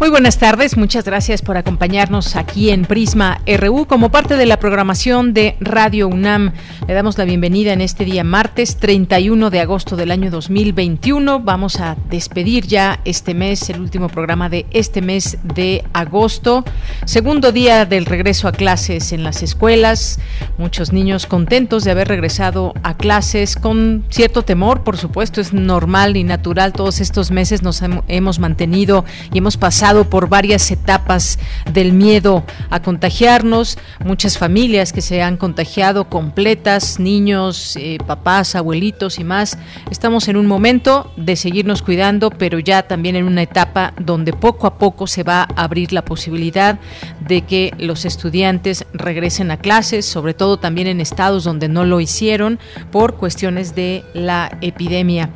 Muy buenas tardes, muchas gracias por acompañarnos aquí en Prisma RU como parte de la programación de Radio UNAM. Le damos la bienvenida en este día martes 31 de agosto del año 2021. Vamos a despedir ya este mes, el último programa de este mes de agosto. Segundo día del regreso a clases en las escuelas. Muchos niños contentos de haber regresado a clases con cierto temor, por supuesto, es normal y natural. Todos estos meses nos hemos mantenido y hemos pasado por varias etapas del miedo a contagiarnos, muchas familias que se han contagiado completas, niños, eh, papás, abuelitos y más. Estamos en un momento de seguirnos cuidando, pero ya también en una etapa donde poco a poco se va a abrir la posibilidad de que los estudiantes regresen a clases, sobre todo también en estados donde no lo hicieron por cuestiones de la epidemia.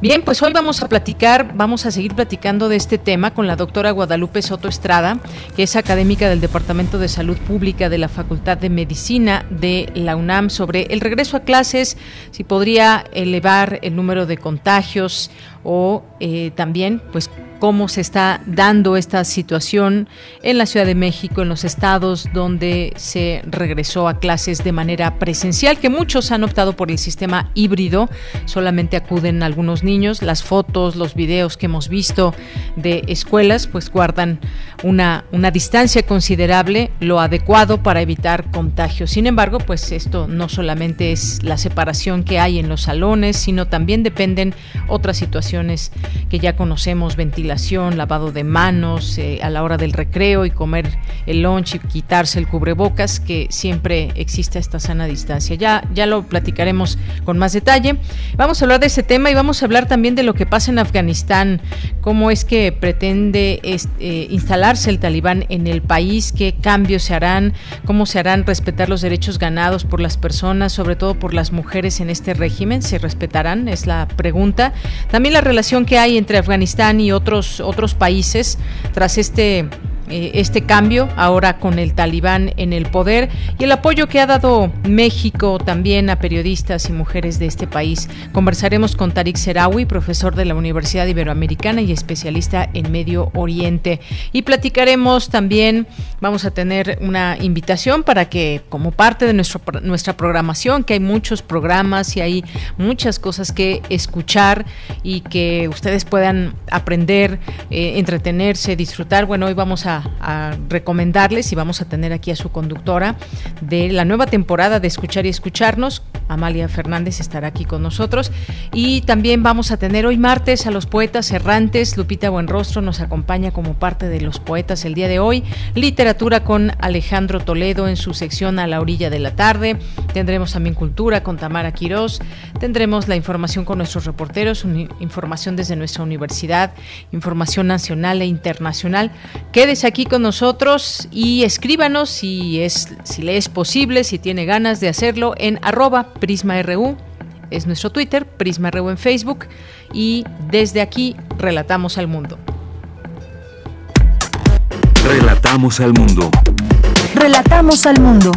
Bien, pues hoy vamos a platicar, vamos a seguir platicando de este tema con la doctora Guadalupe Soto Estrada, que es académica del Departamento de Salud Pública de la Facultad de Medicina de la UNAM, sobre el regreso a clases, si podría elevar el número de contagios o eh, también, pues, cómo se está dando esta situación en la Ciudad de México, en los estados donde se regresó a clases de manera presencial, que muchos han optado por el sistema híbrido, solamente acuden algunos niños, las fotos, los videos que hemos visto de escuelas, pues guardan una, una distancia considerable, lo adecuado para evitar contagios. Sin embargo, pues esto no solamente es la separación que hay en los salones, sino también dependen otras situaciones que ya conocemos, ventilación, lavado de manos eh, a la hora del recreo y comer el lunch y quitarse el cubrebocas, que siempre existe esta sana distancia. Ya, ya lo platicaremos con más detalle. Vamos a hablar de ese tema y vamos a hablar también de lo que pasa en Afganistán, cómo es que pretende eh, instalarse el talibán en el país, qué cambios se harán, cómo se harán respetar los derechos ganados por las personas, sobre todo por las mujeres en este régimen, se respetarán, es la pregunta. También la relación que hay entre Afganistán y otros otros, países tras este eh, este cambio ahora con el talibán en el poder y el apoyo que ha dado México también a periodistas y mujeres de este país. Conversaremos con Tarik Serawi, profesor de la Universidad Iberoamericana y especialista en Medio Oriente. Y platicaremos también, vamos a tener una invitación para que como parte de nuestro, nuestra programación, que hay muchos programas y hay muchas cosas que escuchar y que ustedes puedan aprender, eh, entretenerse, disfrutar. Bueno, hoy vamos a a, recomendarles y vamos a tener aquí a su conductora de la nueva temporada de Escuchar y Escucharnos. Amalia Fernández estará aquí con nosotros. Y también vamos a tener hoy martes a los poetas errantes. Lupita Buenrostro nos acompaña como parte de los poetas el día de hoy. Literatura con Alejandro Toledo en su sección A la orilla de la tarde. Tendremos también cultura con Tamara Quirós. Tendremos la información con nuestros reporteros, información desde nuestra universidad, información nacional e internacional. Quédese aquí con nosotros y escríbanos si, es, si le es posible, si tiene ganas de hacerlo en arroba prisma.ru. Es nuestro Twitter, Prisma.ru en Facebook y desde aquí relatamos al mundo. Relatamos al mundo. Relatamos al mundo.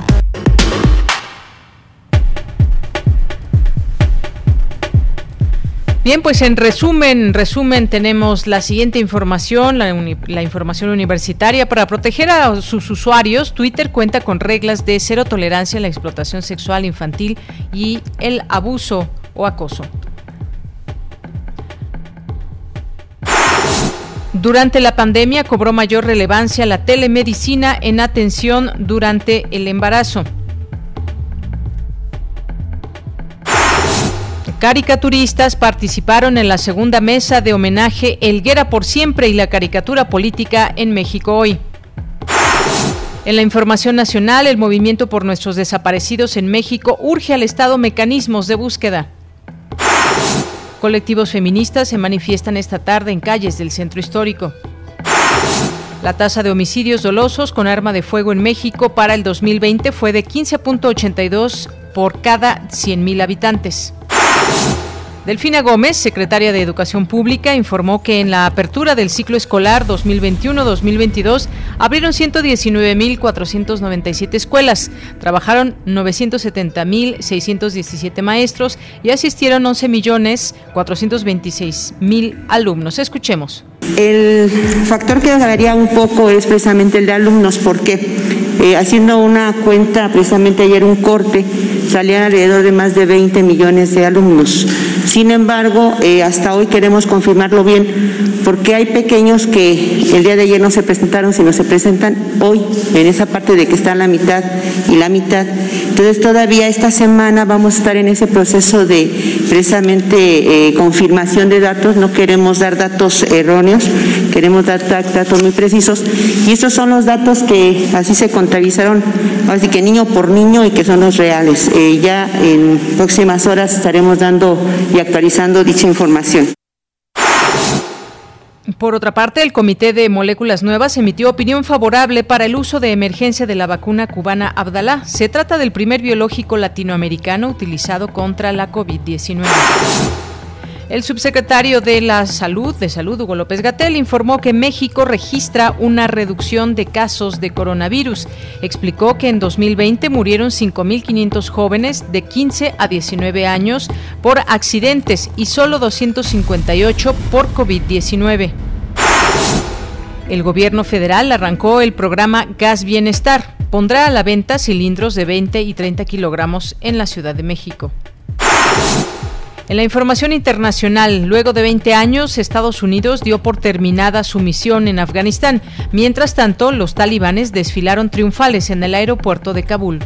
Bien, pues en resumen, resumen tenemos la siguiente información, la, la, información universitaria. Para proteger a sus usuarios, Twitter cuenta con reglas de cero tolerancia a la explotación sexual infantil y el abuso o acoso. Durante la pandemia cobró mayor relevancia la telemedicina en atención durante el embarazo. Caricaturistas participaron en la segunda mesa de homenaje Elguera por siempre y la caricatura política en México hoy. En la información nacional, el movimiento por nuestros desaparecidos en México urge al Estado mecanismos de búsqueda. Colectivos feministas se manifiestan esta tarde en calles del centro histórico. La tasa de homicidios dolosos con arma de fuego en México para el 2020 fue de 15.82 por cada 100.000 habitantes. Delfina Gómez, secretaria de Educación Pública, informó que en la apertura del ciclo escolar 2021-2022 abrieron 119.497 escuelas, trabajaron 970.617 maestros y asistieron 11.426.000 alumnos. Escuchemos. El factor que varía un poco es precisamente el de alumnos, porque eh, haciendo una cuenta, precisamente ayer un corte, salían alrededor de más de 20 millones de alumnos. Sin embargo, eh, hasta hoy queremos confirmarlo bien, porque hay pequeños que el día de ayer no se presentaron, sino se presentan hoy, en esa parte de que está la mitad y la mitad. Entonces, todavía esta semana vamos a estar en ese proceso de precisamente eh, confirmación de datos, no queremos dar datos erróneos, queremos dar datos muy precisos, y estos son los datos que así se contabilizaron, así que niño por niño y que son los reales. Eh, ya en próximas horas estaremos dando y actualizando dicha información. Por otra parte, el Comité de Moléculas Nuevas emitió opinión favorable para el uso de emergencia de la vacuna cubana Abdalá. Se trata del primer biológico latinoamericano utilizado contra la COVID-19. El subsecretario de la Salud, de Salud, Hugo López Gatel, informó que México registra una reducción de casos de coronavirus. Explicó que en 2020 murieron 5.500 jóvenes de 15 a 19 años por accidentes y solo 258 por COVID-19. El gobierno federal arrancó el programa Gas Bienestar. Pondrá a la venta cilindros de 20 y 30 kilogramos en la Ciudad de México. En la información internacional, luego de 20 años, Estados Unidos dio por terminada su misión en Afganistán. Mientras tanto, los talibanes desfilaron triunfales en el aeropuerto de Kabul.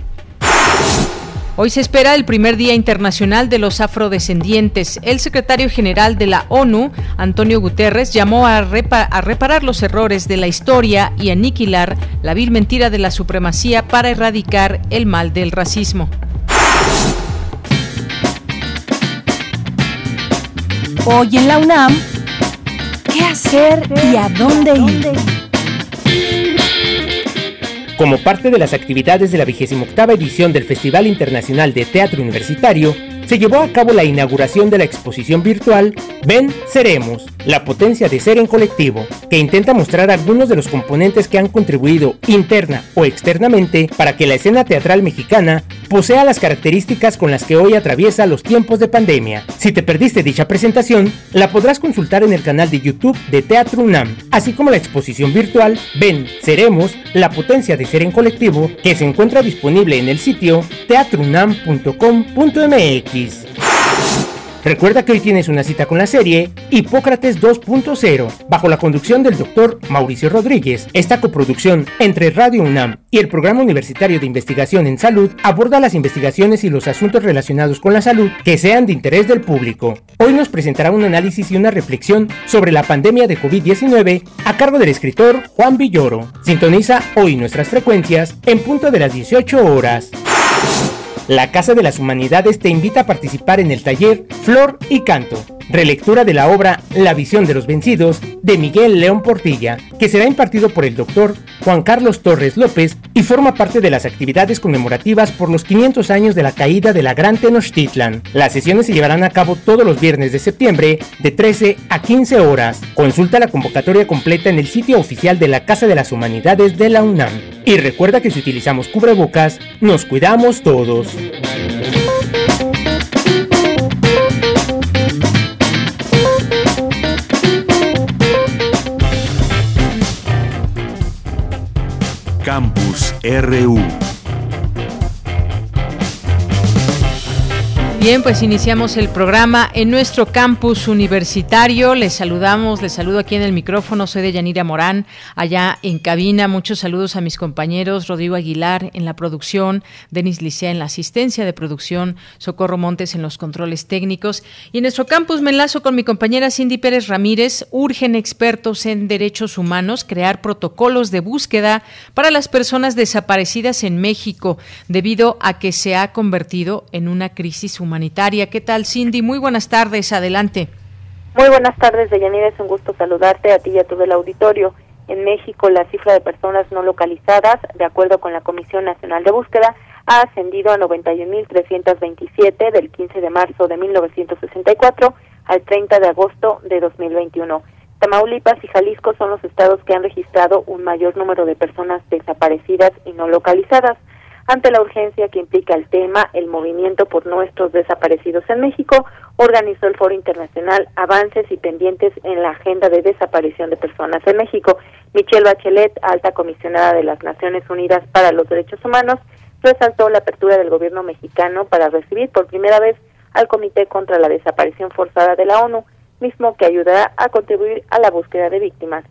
Hoy se espera el primer Día Internacional de los Afrodescendientes. El secretario general de la ONU, Antonio Guterres, llamó a, a, reparar los errores de la historia y aniquilar la vil mentira de la supremacía para erradicar el mal del racismo. Hoy en la UNAM, ¿qué hacer y a dónde ir? Como parte de las actividades de la 28 edición del Festival Internacional de Teatro Universitario, se llevó a cabo la inauguración de la exposición virtual Ven, Seremos, la potencia de ser en colectivo, que intenta mostrar algunos de los componentes que han contribuido interna o externamente para que la escena teatral mexicana posea las características con las que hoy atraviesa los tiempos de pandemia. Si te perdiste dicha presentación, la podrás consultar en el canal de YouTube de Teatro UNAM, así como la exposición virtual Ven, Seremos, la potencia de ser en colectivo, que se encuentra disponible en el sitio teatrounam.com.mx. Recuerda que hoy tienes una cita con la serie Hipócrates 2.0, bajo la conducción del doctor Mauricio Rodríguez. Esta coproducción entre Radio UNAM y el Programa Universitario de Investigación en Salud aborda las investigaciones y los asuntos relacionados con la salud que sean de interés del público. Hoy nos presentará un análisis y una reflexión sobre la pandemia de COVID-19 a cargo del escritor Juan Villoro. Sintoniza hoy nuestras frecuencias en punto de las 18 horas. La Casa de las Humanidades te invita a participar en el taller Flor y Canto, relectura de la obra La visión de los vencidos de Miguel León Portilla, que será impartido por el doctor Juan Carlos Torres López y forma parte de las actividades conmemorativas por los 500 años de la caída de la Gran Tenochtitlan. Las sesiones se llevarán a cabo todos los viernes de septiembre de 13 a 15 horas. Consulta la convocatoria completa en el sitio oficial de la Casa de las Humanidades de la UNAM. Y recuerda que si utilizamos cubrebocas, nos cuidamos todos. Campus RU Bien, pues iniciamos el programa en nuestro campus universitario. Les saludamos, les saludo aquí en el micrófono. Soy de Yanira Morán, allá en cabina. Muchos saludos a mis compañeros Rodrigo Aguilar en la producción, Denis Licea en la asistencia de producción, Socorro Montes en los controles técnicos. Y en nuestro campus me enlazo con mi compañera Cindy Pérez Ramírez. Urgen expertos en derechos humanos crear protocolos de búsqueda para las personas desaparecidas en México debido a que se ha convertido en una crisis humanitaria humanitaria. ¿Qué tal, Cindy? Muy buenas tardes, adelante. Muy buenas tardes, Deyanira, es un gusto saludarte a ti y a todo el auditorio. En México, la cifra de personas no localizadas, de acuerdo con la Comisión Nacional de Búsqueda, ha ascendido a 91.327 del 15 de marzo de 1964 al 30 de agosto de 2021. Tamaulipas y Jalisco son los estados que han registrado un mayor número de personas desaparecidas y no localizadas. Ante la urgencia que implica el tema, el movimiento por nuestros desaparecidos en México organizó el Foro Internacional Avances y Pendientes en la Agenda de Desaparición de Personas en México. Michelle Bachelet, alta comisionada de las Naciones Unidas para los Derechos Humanos, resaltó la apertura del gobierno mexicano para recibir por primera vez al Comité contra la Desaparición Forzada de la ONU, mismo que ayudará a contribuir a la búsqueda de víctimas.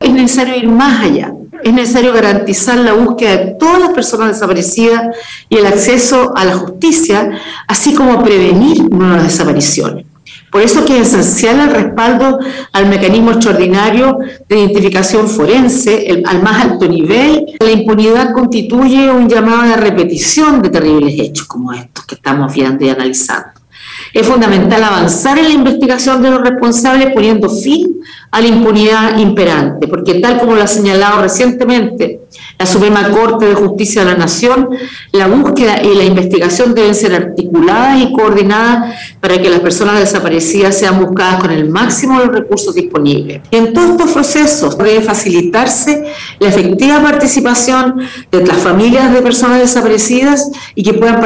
Es necesario ir más allá, es necesario garantizar la búsqueda de todas las personas desaparecidas y el acceso a la justicia, así como prevenir nuevas desapariciones. Por eso que es esencial el respaldo al mecanismo extraordinario de identificación forense al más alto nivel. La impunidad constituye un llamado a repetición de terribles hechos como estos que estamos viendo y analizando. Es fundamental avanzar en la investigación de los responsables poniendo fin a la impunidad imperante, porque tal como lo ha señalado recientemente la Suprema Corte de Justicia de la Nación, la búsqueda y la investigación deben ser articuladas y coordinadas para que las personas desaparecidas sean buscadas con el máximo de los recursos disponibles. Y en todos estos procesos debe facilitarse la efectiva participación de las familias de personas desaparecidas y que puedan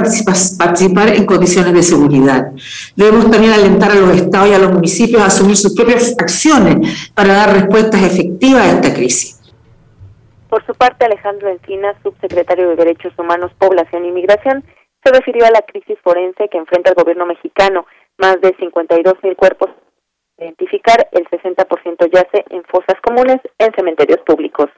participar en condiciones de seguridad. Debemos también alentar a los estados y a los municipios a asumir sus propias acciones para dar respuestas efectivas a esta crisis. Por su parte, Alejandro Encina, subsecretario de Derechos Humanos, Población y Migración, se refirió a la crisis forense que enfrenta el gobierno mexicano. Más de 52 mil cuerpos identificar, el 60% yace en fosas comunes en cementerios públicos.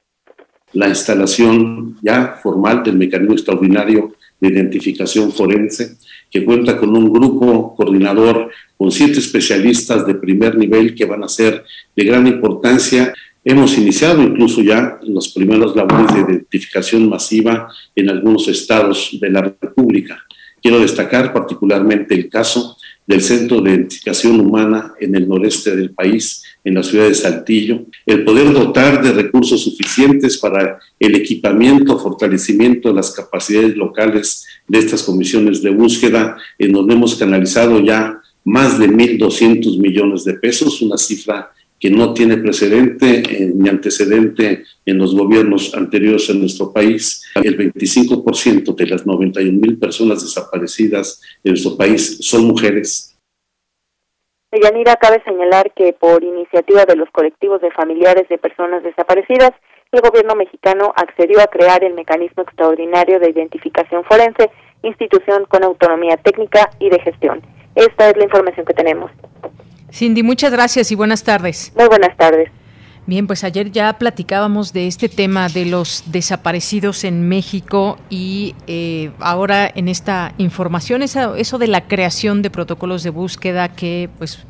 La instalación ya formal del mecanismo extraordinario de identificación forense, que cuenta con un grupo coordinador con siete especialistas de primer nivel que van a ser de gran importancia Hemos iniciado incluso ya los primeros labores de identificación masiva en algunos estados de la República. Quiero destacar particularmente el caso del Centro de Identificación Humana en el noreste del país, en la ciudad de Saltillo, el poder dotar de recursos suficientes para el equipamiento, fortalecimiento de las capacidades locales de estas comisiones de búsqueda, en donde hemos canalizado ya más de 1.200 millones de pesos, una cifra que no tiene precedente eh, ni antecedente en los gobiernos anteriores en nuestro país. El 25% de las 91 mil personas desaparecidas en nuestro país son mujeres. Yanira, cabe señalar que por iniciativa de los colectivos de familiares de personas desaparecidas, el gobierno mexicano accedió a crear el mecanismo extraordinario de identificación forense, institución con autonomía técnica y de gestión. Esta es la información que tenemos. Cindy, muchas gracias y buenas tardes. Muy buenas tardes. Bien, pues ayer ya platicábamos de este tema de los desaparecidos en México y eh, ahora en esta información, eso, eso de la creación de protocolos de búsqueda que pues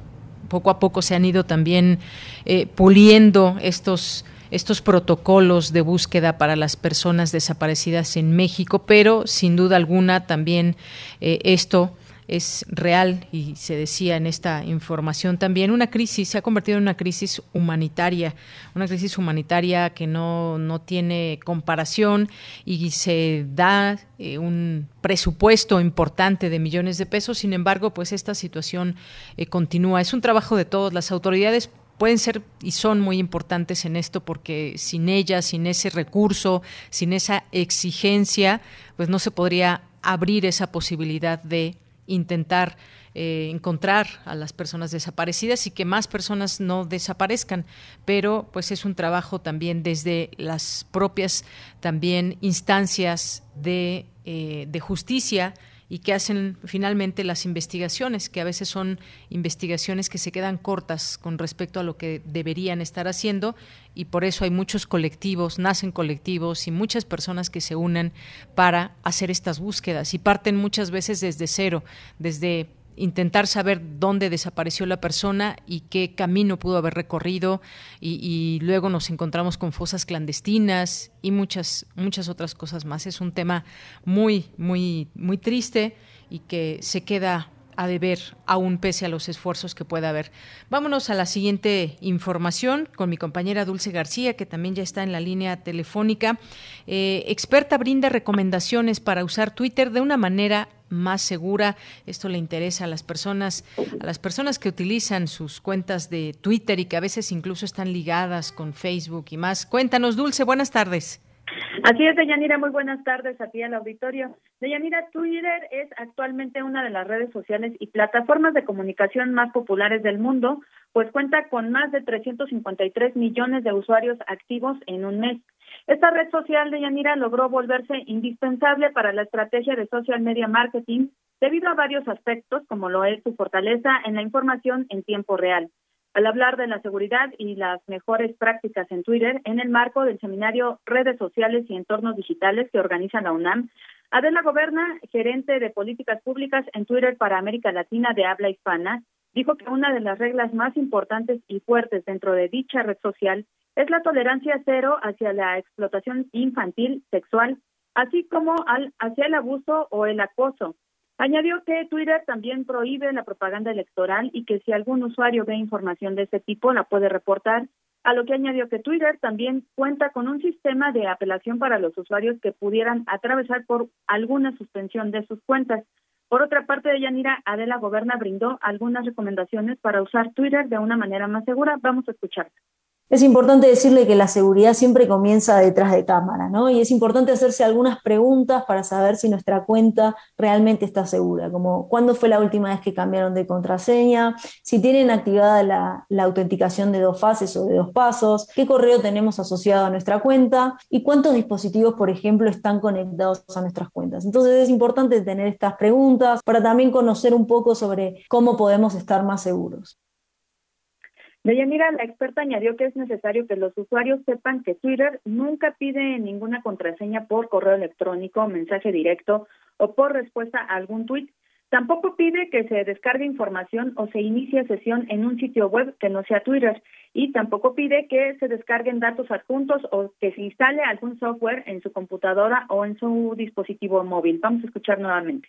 poco a poco se han ido también eh, puliendo estos estos protocolos de búsqueda para las personas desaparecidas en México, pero sin duda alguna también eh, esto es real y se decía en esta información también una crisis se ha convertido en una crisis humanitaria una crisis humanitaria que no, no tiene comparación y se da eh, un presupuesto importante de millones de pesos. Sin embargo pues esta situación eh, continúa. Es un trabajo de todos. Las autoridades pueden ser y son muy importantes en esto porque sin ellas, sin ese recurso, sin esa exigencia, pues no se podría abrir esa posibilidad de intentar eh, encontrar a las personas desaparecidas y que más personas no desaparezcan, pero pues es un trabajo también desde las propias también instancias de, eh, de justicia y que hacen finalmente las investigaciones, que a veces son investigaciones que se quedan cortas con respecto a lo que deberían estar haciendo y por eso hay muchos colectivos, nacen colectivos y muchas personas que se unen para hacer estas búsquedas y parten muchas veces desde cero, desde intentar saber dónde desapareció la persona y qué camino pudo haber recorrido. Y, luego nos encontramos con fosas clandestinas y muchas muchas otras cosas más. Es un tema muy muy muy triste y que se queda a deber aún pese a los esfuerzos que pueda haber. Vámonos a la siguiente información con mi compañera Dulce García, que también ya está en la línea telefónica. Eh, experta brinda recomendaciones para usar Twitter de una manera más segura. Esto le interesa a las personas, a las personas que utilizan sus cuentas de Twitter y que a veces incluso están ligadas con Facebook y más. Cuéntanos, Dulce, buenas tardes. Así es, Deyanira, muy buenas tardes a ti al auditorio. Deyanira, Twitter es actualmente una de las redes sociales y plataformas de comunicación más populares del mundo, pues cuenta con más de 353 millones de usuarios activos en un mes. Esta red social de Yanira logró volverse indispensable para la estrategia de social media marketing debido a varios aspectos, como lo es su fortaleza en la información en tiempo real. Al hablar de la seguridad y las mejores prácticas en Twitter, en el marco del seminario Redes Sociales y Entornos Digitales que organiza la UNAM, Adela Goberna, gerente de políticas públicas en Twitter para América Latina de habla hispana, dijo que una de las reglas más importantes y fuertes dentro de dicha red social es la tolerancia cero hacia la explotación infantil sexual, así como al, hacia el abuso o el acoso. Añadió que Twitter también prohíbe la propaganda electoral y que si algún usuario ve información de ese tipo la puede reportar, a lo que añadió que Twitter también cuenta con un sistema de apelación para los usuarios que pudieran atravesar por alguna suspensión de sus cuentas. Por otra parte, de Yanira, Adela Goberna brindó algunas recomendaciones para usar Twitter de una manera más segura. Vamos a escucharla. Es importante decirle que la seguridad siempre comienza detrás de cámara, ¿no? Y es importante hacerse algunas preguntas para saber si nuestra cuenta realmente está segura, como cuándo fue la última vez que cambiaron de contraseña, si tienen activada la, la autenticación de dos fases o de dos pasos, qué correo tenemos asociado a nuestra cuenta y cuántos dispositivos, por ejemplo, están conectados a nuestras cuentas. Entonces es importante tener estas preguntas para también conocer un poco sobre cómo podemos estar más seguros. Deyanira, la experta añadió que es necesario que los usuarios sepan que Twitter nunca pide ninguna contraseña por correo electrónico, mensaje directo o por respuesta a algún tweet. Tampoco pide que se descargue información o se inicie sesión en un sitio web que no sea Twitter y tampoco pide que se descarguen datos adjuntos o que se instale algún software en su computadora o en su dispositivo móvil. Vamos a escuchar nuevamente.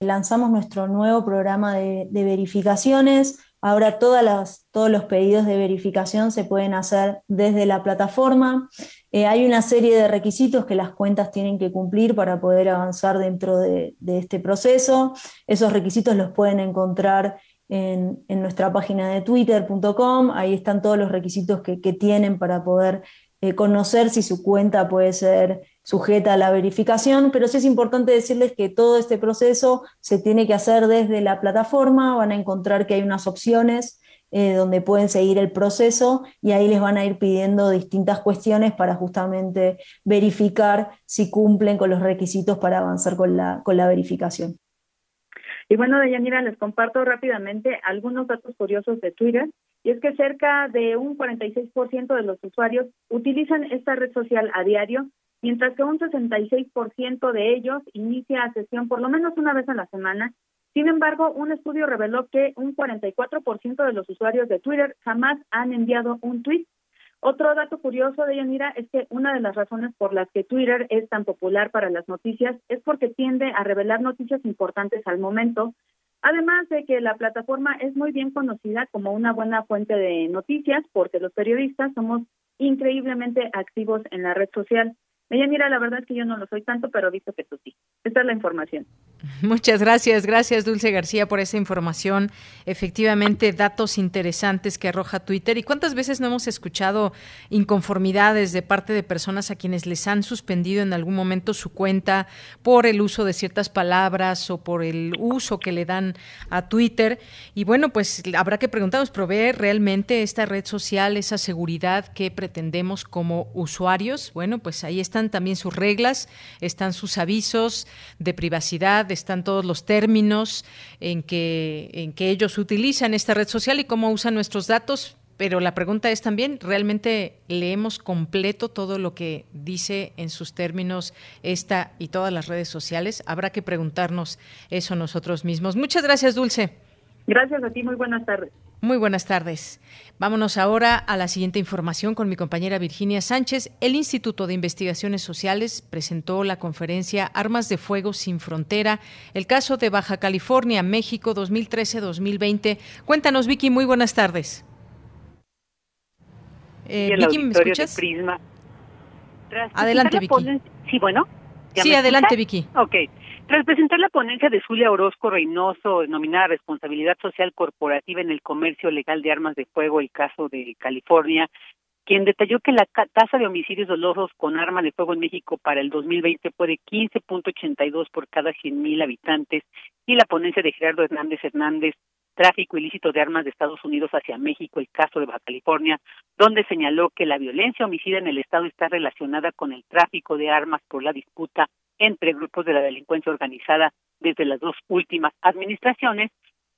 Lanzamos nuestro nuevo programa de, de verificaciones Ahora todas todos los pedidos de verificación se pueden hacer desde la plataforma. Eh, hay una serie de requisitos que las cuentas tienen que cumplir para poder avanzar dentro de, este proceso. Esos requisitos los pueden encontrar en, nuestra página de twitter.com. Ahí están todos los requisitos que, tienen para poder eh, conocer si su cuenta puede ser sujeta a la verificación, pero sí es importante decirles que todo este proceso se tiene que hacer desde la plataforma, van a encontrar que hay unas opciones eh, donde pueden seguir el proceso y ahí les van a ir pidiendo distintas cuestiones para justamente verificar si cumplen con los requisitos para avanzar con la, con la verificación. Y bueno, Deyanira, les comparto rápidamente algunos datos curiosos de Twitter. Y es que cerca de un 46% de los usuarios utilizan esta red social a diario mientras que un 66% de ellos inicia sesión por lo menos una vez a la semana. Sin embargo, un estudio reveló que un 44% de los usuarios de Twitter jamás han enviado un tweet. Otro dato curioso de Yanira es que una de las razones por las que Twitter es tan popular para las noticias es porque tiende a revelar noticias importantes al momento, además de que la plataforma es muy bien conocida como una buena fuente de noticias porque los periodistas somos increíblemente activos en la red social. Ella mira, la verdad es que yo no lo soy tanto, pero visto que tú sí. Esta es la información. Muchas gracias, gracias Dulce García por esa información. Efectivamente, datos interesantes que arroja Twitter. ¿Y cuántas veces no hemos escuchado inconformidades de parte de personas a quienes les han suspendido en algún momento su cuenta por el uso de ciertas palabras o por el uso que le dan a Twitter? Y bueno, pues habrá que preguntarnos, ¿provee realmente esta red social esa seguridad que pretendemos como usuarios? Bueno, pues ahí están también sus reglas, están sus avisos de privacidad, está están todos los términos en que, en que ellos utilizan esta red social y cómo usan nuestros datos. Pero la pregunta es también, ¿realmente leemos completo todo lo que dice en sus términos esta y todas las redes sociales? Habrá que preguntarnos eso nosotros mismos. Muchas gracias, Dulce. Gracias a ti, muy buenas tardes. Muy buenas tardes. Vámonos ahora a la siguiente información con mi compañera Virginia Sánchez. El Instituto de Investigaciones Sociales presentó la conferencia Armas de Fuego sin Frontera, el caso de Baja California, México 2013-2020. Cuéntanos, Vicky, muy buenas tardes. Eh, Vicky, ¿me escuchas? Prisma. Adelante, Vicky. Sí, bueno. Sí, adelante, Vicky. Ok. Tras presentar la ponencia de Zulia Orozco Reynoso, denominada Responsabilidad Social Corporativa en el Comercio Legal de Armas de Fuego, el caso de California, quien detalló que la tasa de homicidios dolosos con arma de fuego en México para el 2020 fue de 15.82 por cada 100.000 habitantes, y la ponencia de Gerardo Hernández Hernández, Tráfico ilícito de armas de Estados Unidos hacia México, el caso de Baja California, donde señaló que la violencia homicida en el Estado está relacionada con el tráfico de armas por la disputa entre grupos de la delincuencia organizada desde las dos últimas administraciones,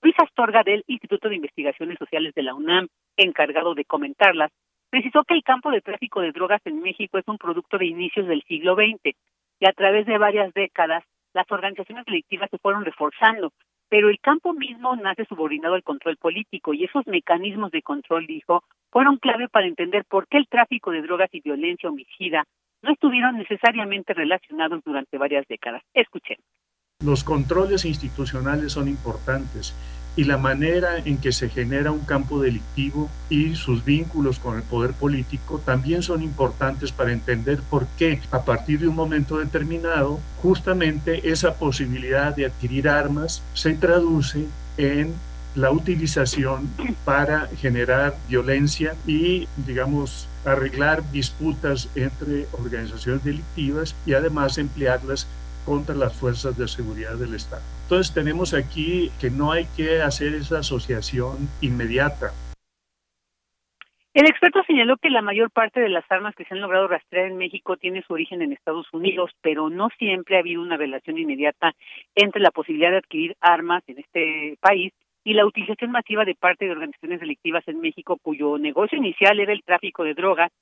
Luis Astorga del Instituto de Investigaciones Sociales de la UNAM, encargado de comentarlas, precisó que el campo de tráfico de drogas en México es un producto de inicios del siglo XX y a través de varias décadas las organizaciones delictivas se fueron reforzando, pero el campo mismo nace subordinado al control político y esos mecanismos de control, dijo, fueron clave para entender por qué el tráfico de drogas y violencia homicida no estuvieron necesariamente relacionados durante varias décadas. Escuchen. Los controles institucionales son importantes y la manera en que se genera un campo delictivo y sus vínculos con el poder político también son importantes para entender por qué a partir de un momento determinado justamente esa posibilidad de adquirir armas se traduce en la utilización para generar violencia y, digamos, arreglar disputas entre organizaciones delictivas y además emplearlas contra las fuerzas de seguridad del Estado. Entonces tenemos aquí que no hay que hacer esa asociación inmediata. El experto señaló que la mayor parte de las armas que se han logrado rastrear en México tiene su origen en Estados Unidos, pero no siempre ha habido una relación inmediata entre la posibilidad de adquirir armas en este país y la utilización masiva de parte de organizaciones delictivas en México cuyo negocio inicial era el tráfico de drogas,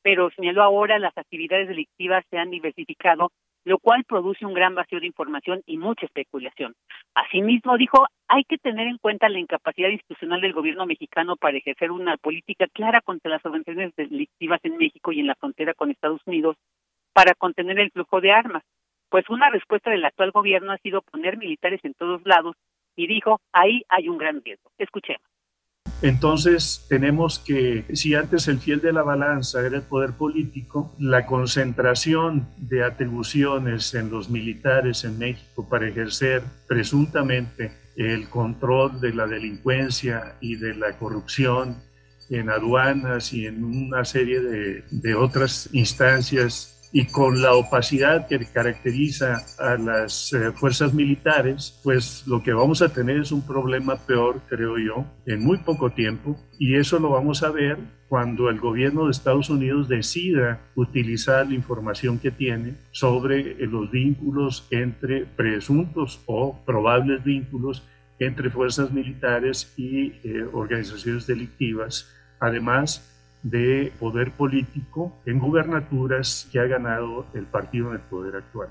pero señaló ahora las actividades delictivas se han diversificado, lo cual produce un gran vacío de información y mucha especulación. Asimismo, dijo, hay que tener en cuenta la incapacidad institucional del gobierno mexicano para ejercer una política clara contra las organizaciones delictivas en México y en la frontera con Estados Unidos para contener el flujo de armas. Pues una respuesta del actual gobierno ha sido poner militares en todos lados y dijo, ahí hay un gran riesgo. Escuchemos. Entonces tenemos que, si antes el fiel de la balanza era el poder político, la concentración de atribuciones en los militares en México para ejercer presuntamente el control de la delincuencia y de la corrupción en aduanas y en una serie de, de otras instancias y con la opacidad que caracteriza a las eh, fuerzas militares, pues lo que vamos a tener es un problema peor, creo yo, en muy poco tiempo. Y eso lo vamos a ver cuando el gobierno de Estados Unidos decida utilizar la información que tiene sobre eh, los vínculos entre presuntos o probables vínculos entre fuerzas militares y eh, organizaciones delictivas. Además, de poder político en gubernaturas que ha ganado el partido en el poder actual.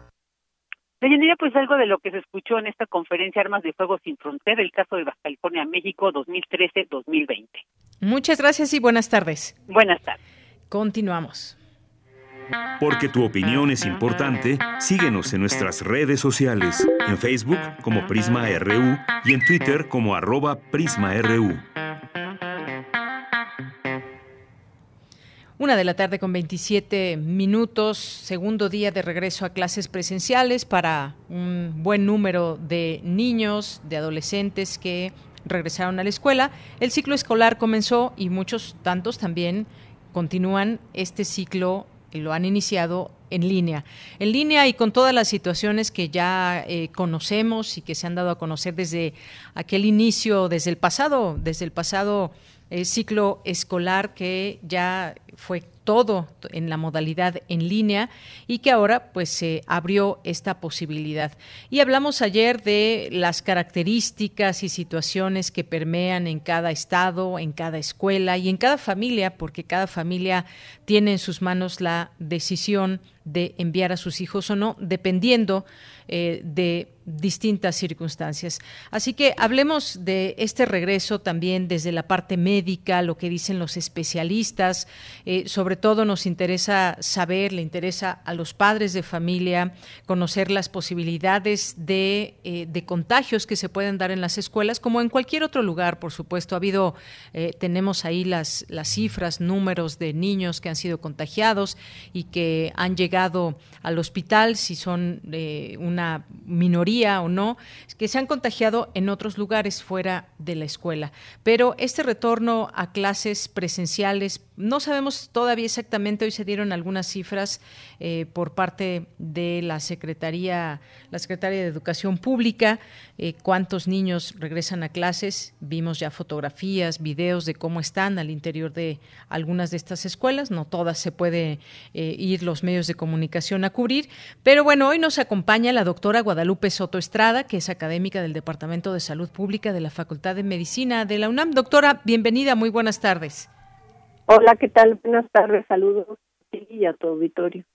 Deyanira, pues algo de lo que se escuchó en esta conferencia Armas de Fuego sin Frontera, el caso de Baja California, México 2013-2020. Muchas gracias y buenas tardes. Buenas tardes. Continuamos. Porque tu opinión es importante, síguenos en nuestras redes sociales, en Facebook como Prisma RU y en Twitter como arroba PrismaRU. Una de la tarde con 27 minutos, segundo día de regreso a clases presenciales para un buen número de niños, de adolescentes que regresaron a la escuela. El ciclo escolar comenzó y muchos tantos también continúan este ciclo, lo han iniciado en línea. En línea y con todas las situaciones que ya eh, conocemos y que se han dado a conocer desde aquel inicio, desde el pasado, desde el pasado ciclo escolar que ya fue todo en la modalidad en línea y que ahora pues se abrió esta posibilidad. Y hablamos ayer de las características y situaciones que permean en cada estado, en cada escuela y en cada familia, porque cada familia tiene en sus manos la decisión de enviar a sus hijos o no, dependiendo eh, de distintas circunstancias. Así que hablemos de este regreso también desde la parte médica, lo que dicen los especialistas. Eh, sobre todo nos interesa saber, le interesa a los padres de familia conocer las posibilidades de, eh, de contagios que se pueden dar en las escuelas, como en cualquier otro lugar, por supuesto. Ha habido, tenemos ahí las, las cifras, números de niños que han sido contagiados y que han llegado al hospital, si son un una minoría o no, que se han contagiado en otros lugares fuera de la escuela. Pero este retorno a clases presenciales no sabemos todavía exactamente, hoy se dieron algunas cifras eh, por parte de la Secretaría, la Secretaría de Educación Pública, eh, cuántos niños regresan a clases, vimos ya fotografías, videos de cómo están al interior de algunas de estas escuelas, no todas se puede eh, ir los medios de comunicación a cubrir, pero bueno, hoy nos acompaña la doctora Guadalupe Soto Estrada, que es académica del Departamento de Salud Pública de la Facultad de Medicina de la UNAM. Doctora, bienvenida, muy buenas tardes. Hola, ¿qué tal? Buenas tardes, saludos y a tu auditorio.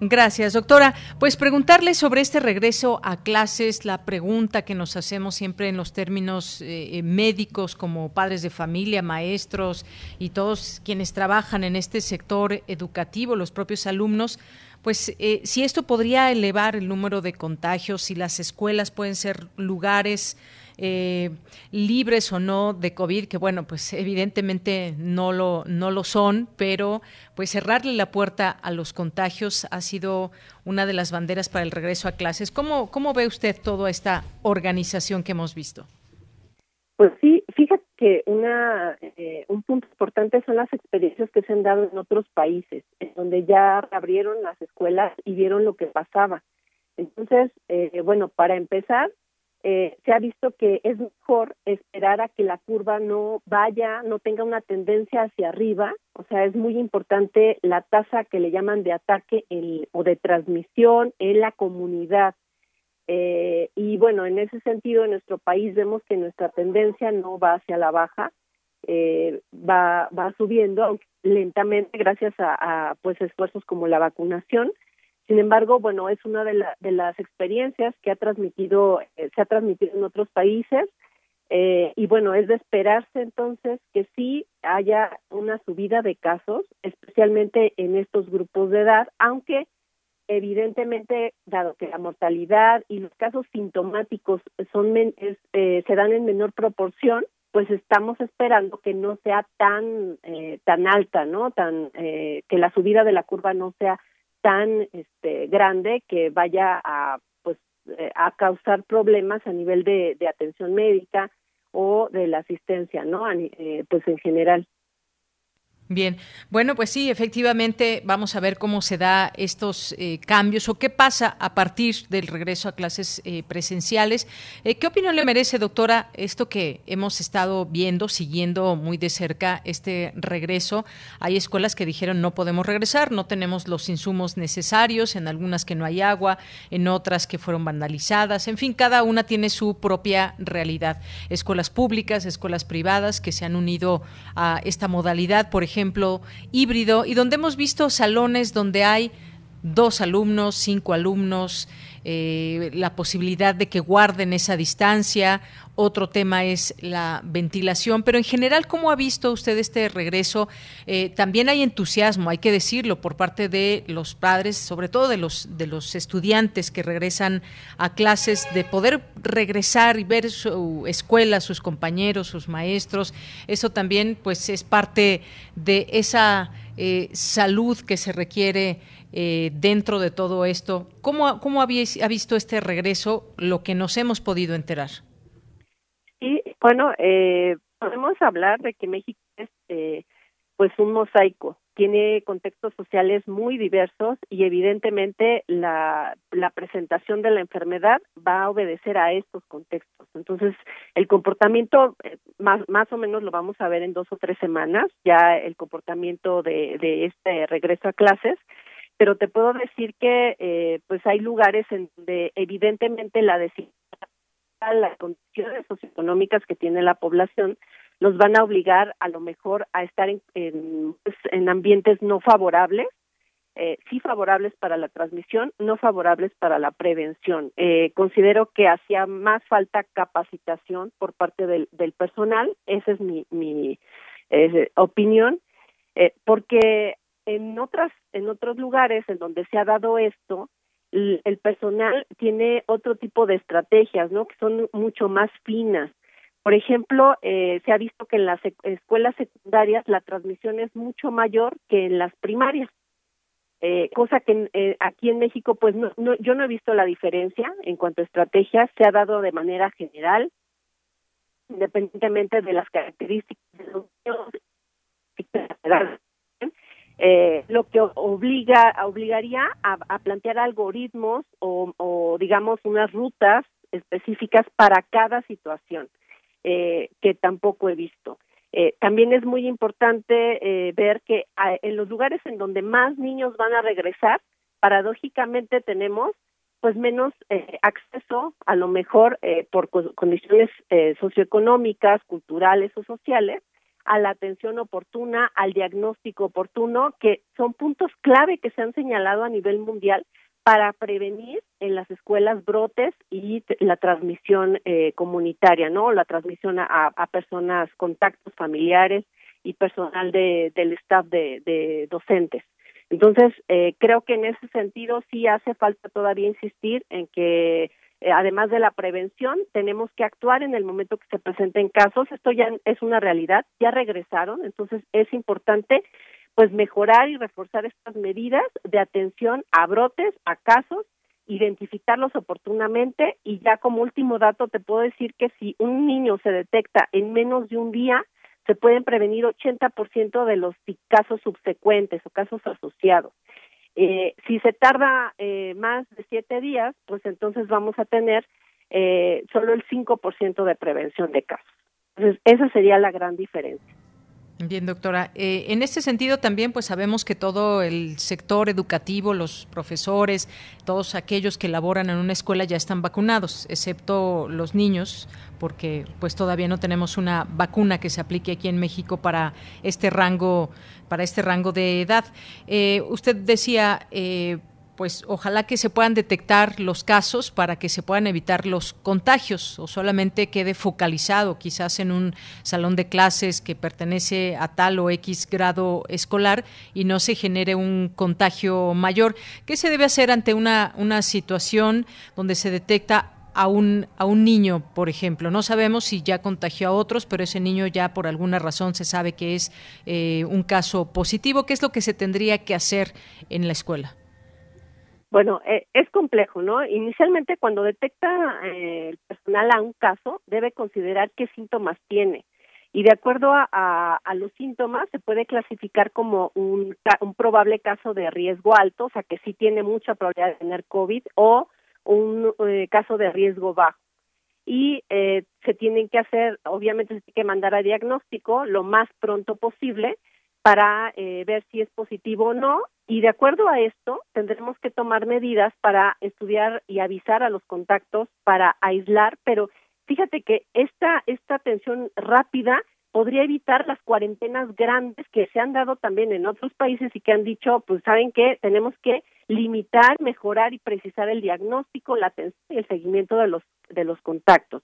Gracias, doctora. Pues preguntarle sobre este regreso a clases, la pregunta que nos hacemos siempre en los términos eh, médicos como padres de familia, maestros y todos quienes trabajan en este sector educativo, los propios alumnos, pues eh, si esto podría elevar el número de contagios, si las escuelas pueden ser lugares eh, libres o no de COVID, que bueno, pues evidentemente no lo, no lo son, pero pues cerrarle la puerta a los contagios ha sido una de las banderas para el regreso a clases. ¿Cómo, cómo ve usted toda esta organización que hemos visto? Pues sí, fíjate que una, eh, un punto importante son las experiencias que se han dado en otros países, en donde ya abrieron las escuelas y vieron lo que pasaba. Entonces, eh, bueno, para empezar, eh, se ha visto que es mejor esperar a que la curva no vaya, no tenga una tendencia hacia arriba, o sea, es muy importante la tasa que le llaman de ataque o de transmisión en la comunidad. Eh, y bueno, en ese sentido, en nuestro país vemos que nuestra tendencia no va hacia la baja, eh, va, va subiendo lentamente gracias a, a pues esfuerzos como la vacunación, sin embargo, bueno, es una de, de las experiencias que ha transmitido, eh, se ha transmitido en otros países. Eh, y bueno, es de esperarse entonces que sí haya una subida de casos, especialmente en estos grupos de edad, aunque evidentemente, dado que la mortalidad y los casos sintomáticos son eh, se dan en menor proporción, pues estamos esperando que no sea tan tan alta, no, tan que la subida de la curva no sea tan este, grande que vaya a pues eh, a causar problemas a nivel de, atención médica o de la asistencia, ¿no? Eh, pues en general. Bien, bueno, pues sí, efectivamente vamos a ver cómo se da estos eh, cambios o qué pasa a partir del regreso a clases eh, presenciales. Eh, ¿Qué opinión le merece, doctora, esto que hemos estado viendo, siguiendo muy de cerca este regreso? Hay escuelas que dijeron no podemos regresar, no tenemos los insumos necesarios, en algunas que no hay agua, en otras que fueron vandalizadas, en fin, cada una tiene su propia realidad. Escuelas públicas, escuelas privadas que se han unido a esta modalidad, por ejemplo, ejemplo, híbrido, y donde hemos visto salones donde hay dos alumnos, cinco alumnos, eh, la posibilidad de que guarden esa distancia. Otro tema es la ventilación, pero en general, ¿cómo ha visto usted este regreso? Eh, también hay entusiasmo, hay que decirlo, por parte de los padres, sobre todo de los, de los estudiantes que regresan a clases, de poder regresar y ver su escuela, sus compañeros, sus maestros. Eso también, pues, es parte de esa eh, salud que se requiere eh, dentro de todo esto. ¿Cómo, cómo ha visto este regreso, lo que nos hemos podido enterar? Sí, bueno, eh, podemos hablar de que México es eh, pues un mosaico, tiene contextos sociales muy diversos y evidentemente la, la presentación de la enfermedad va a obedecer a estos contextos. Entonces, el comportamiento eh, más, más o menos lo vamos a ver en dos o tres semanas, ya el comportamiento de este regreso a clases, pero te puedo decir que eh, pues hay lugares en donde evidentemente la desigualdad, las condiciones socioeconómicas que tiene la población los van a obligar a lo mejor a estar en, pues, en ambientes no favorables, eh, sí favorables para la transmisión, no favorables para la prevención. Eh, considero que hacía más falta capacitación por parte del, del personal, esa es mi, mi eh, opinión, eh, porque en otras en otros lugares en donde se ha dado esto, el, personal tiene otro tipo de estrategias, ¿no? Que son mucho más finas por ejemplo, eh, se ha visto que en las escuelas secundarias la transmisión es mucho mayor que en las primarias, eh, cosa que eh, aquí en México, pues no, no, yo no he visto la diferencia en cuanto a estrategias, se ha dado de manera general, independientemente de las características de los eh, lo que obliga obligaría a, plantear algoritmos o, digamos unas rutas específicas para cada situación eh, que tampoco he visto. Eh, también es muy importante eh, ver que a, en los lugares en donde más niños van a regresar, paradójicamente tenemos pues menos eh, acceso, a lo mejor por co condiciones socioeconómicas, culturales o sociales, a la atención oportuna, al diagnóstico oportuno, que son puntos clave que se han señalado a nivel mundial para prevenir en las escuelas brotes y la transmisión eh, comunitaria, ¿no? La transmisión a, personas, contactos familiares y personal de, del staff de, de docentes. Entonces, eh, creo que en ese sentido sí hace falta todavía insistir en que eh, además de la prevención, tenemos que actuar en el momento que se presenten casos. Esto ya es una realidad, ya regresaron, entonces es importante pues mejorar y reforzar estas medidas de atención a brotes, a casos, identificarlos oportunamente y ya como último dato te puedo decir que si un niño se detecta en menos de un día, se pueden prevenir 80% de los casos subsecuentes o casos asociados. Eh, si se tarda eh, más de siete días, pues entonces vamos a tener eh, solo el 5% de prevención de casos. Entonces, esa sería la gran diferencia. Bien, doctora. Eh, en este sentido también, pues sabemos que todo el sector educativo, los profesores, todos aquellos que laboran en una escuela ya están vacunados, excepto los niños, porque pues todavía no tenemos una vacuna que se aplique aquí en México para este rango, para este rango de edad. Eh, usted decía, eh, pues ojalá que se puedan detectar los casos para que se puedan evitar los contagios o solamente quede focalizado quizás en un salón de clases que pertenece a tal o X grado escolar y no se genere un contagio mayor. ¿Qué se debe hacer ante una, una situación donde se detecta a un, a un niño, por ejemplo. No sabemos si ya contagió a otros, pero ese niño ya por alguna razón se sabe que es eh, un caso positivo. ¿Qué es lo que se tendría que hacer en la escuela? Bueno, eh, es complejo, ¿no? Inicialmente, cuando detecta eh, el personal a un caso, debe considerar qué síntomas tiene. Y de acuerdo a, los síntomas, se puede clasificar como un, un, probable caso de riesgo alto, o sea, que sí tiene mucha probabilidad de tener COVID, o un eh, caso de riesgo bajo. Y eh, se tienen que hacer, obviamente, se tiene que mandar a diagnóstico lo más pronto posible para ver si es positivo o no y de acuerdo a esto tendremos que tomar medidas para estudiar y avisar a los contactos para aislar, pero fíjate que esta esta atención rápida podría evitar las cuarentenas grandes que se han dado también en otros países y que han dicho, pues saben que tenemos que limitar, mejorar y precisar el diagnóstico, la atención y el seguimiento de los de los contactos.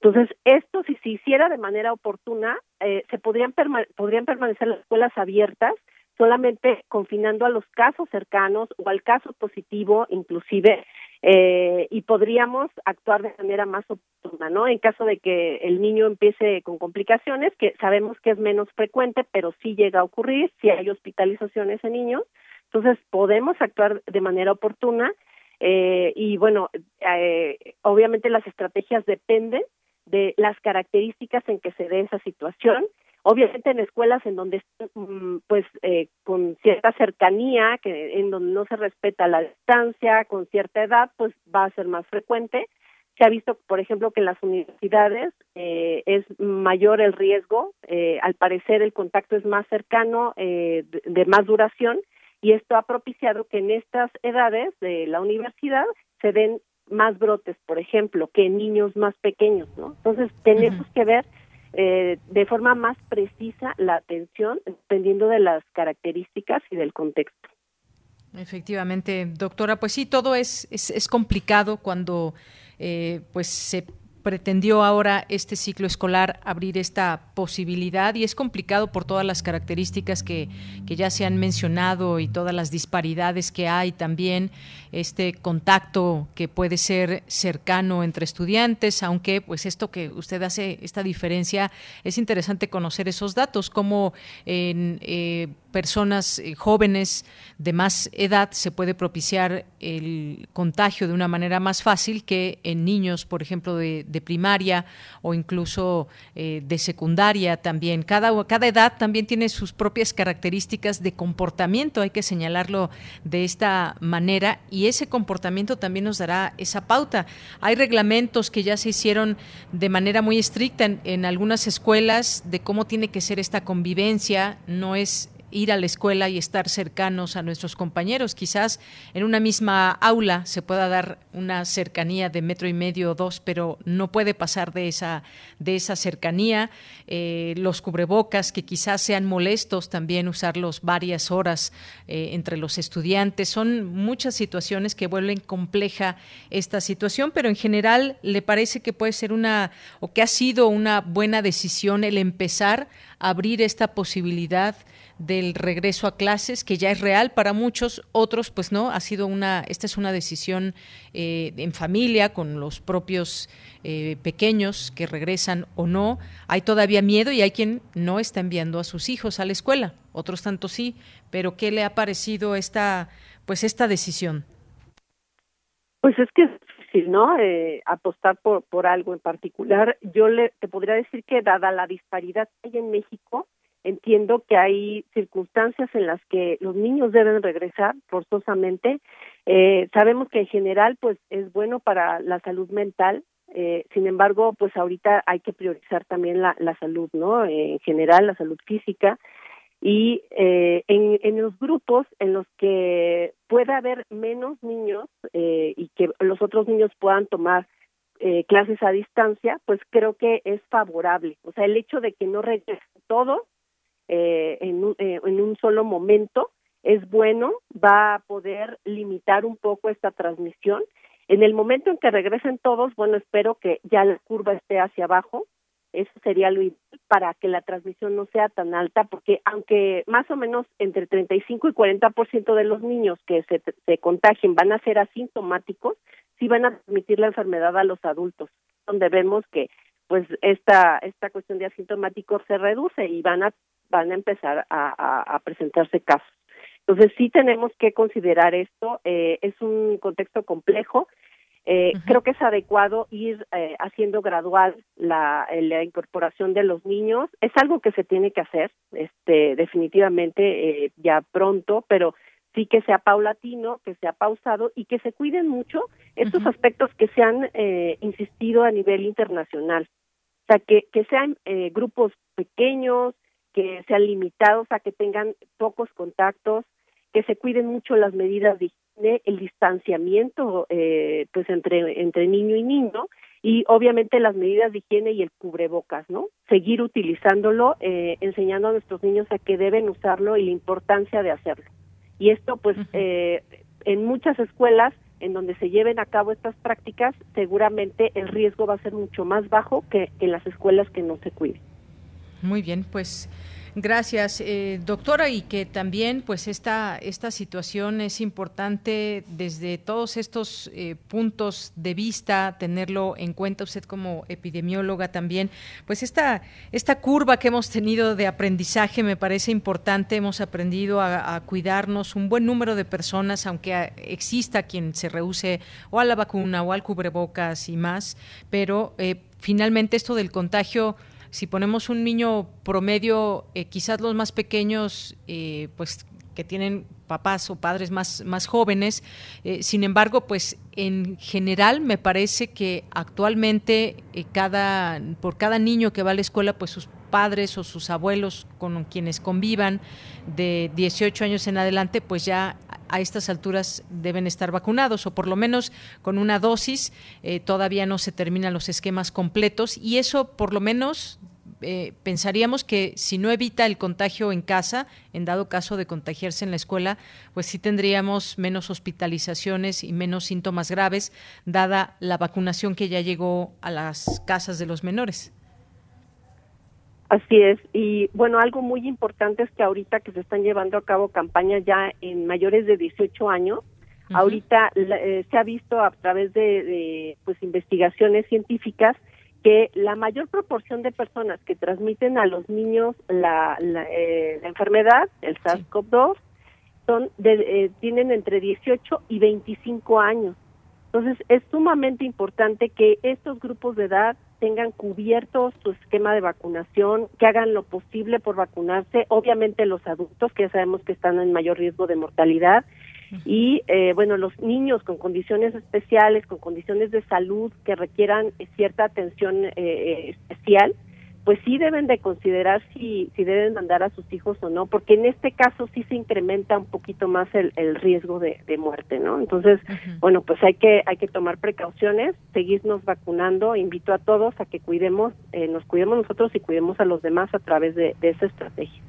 Entonces, esto si se hiciera de manera oportuna, eh, se podrían, podrían permanecer las escuelas abiertas solamente confinando a los casos cercanos o al caso positivo inclusive eh, y podríamos actuar de manera más oportuna, ¿no? En caso de que el niño empiece con complicaciones, que sabemos que es menos frecuente, pero sí llega a ocurrir, si hay hospitalizaciones en niños, entonces podemos actuar de manera oportuna eh, y bueno, eh, obviamente las estrategias dependen de las características en que se dé esa situación. Obviamente en escuelas en donde mm, pues eh, con cierta cercanía que en donde no se respeta la distancia con cierta edad pues va a ser más frecuente se ha visto por ejemplo que en las universidades eh, es mayor el riesgo eh, al parecer el contacto es más cercano de, de más duración y esto ha propiciado que en estas edades de la universidad se den más brotes, por ejemplo, que en niños más pequeños, ¿no? Entonces tenemos que ver eh, de forma más precisa la atención dependiendo de las características y del contexto. Efectivamente, doctora, pues sí, todo es, es, es complicado cuando eh, pues se pretendió ahora este ciclo escolar abrir esta posibilidad y es complicado por todas las características que, que, ya se han mencionado y todas las disparidades que hay también, este contacto que puede ser cercano entre estudiantes, aunque pues esto que usted hace, esta diferencia, es interesante conocer esos datos, como en... Eh, personas eh, jóvenes de más edad se puede propiciar el contagio de una manera más fácil que en niños, por ejemplo, de, primaria o incluso eh, de secundaria también. Cada, edad también tiene sus propias características de comportamiento, hay que señalarlo de esta manera y ese comportamiento también nos dará esa pauta. Hay reglamentos que ya se hicieron de manera muy estricta en algunas escuelas de cómo tiene que ser esta convivencia, no es ir a la escuela y estar cercanos a nuestros compañeros. Quizás en una misma aula se pueda dar una cercanía de metro y medio o dos, pero no puede pasar de esa, de esa cercanía. Eh, los cubrebocas, que quizás sean molestos también usarlos varias horas eh, entre los estudiantes. Son muchas situaciones que vuelven compleja esta situación, pero en general le parece que puede ser una, o que ha sido una buena decisión el empezar a abrir esta posibilidad del regreso a clases, que ya es real para muchos, otros pues no, ha sido una, esta es una decisión eh, en familia, con los propios eh, pequeños que regresan o no. Hay todavía miedo y hay quien no está enviando a sus hijos a la escuela, otros tanto sí, pero ¿qué le ha parecido esta, pues esta decisión? Pues es que ¿no? Eh, apostar por, por algo en particular. Yo le, te podría decir que dada la disparidad que hay en México, entiendo que hay circunstancias en las que los niños deben regresar forzosamente. Eh, sabemos que en general, pues, es bueno para la salud mental. Eh, sin embargo, pues ahorita hay que priorizar también la, la salud, ¿no? en general, la salud física. Y eh, en, en los grupos en los que pueda haber menos niños eh, y que los otros niños puedan tomar eh, clases a distancia, pues creo que es favorable. O sea, el hecho de que no regresen todos eh, en, un, eh, en un solo momento es bueno, va a poder limitar un poco esta transmisión. En el momento en que regresen todos, bueno, espero que ya la curva esté hacia abajo. Eso sería lo ideal para que la transmisión no sea tan alta, porque aunque más o menos entre 35 y 40% de los niños que se, se contagien van a ser asintomáticos, sí van a transmitir la enfermedad a los adultos, donde vemos que pues esta esta cuestión de asintomáticos se reduce y van a van a empezar a, presentarse casos. Entonces sí tenemos que considerar esto, eh, es un contexto complejo, eh, Creo que es adecuado ir eh, haciendo gradual la, la, incorporación de los niños. Es algo que se tiene que hacer, este, definitivamente ya pronto, pero sí que sea paulatino, que sea pausado y que se cuiden mucho estos aspectos que se han insistido a nivel internacional. O sea, que, que sean grupos pequeños, que sean limitados a que tengan pocos contactos, que se cuiden mucho las medidas de higiene, el distanciamiento eh, pues entre entre niño y niño y obviamente las medidas de higiene y el cubrebocas, ¿no? Seguir utilizándolo, eh, enseñando a nuestros niños a que deben usarlo y la importancia de hacerlo. Y esto pues eh, en muchas escuelas en donde se lleven a cabo estas prácticas, seguramente el riesgo va a ser mucho más bajo que en las escuelas que no se cuiden. Muy bien, pues gracias, eh, doctora, y que también, pues esta esta situación es importante desde todos estos eh, puntos de vista tenerlo en cuenta usted como epidemióloga también. Pues esta esta curva que hemos tenido de aprendizaje me parece importante. Hemos aprendido a, cuidarnos un buen número de personas, aunque exista quien se rehúse o a la vacuna o al cubrebocas y más, pero eh, finalmente esto del contagio si ponemos un niño promedio, eh, quizás los más pequeños, eh, pues que tienen papás o padres más, más jóvenes. Eh, sin embargo, pues en general me parece que actualmente eh, cada, por cada niño que va a la escuela, pues sus padres o sus abuelos con quienes convivan de 18 años en adelante, pues ya a estas alturas deben estar vacunados o por lo menos con una dosis. Eh, todavía no se terminan los esquemas completos y eso por lo menos eh, pensaríamos que si no evita el contagio en casa, en dado caso de contagiarse en la escuela, pues sí tendríamos menos hospitalizaciones y menos síntomas graves, dada la vacunación que ya llegó a las casas de los menores. Así es, y bueno, algo muy importante es que ahorita que se están llevando a cabo campañas ya en mayores de 18 años, ahorita eh, se ha visto a través de, de pues investigaciones científicas que la mayor proporción de personas que transmiten a los niños la, la, eh, enfermedad, el SARS-CoV-2, son de, eh, tienen entre 18 y 25 años. Entonces, es sumamente importante que estos grupos de edad tengan cubierto su esquema de vacunación, que hagan lo posible por vacunarse, obviamente los adultos, que ya sabemos que están en mayor riesgo de mortalidad, y eh, bueno, los niños con condiciones especiales, con condiciones de salud que requieran cierta atención eh, especial, pues sí deben de considerar si, si deben mandar a sus hijos o no, porque en este caso sí se incrementa un poquito más el, el riesgo de, de, muerte, ¿no? Entonces, bueno, pues hay que hay que tomar precauciones, seguirnos vacunando, invito a todos a que cuidemos, eh, nos cuidemos nosotros y cuidemos a los demás a través de, de esa estrategia.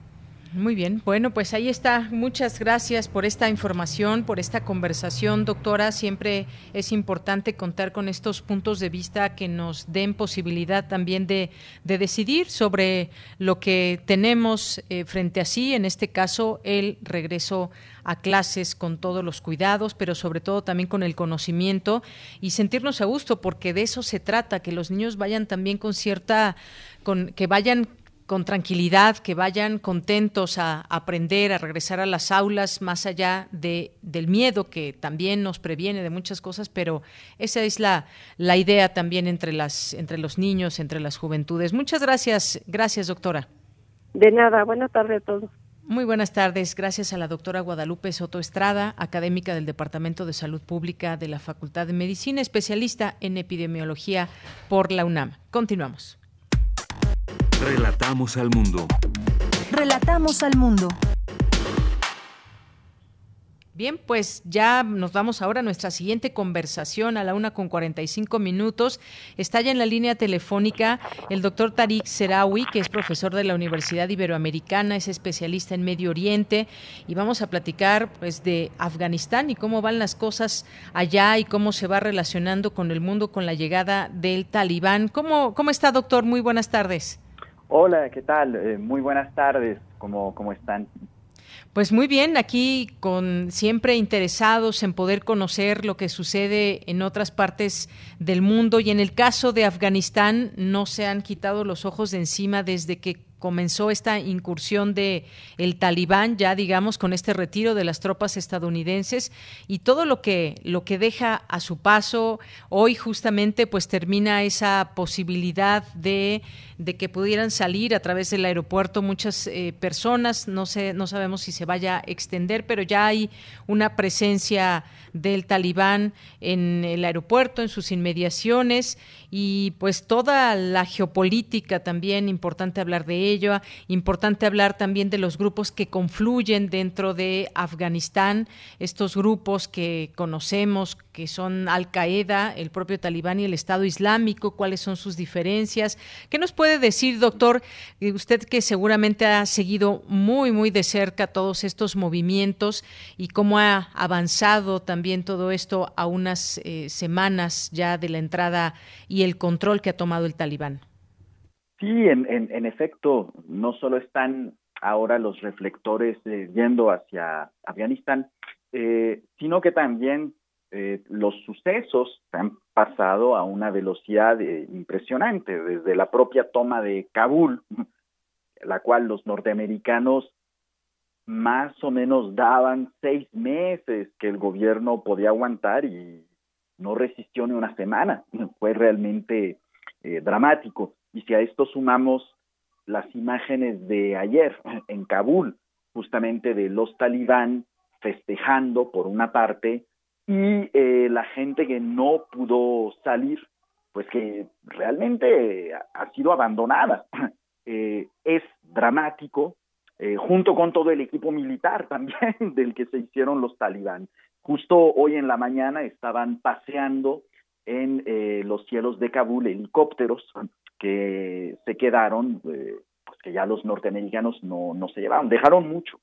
Muy bien, bueno, pues ahí está. Muchas gracias por esta información, por esta conversación, doctora. Siempre es importante contar con estos puntos de vista que nos den posibilidad también de, decidir sobre lo que tenemos eh, frente a sí, en este caso el regreso a clases con todos los cuidados, pero sobre todo también con el conocimiento y sentirnos a gusto, porque de eso se trata, que los niños vayan también con cierta, con, que vayan con tranquilidad, que vayan contentos a aprender, a regresar a las aulas, más allá de, del miedo que también nos previene de muchas cosas, pero esa es la, la idea también entre, las, entre los niños, entre las juventudes. Muchas gracias, gracias doctora. De nada, buenas tardes a todos. Muy buenas tardes. Gracias a la doctora Guadalupe Soto Estrada, académica del Departamento de Salud Pública de la Facultad de Medicina, especialista en epidemiología por la UNAM. Continuamos. Relatamos al mundo. Relatamos al mundo. Bien, pues ya nos vamos ahora a nuestra siguiente conversación a la una con 45 minutos. Está ya en la línea telefónica el doctor Tariq Serawi, que es profesor de la Universidad Iberoamericana, es especialista en Medio Oriente y vamos a platicar pues de Afganistán y cómo van las cosas allá y cómo se va relacionando con el mundo con la llegada del Talibán. ¿Cómo, cómo está, doctor? Muy buenas tardes. Hola, ¿qué tal? Eh, muy buenas tardes, ¿Cómo, ¿cómo están? Pues muy bien, aquí con siempre interesados en poder conocer lo que sucede en otras partes del mundo y en el caso de Afganistán no se han quitado los ojos de encima desde que comenzó esta incursión de el Talibán ya digamos con este retiro de las tropas estadounidenses y todo lo que lo que deja a su paso hoy justamente pues termina esa posibilidad de, de que pudieran salir a través del aeropuerto muchas eh, personas. No sé no sabemos si se vaya a extender pero ya hay una presencia del Talibán en el aeropuerto en sus inmediaciones y pues toda la geopolítica también importante hablar de ello, importante hablar también de los grupos que confluyen dentro de Afganistán, estos grupos que conocemos que son Al Qaeda, el propio Talibán y el Estado Islámico, cuáles son sus diferencias. ¿Qué nos puede decir, doctor, eh, usted que seguramente ha seguido muy, muy de cerca todos estos movimientos y cómo ha avanzado también todo esto a unas eh, semanas ya de la entrada y el control que ha tomado el talibán. Sí, en, efecto, no solo están ahora los reflectores eh, yendo hacia Afganistán, eh, sino que también eh, los sucesos han pasado a una velocidad impresionante, desde la propia toma de Kabul, la cual los norteamericanos más o menos daban seis meses que el gobierno podía aguantar y no resistió ni una semana. Fue realmente eh, dramático. Y si a esto sumamos las imágenes de ayer en Kabul, justamente de los talibán festejando por una parte y eh, la gente que no pudo salir, pues que realmente ha sido abandonada. Eh, es dramático, junto con todo el equipo militar también del que se hicieron los talibán. Justo hoy en la mañana estaban paseando en los cielos de Kabul helicópteros que se quedaron, pues que ya los norteamericanos no, no se llevaron, dejaron mucho.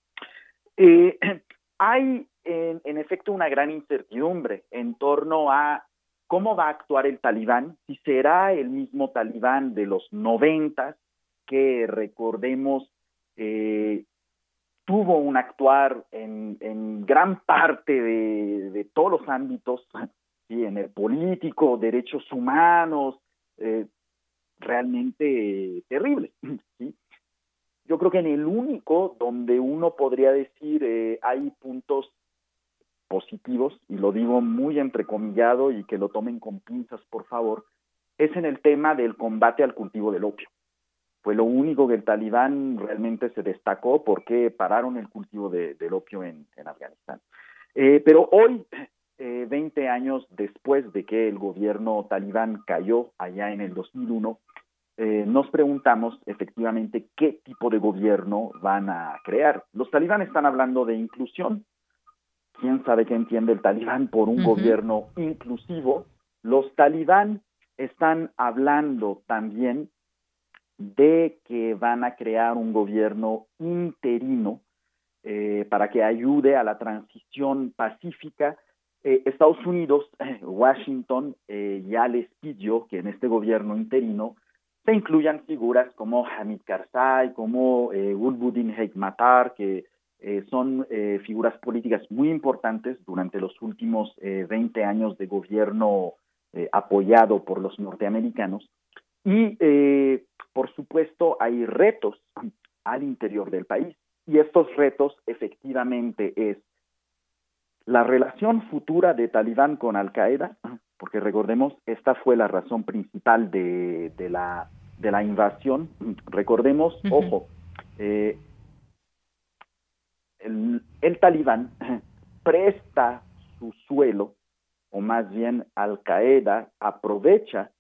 hay en, efecto una gran incertidumbre en torno a cómo va a actuar el talibán, si será el mismo talibán de los noventas, que recordemos eh, tuvo un actuar en, gran parte de, todos los ámbitos, ¿sí? en el político, derechos humanos, eh, realmente terrible. Yo creo que en el único donde uno podría decir eh, hay puntos positivos, y lo digo muy entrecomillado y que lo tomen con pinzas, por favor, es en el tema del combate al cultivo del opio. Fue lo único que el talibán realmente se destacó porque pararon el cultivo del opio en, Afganistán. Eh, pero hoy, eh, 20 años después de que el gobierno talibán cayó allá en el 2001, eh, nos preguntamos efectivamente qué tipo de gobierno van a crear. Los talibán están hablando de inclusión, quién sabe qué entiende el talibán por un gobierno inclusivo. Los talibán están hablando también de que van a crear un gobierno interino eh, para que ayude a la transición pacífica. Eh, Estados Unidos, Washington, eh, ya les pidió que en este gobierno interino se incluyan figuras como Hamid Karzai, como Gulbuddin Hekmatar, que son figuras políticas muy importantes durante los últimos 20 eh, años de gobierno apoyado por los norteamericanos. Y, por supuesto, hay retos al interior del país. Y estos retos efectivamente es la relación futura de Talibán con Al Qaeda, porque recordemos, esta fue la razón principal de, de, la, de la invasión. Recordemos, ojo, eh, el, talibán presta su suelo, o más bien Al Qaeda aprovecha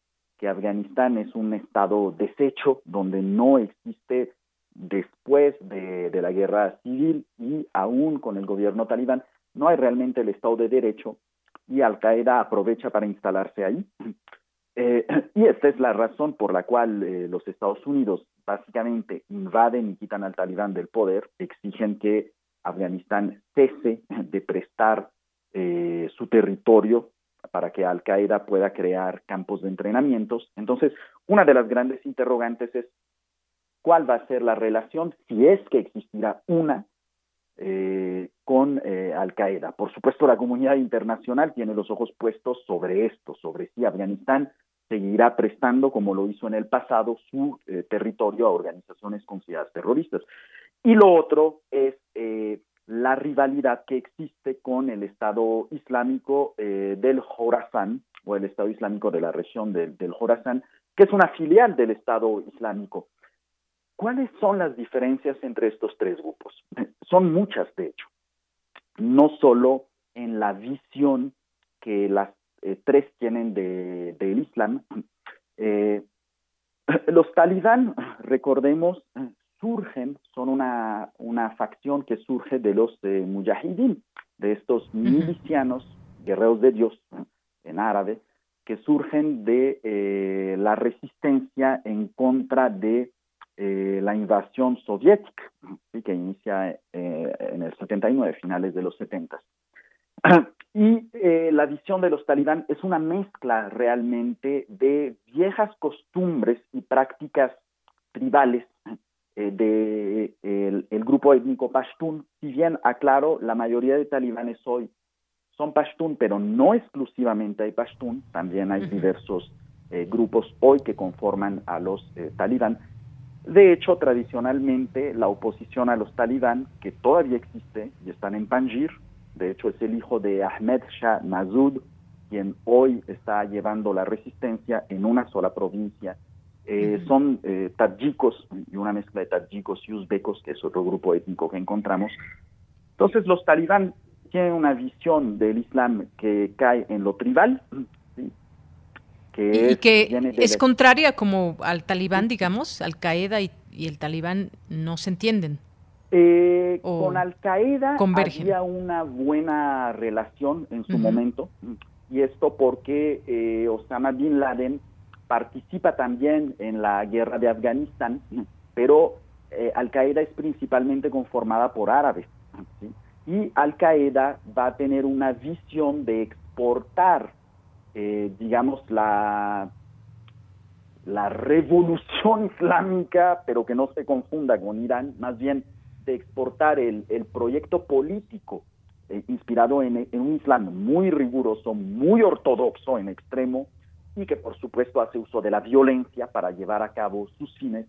que Afganistán es un estado deshecho donde no existe después de, la guerra civil y aún con el gobierno talibán no hay realmente el Estado de Derecho y Al Qaeda aprovecha para instalarse ahí. Eh, y esta es la razón por la cual eh, los Estados Unidos básicamente invaden y quitan al talibán del poder, exigen que Afganistán cese de prestar eh, su territorio para que Al Qaeda pueda crear campos de entrenamientos. Entonces, una de las grandes interrogantes es cuál va a ser la relación, si es que existirá una, eh, con eh, Al Qaeda. Por supuesto, la comunidad internacional tiene los ojos puestos sobre esto, sobre si Afganistán seguirá prestando, como lo hizo en el pasado, su territorio a organizaciones consideradas terroristas. Y lo otro es eh, la rivalidad que existe con el Estado Islámico eh, del Jorazán, o el Estado Islámico de la región del, del Jorazán, que es una filial del Estado Islámico. ¿Cuáles son las diferencias entre estos tres grupos? Son muchas, de hecho. No solo en la visión que las eh, tres tienen de, del Islam. los talibán, recordemos, surgen, son una, una facción que surge de los eh, mujahidin, de estos milicianos, guerreros de Dios en árabe, que surgen de eh, la resistencia en contra de eh, la invasión soviética, que inicia en el 79, finales de los 70. Y la visión de los talibán es una mezcla realmente de viejas costumbres y prácticas tribales eh, del de el, grupo étnico pashtun. Si bien, aclaro, la mayoría de talibanes hoy son pashtun, pero no exclusivamente hay pashtun, también hay diversos eh, grupos hoy que conforman a los eh, talibán. De hecho, tradicionalmente, la oposición a los talibán, que todavía existe y están en Panjir, de hecho es el hijo de Ahmed Shah Mazud, quien hoy está llevando la resistencia en una sola provincia Eh, son eh, tadjikos y una mezcla de tadjikos y uzbecos, que es otro grupo étnico que encontramos. Entonces los talibán tienen una visión del Islam que cae en lo tribal, que y, es, que es contraria como al talibán, digamos, Al Qaeda y, el talibán no se entienden. Eh, con Al Qaeda había una buena relación en su momento, y esto porque eh, Osama Bin Laden participa también en la guerra de Afganistán, pero eh, Al Qaeda es principalmente conformada por árabes. Y Al Qaeda va a tener una visión de exportar, eh, digamos, la, la revolución islámica, pero que no se confunda con Irán, más bien de exportar el, el proyecto político eh, inspirado en, en, un Islam muy riguroso, muy ortodoxo en extremo, y que por supuesto hace uso de la violencia para llevar a cabo sus fines,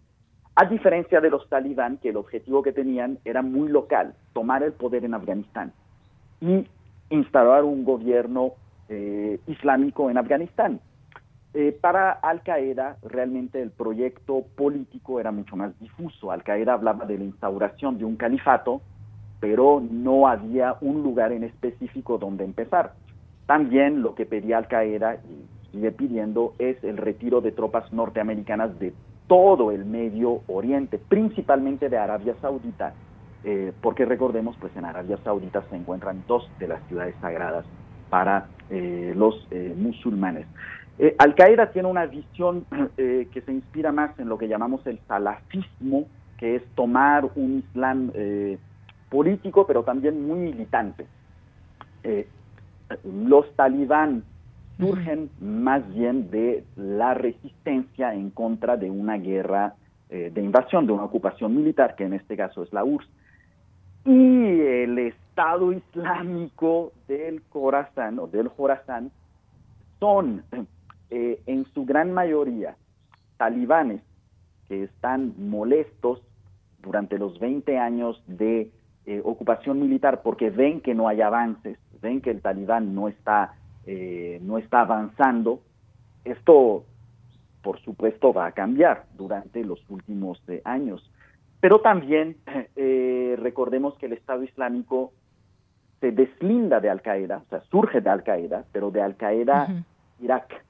a diferencia de los talibán, que el objetivo que tenían era muy local, tomar el poder en Afganistán y instalar un gobierno eh, islámico en Afganistán. Eh, para Al Qaeda, realmente el proyecto político era mucho más difuso. Al Qaeda hablaba de la instauración de un califato, pero no había un lugar en específico donde empezar. También lo que pedía Al Qaeda, y sigue pidiendo es el retiro de tropas norteamericanas de todo el Medio Oriente, principalmente de Arabia Saudita, eh, porque recordemos, pues en Arabia Saudita se encuentran dos de las ciudades sagradas para eh, los eh, musulmanes. Al Qaeda tiene una visión que se inspira más en lo que llamamos el salafismo, que es tomar un Islam político, pero también muy militante. los talibán surgen más bien de la resistencia en contra de una guerra eh, de invasión, de una ocupación militar, que en este caso es la URSS. Y el Estado Islámico del Khorasan o del Jorazán son eh, en su gran mayoría talibanes que están molestos durante los 20 años de eh, ocupación militar porque ven que no hay avances, ven que el talibán no está eh, no está avanzando. Esto, por supuesto, va a cambiar durante los últimos eh, años. Pero también eh, recordemos que el Estado Islámico se deslinda de Al Qaeda, o sea, surge de Al Qaeda, pero de Al Qaeda Irak.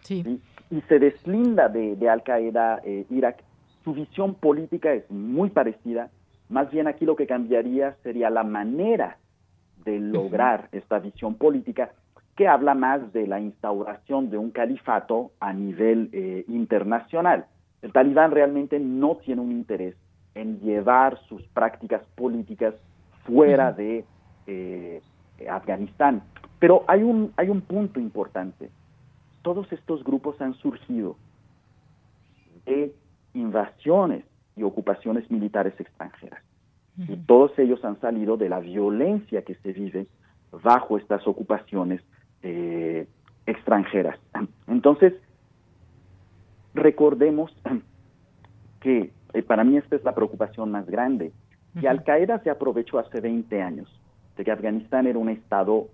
Sí. Y se deslinda de, de Al Qaeda Irak. Su visión política es muy parecida. Más bien aquí lo que cambiaría sería la manera de lograr esta visión política que habla más de la instauración de un califato a nivel eh, internacional. El talibán realmente no tiene un interés en llevar sus prácticas políticas fuera de eh, Afganistán. Pero hay un, hay un punto importante. Todos estos grupos han surgido de invasiones y ocupaciones militares extranjeras. Y todos ellos han salido de la violencia que se vive bajo estas ocupaciones eh, extranjeras. Entonces, recordemos que eh, para mí esta es la preocupación más grande. Que Al Qaeda se aprovechó hace 20 años de que Afganistán era un estado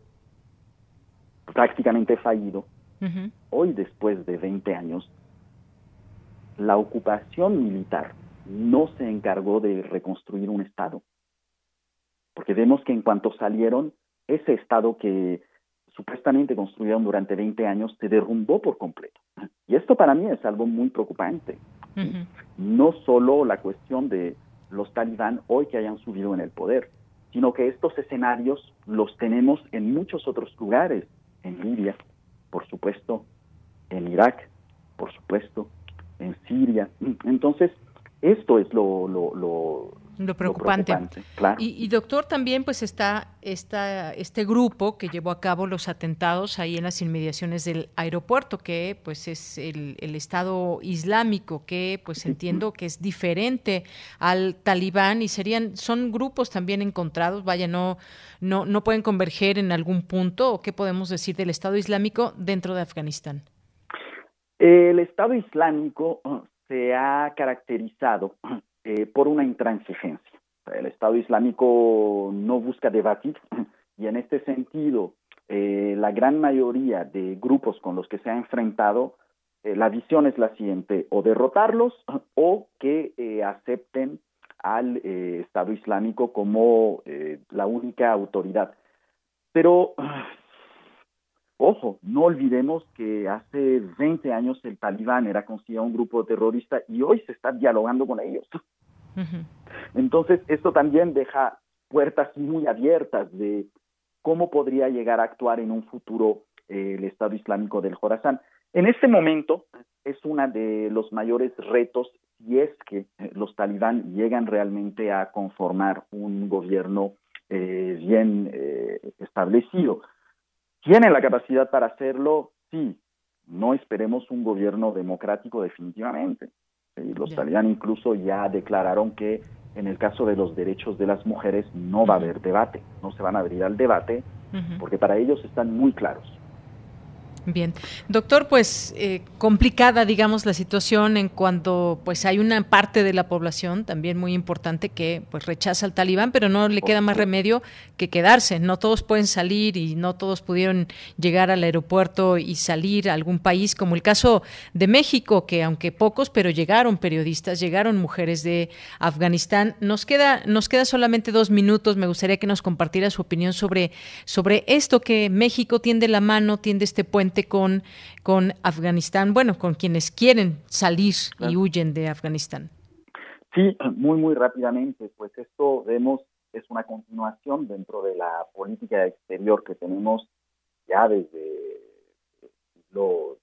prácticamente fallido. Hoy, después de 20 años, la ocupación militar no se encargó de reconstruir un estado. Porque vemos que en cuanto salieron, ese estado que supuestamente construyeron durante 20 años se derrumbó por completo. Y esto para mí es algo muy preocupante. No solo la cuestión de los talibán hoy que hayan subido en el poder, sino que estos escenarios los tenemos en muchos otros lugares, en Libia, por supuesto, en Irak, por supuesto, en Siria. Entonces, esto es lo, lo, lo lo preocupante. y, doctor, también pues está este grupo que llevó a cabo los atentados ahí en las inmediaciones del aeropuerto, que pues es el, Estado Islámico, que pues entiendo que es diferente al talibán y serían, son grupos también encontrados, vaya, no, no, no pueden converger en algún punto, o qué podemos decir del Estado Islámico dentro de Afganistán. El Estado Islámico uh, se ha caracterizado eh, por una intransigencia. El Estado Islámico no busca debatir y en este sentido eh, la gran mayoría de grupos con los que se ha enfrentado eh, la visión es la siguiente, o derrotarlos o que eh, acepten al Estado Islámico como la única autoridad. Pero, ojo, no olvidemos que hace 20 años el talibán era considerado un grupo terrorista y hoy se está dialogando con ellos. Entonces, esto también deja puertas muy abiertas de cómo podría llegar a actuar en un futuro el Estado Islámico del Jorazán. En este momento es uno de los mayores retos si es que eh, los talibán llegan realmente a conformar un gobierno eh, bien eh, establecido. ¿Tienen la capacidad para hacerlo? Sí. No esperemos un gobierno democrático definitivamente. Los talibán incluso ya declararon que en el caso de los derechos de las mujeres no va a haber debate, no se van a abrir al debate, porque para ellos están muy claros. Bien, doctor, pues eh, complicada, digamos, la situación en cuanto, pues hay una parte de la población también muy importante que, pues rechaza al talibán, pero no le queda más remedio que quedarse. No todos pueden salir y no todos pudieron llegar al aeropuerto y salir a algún país, como el caso de México, que aunque pocos, pero llegaron periodistas, llegaron mujeres de Afganistán. Nos queda, nos queda solamente dos minutos. Me gustaría que nos compartiera su opinión sobre sobre esto que México tiende la mano, tiende este puente con, con Afganistán, bueno, con quienes quieren salir y huyen de Afganistán? Sí, muy, muy rápidamente, pues esto vemos es una continuación dentro de la política exterior que tenemos ya desde siglo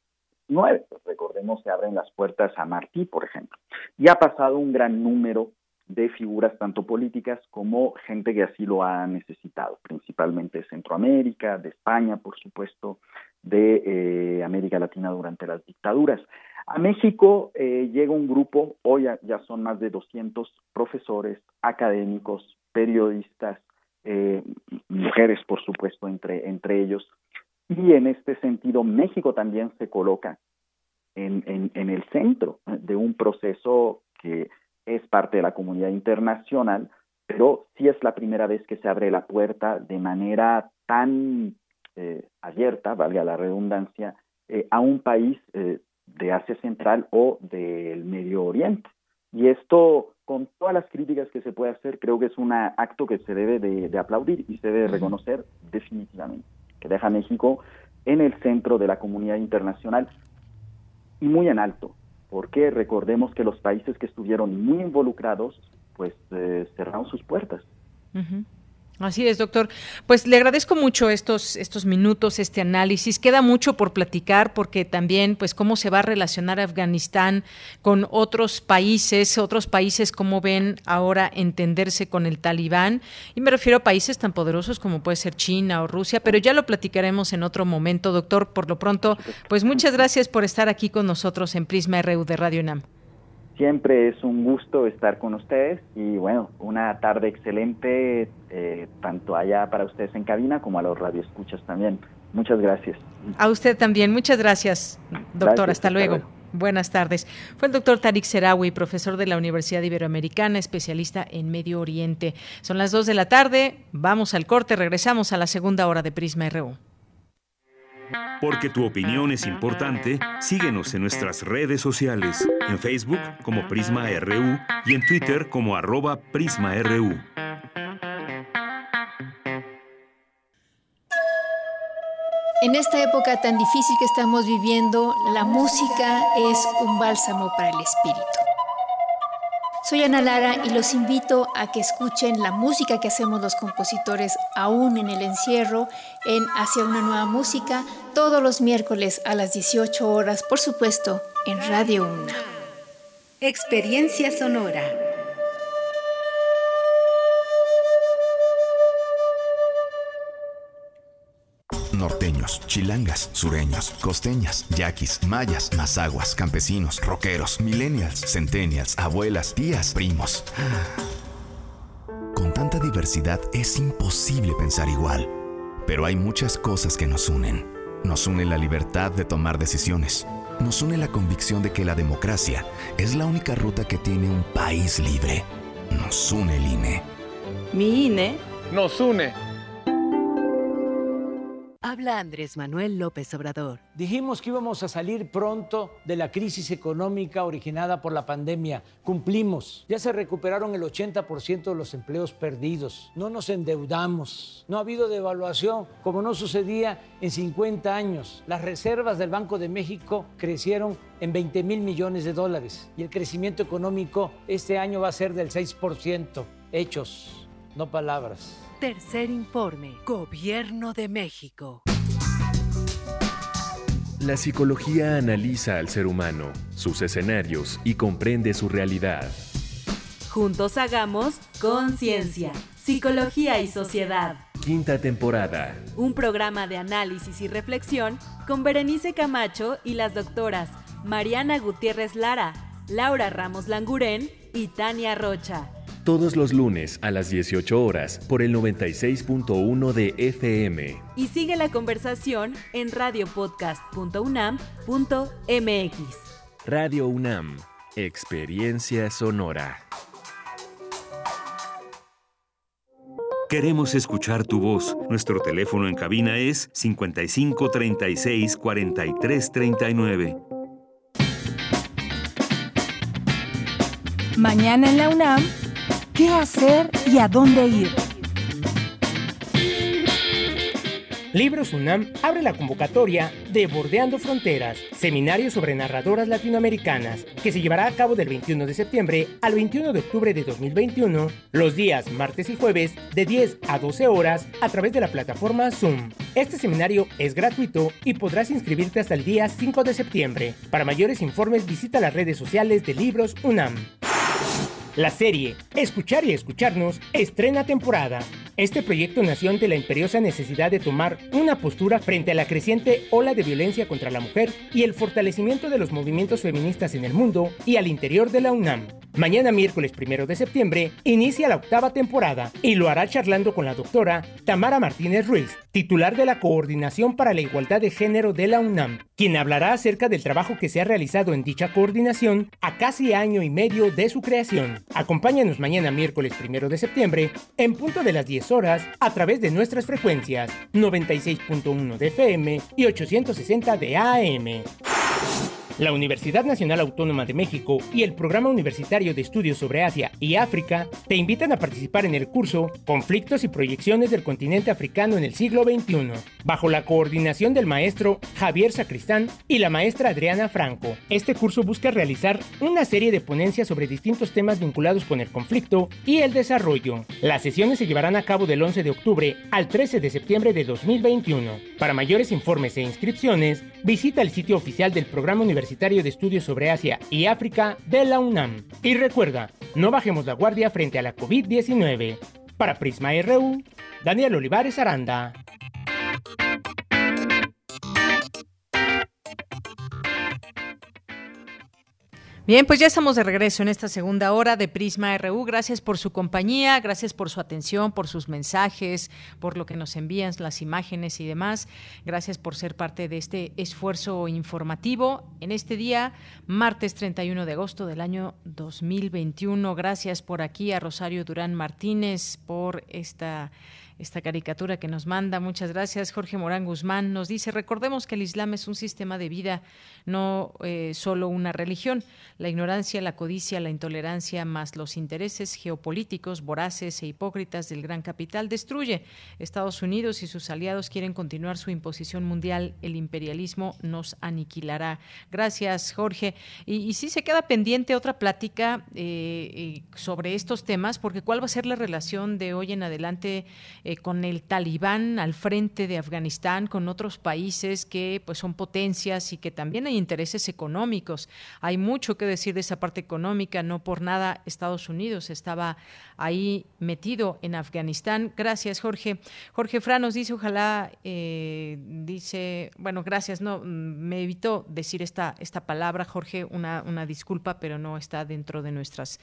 XIX. Pues recordemos, se abren las puertas a Martí, por ejemplo. Y ha pasado un gran número de figuras tanto políticas como gente que así lo ha necesitado, principalmente de Centroamérica, de España, por supuesto, de eh, América Latina durante las dictaduras. A México eh, llega un grupo, hoy ya, son más de 200 profesores, académicos, periodistas, eh, mujeres, por supuesto, entre, entre ellos. Y en este sentido, México también se coloca en, en, en el centro de un proceso que es parte de la comunidad internacional, pero sí es la primera vez que se abre la puerta de manera tan eh, abierta, valga la redundancia, eh, a un país eh, de Asia Central o del Medio Oriente. Y esto, con todas las críticas que se puede hacer, creo que es un acto que se debe de, aplaudir y se debe reconocer definitivamente, que deja a México en el centro de la comunidad internacional y muy en alto, porque recordemos que los países que estuvieron muy involucrados, pues cerraron sus puertas. Así es, doctor. Pues le agradezco mucho estos, estos minutos, este análisis. Queda mucho por platicar porque también, pues, cómo se va a relacionar Afganistán con otros países, otros países, cómo ven ahora entenderse con el talibán. Y me refiero a países tan poderosos como puede ser China o Rusia, pero ya lo platicaremos en otro momento, doctor. Por lo pronto, pues muchas gracias por estar aquí con nosotros en Prisma RU de Radio UNAM. Siempre es un gusto estar con ustedes y bueno, una tarde excelente, eh, tanto allá para ustedes en cabina como a los radioescuchas también. Muchas gracias. A usted también, muchas gracias, doctor. hasta, luego. Buenas tardes. Fue el doctor Tarik Serawi, profesor de la Universidad Iberoamericana, especialista en Medio Oriente. Son las dos de la tarde, vamos al corte, regresamos a la segunda hora de Prisma RU. Porque tu opinión es importante, síguenos en nuestras redes sociales, en Facebook como Prisma RU y en Twitter como arroba PrismaRU. En esta época tan difícil que estamos viviendo, la música es un bálsamo para el espíritu. Soy Ana Lara y los invito a que escuchen la música que hacemos los compositores aún en el encierro en Hacia una nueva música todos los miércoles a las 18 horas, por supuesto, en Radio Una. Experiencia sonora. norteños, chilangas, sureños, costeñas, yaquis, mayas, mazaguas, campesinos, rockeros, millennials, centennials, abuelas, tías, primos. Con tanta diversidad es imposible pensar igual, pero hay muchas cosas que nos unen. Nos une la libertad de tomar decisiones. Nos une la convicción de que la democracia es la única ruta que tiene un país libre. Nos une el INE. Mi INE nos une Habla Andrés Manuel López Obrador. Dijimos que íbamos a salir pronto de la crisis económica originada por la pandemia. Cumplimos. Ya se recuperaron el 80% de los empleos perdidos. No nos endeudamos. No ha habido devaluación como no sucedía en 50 años. Las reservas del Banco de México crecieron en 20 mil millones de dólares y el crecimiento económico este año va a ser del 6%. Hechos, no palabras. Tercer informe, Gobierno de México. La psicología analiza al ser humano, sus escenarios y comprende su realidad. Juntos hagamos conciencia, psicología y sociedad. Quinta temporada. Un programa de análisis y reflexión con Berenice Camacho y las doctoras Mariana Gutiérrez Lara, Laura Ramos Langurén y Tania Rocha todos los lunes a las 18 horas por el 96.1 de FM. Y sigue la conversación en radiopodcast.unam.mx. Radio UNAM, Experiencia Sonora. Queremos escuchar tu voz. Nuestro teléfono en cabina es 55 36 43 39. Mañana en la UNAM qué hacer y a dónde ir. Libros UNAM abre la convocatoria de Bordeando Fronteras, seminario sobre narradoras latinoamericanas, que se llevará a cabo del 21 de septiembre al 21 de octubre de 2021, los días martes y jueves de 10 a 12 horas a través de la plataforma Zoom. Este seminario es gratuito y podrás inscribirte hasta el día 5 de septiembre. Para mayores informes visita las redes sociales de Libros UNAM. La serie Escuchar y Escucharnos estrena temporada. Este proyecto nació ante la imperiosa necesidad de tomar una postura frente a la creciente ola de violencia contra la mujer y el fortalecimiento de los movimientos feministas en el mundo y al interior de la UNAM. Mañana miércoles primero de septiembre inicia la octava temporada y lo hará charlando con la doctora Tamara Martínez Ruiz, titular de la Coordinación para la Igualdad de Género de la UNAM, quien hablará acerca del trabajo que se ha realizado en dicha coordinación a casi año y medio de su creación. Acompáñanos mañana miércoles primero de septiembre en punto de las 10 horas a través de nuestras frecuencias 96.1 de FM y 860 de AM. La Universidad Nacional Autónoma de México y el Programa Universitario de Estudios sobre Asia y África te invitan a participar en el curso Conflictos y Proyecciones del Continente Africano en el siglo XXI, bajo la coordinación del maestro Javier Sacristán y la maestra Adriana Franco. Este curso busca realizar una serie de ponencias sobre distintos temas vinculados con el conflicto y el desarrollo. Las sesiones se llevarán a cabo del 11 de octubre al 13 de septiembre de 2021. Para mayores informes e inscripciones, visita el sitio oficial del Programa Universitario De Estudios sobre Asia y África de la UNAM. Y recuerda, no bajemos la guardia frente a la COVID-19. Para Prisma RU, Daniel Olivares Aranda. Bien, pues ya estamos de regreso en esta segunda hora de Prisma RU. Gracias por su compañía, gracias por su atención, por sus mensajes, por lo que nos envían, las imágenes y demás. Gracias por ser parte de este esfuerzo informativo en este día, martes 31 de agosto del año 2021. Gracias por aquí a Rosario Durán Martínez por esta esta caricatura que nos manda. Muchas gracias. Jorge Morán Guzmán nos dice, recordemos que el Islam es un sistema de vida, no eh, solo una religión. La ignorancia, la codicia, la intolerancia, más los intereses geopolíticos voraces e hipócritas del gran capital destruye. Estados Unidos y sus aliados quieren continuar su imposición mundial. El imperialismo nos aniquilará. Gracias, Jorge. Y, si se queda pendiente otra plática eh, eh, sobre estos temas, porque cuál va a ser la relación de hoy en adelante eh, con el talibán al frente de Afganistán, con otros países que pues son potencias y que también hay intereses económicos. Hay mucho que decir de esa parte económica, no por nada Estados Unidos estaba ahí metido en Afganistán. Gracias, Jorge. Jorge Franos dice, ojalá, eh, dice, bueno, gracias, no, me evitó decir esta, esta palabra, Jorge, una, una disculpa, pero no está dentro de nuestras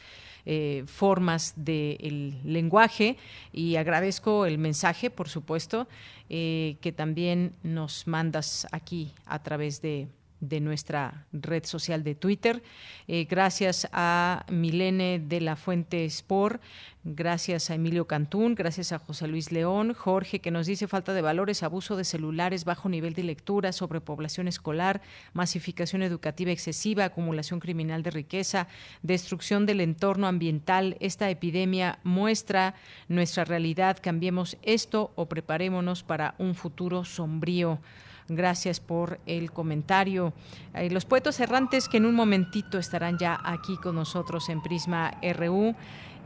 eh, formas del lenguaje y agradezco el mensaje, por supuesto, eh, que también nos mandas aquí a través de de nuestra red social de Twitter. Eh, gracias a Milene de la Fuente Sport, gracias a Emilio Cantún, gracias a José Luis León, Jorge que nos dice falta de valores, abuso de celulares, bajo nivel de lectura, sobrepoblación escolar, masificación educativa excesiva, acumulación criminal de riqueza, destrucción del entorno ambiental. Esta epidemia muestra nuestra realidad. Cambiemos esto o preparémonos para un futuro sombrío. Gracias por el comentario. Eh, los poetas errantes que en un momentito estarán ya aquí con nosotros en Prisma RU.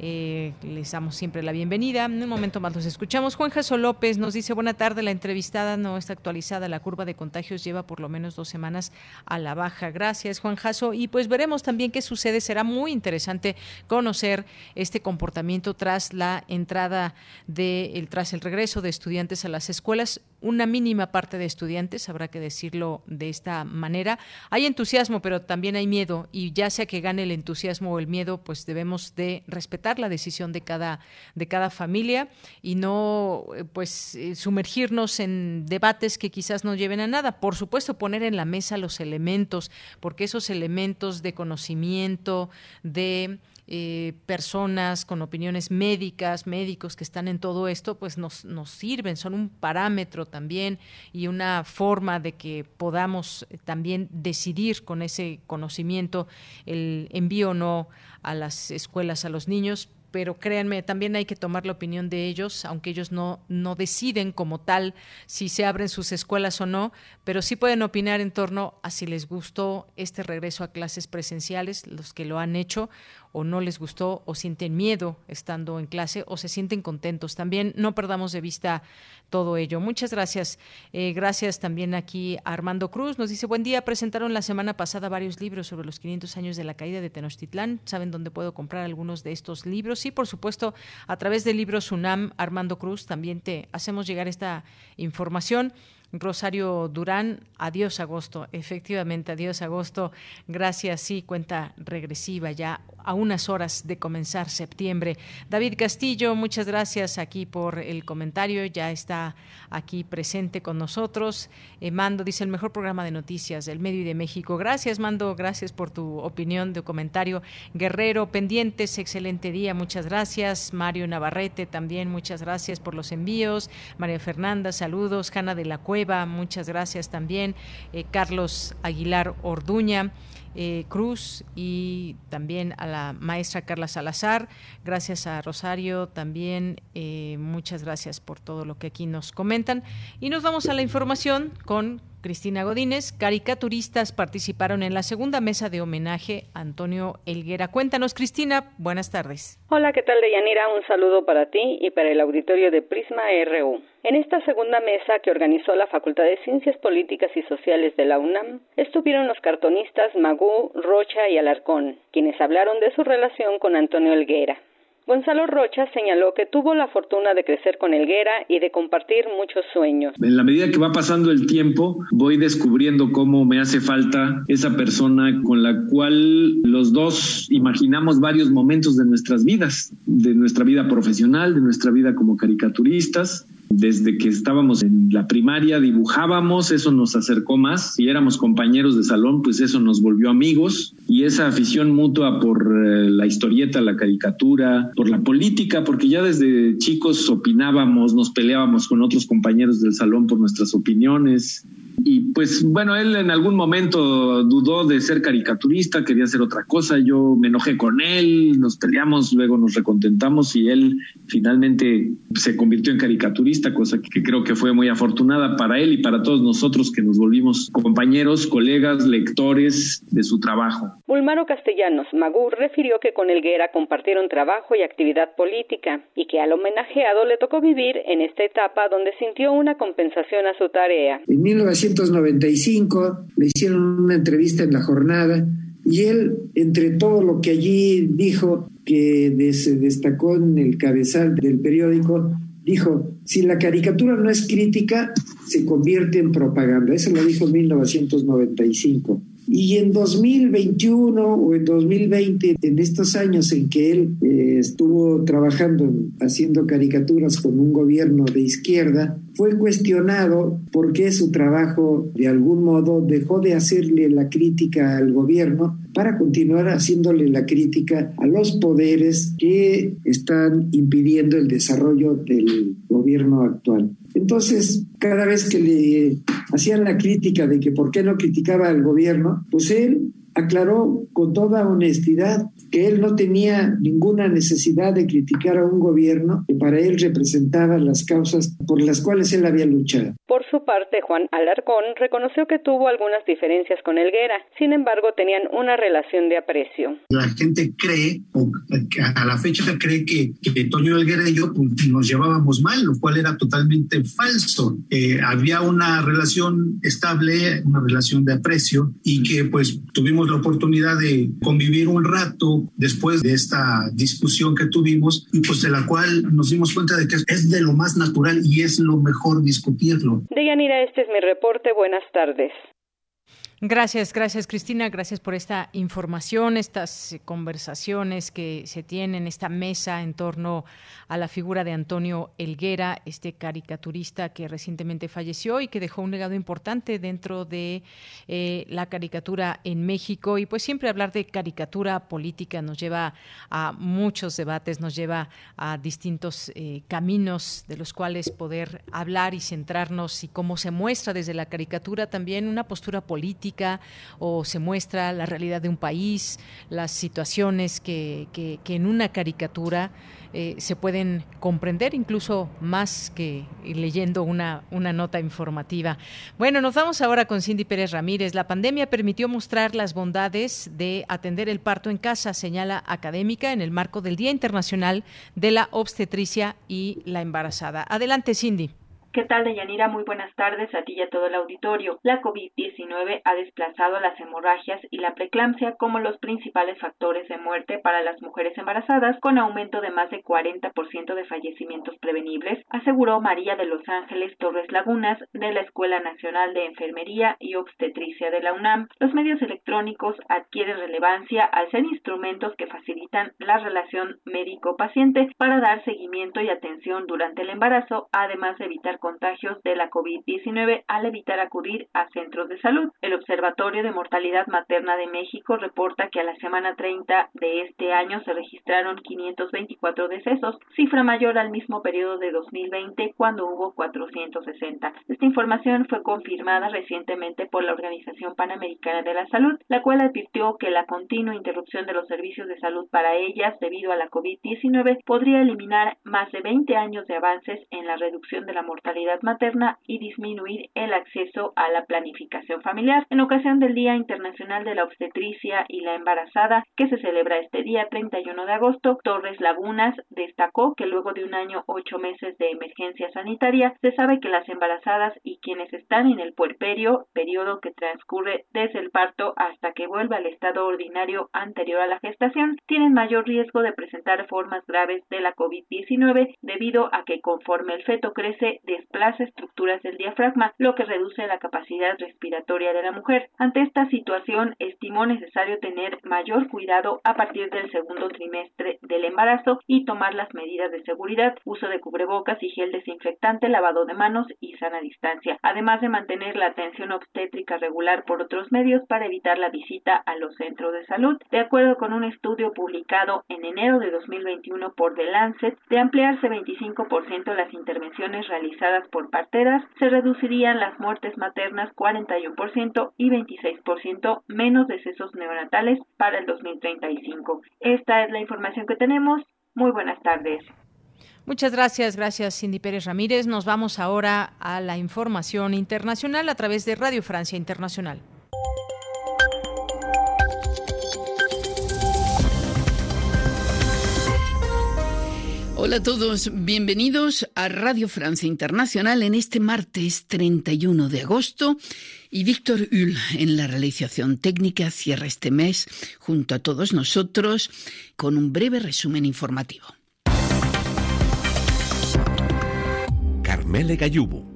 Eh, les damos siempre la bienvenida. En un momento más los escuchamos. Juan Jaso López nos dice, buena tarde, la entrevistada no está actualizada, la curva de contagios lleva por lo menos dos semanas a la baja. Gracias, Juan Jaso. Y pues veremos también qué sucede. Será muy interesante conocer este comportamiento tras la entrada de, tras el regreso de estudiantes a las escuelas. Una mínima parte de estudiantes, habrá que decirlo de esta manera. Hay entusiasmo, pero también hay miedo. Y ya sea que gane el entusiasmo o el miedo, pues debemos de respetar la decisión de cada, de cada familia y no eh, pues eh, sumergirnos en debates que quizás no lleven a nada. Por supuesto, poner en la mesa los elementos, porque esos elementos de conocimiento, de eh, personas con opiniones médicas, médicos que están en todo esto, pues nos, nos sirven, son un parámetro también y una forma de que podamos también decidir con ese conocimiento el envío o no a las escuelas a los niños, pero créanme, también hay que tomar la opinión de ellos, aunque ellos no, no deciden como tal si se abren sus escuelas o no, pero sí pueden opinar en torno a si les gustó este regreso a clases presenciales, los que lo han hecho, o no les gustó, o sienten miedo estando en clase, o se sienten contentos. También no perdamos de vista todo ello. Muchas gracias. Eh, gracias también aquí a Armando Cruz. Nos dice, buen día, presentaron la semana pasada varios libros sobre los 500 años de la caída de Tenochtitlán. ¿Saben dónde puedo comprar algunos de estos libros? Sí, por supuesto, a través del libro Sunam, Armando Cruz, también te hacemos llegar esta información. Rosario Durán, adiós agosto, efectivamente, adiós agosto, gracias, sí, cuenta regresiva ya a unas horas de comenzar septiembre. David Castillo, muchas gracias aquí por el comentario, ya está aquí presente con nosotros. Eh, Mando dice el mejor programa de noticias del medio y de México. Gracias, Mando, gracias por tu opinión, de comentario. Guerrero, pendientes, excelente día, muchas gracias. Mario Navarrete, también muchas gracias por los envíos. María Fernanda, saludos. Jana de la Cueva, muchas gracias también. Eh, Carlos Aguilar Orduña. Eh, Cruz y también a la maestra Carla Salazar. Gracias a Rosario también. Eh, muchas gracias por todo lo que aquí nos comentan. Y nos vamos a la información con Cristina Godínez. Caricaturistas participaron en la segunda mesa de homenaje a Antonio Elguera. Cuéntanos, Cristina. Buenas tardes. Hola, ¿qué tal, Deyanira? Un saludo para ti y para el auditorio de Prisma RU. En esta segunda mesa que organizó la Facultad de Ciencias Políticas y Sociales de la UNAM, estuvieron los cartonistas Magú, Rocha y Alarcón, quienes hablaron de su relación con Antonio Elguera. Gonzalo Rocha señaló que tuvo la fortuna de crecer con Elguera y de compartir muchos sueños. En la medida que va pasando el tiempo, voy descubriendo cómo me hace falta esa persona con la cual los dos imaginamos varios momentos de nuestras vidas, de nuestra vida profesional, de nuestra vida como caricaturistas, desde que estábamos en la primaria dibujábamos, eso nos acercó más. Si éramos compañeros de salón, pues eso nos volvió amigos. Y esa afición mutua por eh, la historieta, la caricatura, por la política, porque ya desde chicos opinábamos, nos peleábamos con otros compañeros del salón por nuestras opiniones. Y pues bueno, él en algún momento dudó de ser caricaturista, quería hacer otra cosa, yo me enojé con él, nos peleamos, luego nos recontentamos y él finalmente se convirtió en caricaturista, cosa que creo que fue muy afortunada para él y para todos nosotros que nos volvimos compañeros, colegas, lectores de su trabajo. Ulmaro Castellanos Magur refirió que con Elguera compartieron trabajo y actividad política y que al homenajeado le tocó vivir en esta etapa donde sintió una compensación a su tarea. En 1995 le hicieron una entrevista en la jornada y él, entre todo lo que allí dijo, que se destacó en el cabezal del periódico, dijo, si la caricatura no es crítica, se convierte en propaganda. Eso lo dijo en 1995. Y en 2021 o en 2020, en estos años en que él eh, estuvo trabajando, haciendo caricaturas con un gobierno de izquierda, fue cuestionado por qué su trabajo de algún modo dejó de hacerle la crítica al gobierno para continuar haciéndole la crítica a los poderes que están impidiendo el desarrollo del gobierno actual. Entonces, cada vez que le hacían la crítica de que por qué no criticaba al gobierno, pues él aclaró con toda honestidad que él no tenía ninguna necesidad de criticar a un gobierno que para él representaba las causas por las cuales él había luchado. Por su parte, Juan Alarcón reconoció que tuvo algunas diferencias con Elguera, sin embargo tenían una relación de aprecio. La gente cree, o a la fecha cree que, que Toño Elguera y yo pues, nos llevábamos mal, lo cual era totalmente falso. Eh, había una relación estable, una relación de aprecio y que pues tuvimos la oportunidad de convivir un rato después de esta discusión que tuvimos y pues de la cual nos dimos cuenta de que es de lo más natural y es lo mejor discutirlo. Deyanira, este es mi reporte. Buenas tardes. Gracias, gracias Cristina, gracias por esta información, estas conversaciones que se tienen, esta mesa en torno a la figura de Antonio Elguera, este caricaturista que recientemente falleció y que dejó un legado importante dentro de eh, la caricatura en México. Y pues siempre hablar de caricatura política nos lleva a muchos debates, nos lleva a distintos eh, caminos de los cuales poder hablar y centrarnos y cómo se muestra desde la caricatura también una postura política o se muestra la realidad de un país, las situaciones que, en una caricatura eh, se pueden comprender incluso más que leyendo una, una nota informativa. Bueno, nos vamos ahora con Cindy Pérez Ramírez. La pandemia permitió mostrar las bondades de atender el parto en casa, señala académica en el marco del Día Internacional de la Obstetricia y la Embarazada. Adelante, Cindy. ¿Qué tal, Deyanira? Muy buenas tardes a ti y a todo el auditorio. La COVID-19 ha desplazado las hemorragias y la preeclampsia como los principales factores de muerte para las mujeres embarazadas, con aumento de más de 40% de fallecimientos prevenibles, aseguró María de Los Ángeles Torres Lagunas de la Escuela Nacional de Enfermería y Obstetricia de la UNAM. Los medios electrónicos adquieren relevancia al ser instrumentos que facilitan la relación médico-paciente para dar seguimiento y atención durante el embarazo, además de evitar contagios de la COVID-19 al evitar acudir a centros de salud. El Observatorio de Mortalidad Materna de México reporta que a la semana 30 de este año se registraron 524 decesos, cifra mayor al mismo periodo de 2020 cuando hubo 460. Esta información fue confirmada recientemente por la Organización Panamericana de la Salud, la cual advirtió que la continua interrupción de los servicios de salud para ellas debido a la COVID-19 podría eliminar más de 20 años de avances en la reducción de la mortalidad materna y disminuir el acceso a la planificación familiar. En ocasión del Día Internacional de la Obstetricia y la Embarazada, que se celebra este día 31 de agosto, Torres Lagunas destacó que luego de un año ocho meses de emergencia sanitaria, se sabe que las embarazadas y quienes están en el puerperio, periodo que transcurre desde el parto hasta que vuelva al estado ordinario anterior a la gestación, tienen mayor riesgo de presentar formas graves de la COVID-19 debido a que conforme el feto crece, desplaza estructuras del diafragma, lo que reduce la capacidad respiratoria de la mujer. Ante esta situación, estimó necesario tener mayor cuidado a partir del segundo trimestre del embarazo y tomar las medidas de seguridad, uso de cubrebocas y gel desinfectante, lavado de manos y sana distancia, además de mantener la atención obstétrica regular por otros medios para evitar la visita a los centros de salud. De acuerdo con un estudio publicado en enero de 2021 por The Lancet, de ampliarse 25% las intervenciones realizadas por parteras, se reducirían las muertes maternas 41% y 26% menos decesos neonatales para el 2035. Esta es la información que tenemos. Muy buenas tardes. Muchas gracias, gracias Cindy Pérez Ramírez. Nos vamos ahora a la información internacional a través de Radio Francia Internacional. Hola a todos, bienvenidos a Radio Francia Internacional en este martes 31 de agosto y Víctor Hull en la realización técnica cierra este mes junto a todos nosotros con un breve resumen informativo. Carmele Gallubo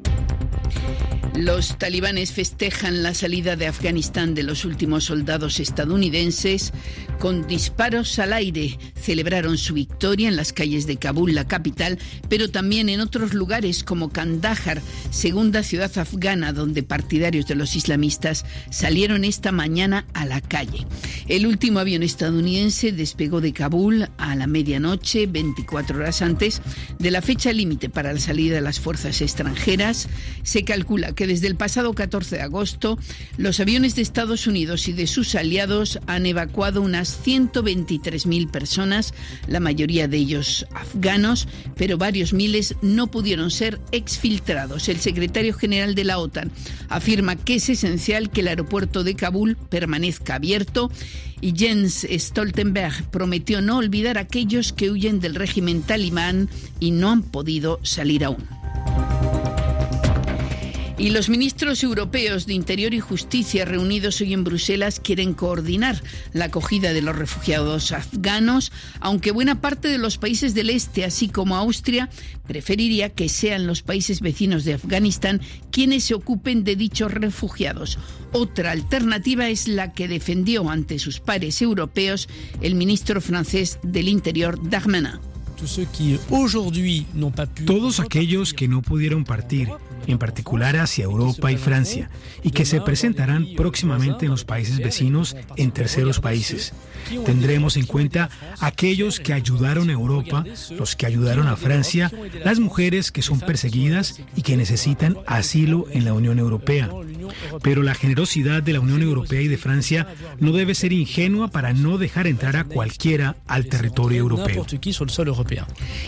Los talibanes festejan la salida de Afganistán de los últimos soldados estadounidenses con disparos al aire. Celebraron su victoria en las calles de Kabul, la capital, pero también en otros lugares como Kandahar, segunda ciudad afgana donde partidarios de los islamistas salieron esta mañana a la calle. El último avión estadounidense despegó de Kabul a la medianoche, 24 horas antes de la fecha límite para la salida de las fuerzas extranjeras. Se calcula que desde el pasado 14 de agosto los aviones de Estados Unidos y de sus aliados han evacuado unas 123.000 personas, la mayoría de ellos afganos, pero varios miles no pudieron ser exfiltrados. El secretario general de la OTAN afirma que es esencial que el aeropuerto de Kabul permanezca abierto y Jens Stoltenberg prometió no olvidar a aquellos que huyen del régimen talibán y no han podido salir aún. Y los ministros europeos de Interior y Justicia reunidos hoy en Bruselas quieren coordinar la acogida de los refugiados afganos, aunque buena parte de los países del este, así como Austria, preferiría que sean los países vecinos de Afganistán quienes se ocupen de dichos refugiados. Otra alternativa es la que defendió ante sus pares europeos el ministro francés del Interior, Darmanin. Todos aquellos que no pudieron partir en particular hacia Europa y Francia, y que se presentarán próximamente en los países vecinos en terceros países. Tendremos en cuenta aquellos que ayudaron a Europa, los que ayudaron a Francia, las mujeres que son perseguidas y que necesitan asilo en la Unión Europea. Pero la generosidad de la Unión Europea y de Francia no debe ser ingenua para no dejar entrar a cualquiera al territorio europeo.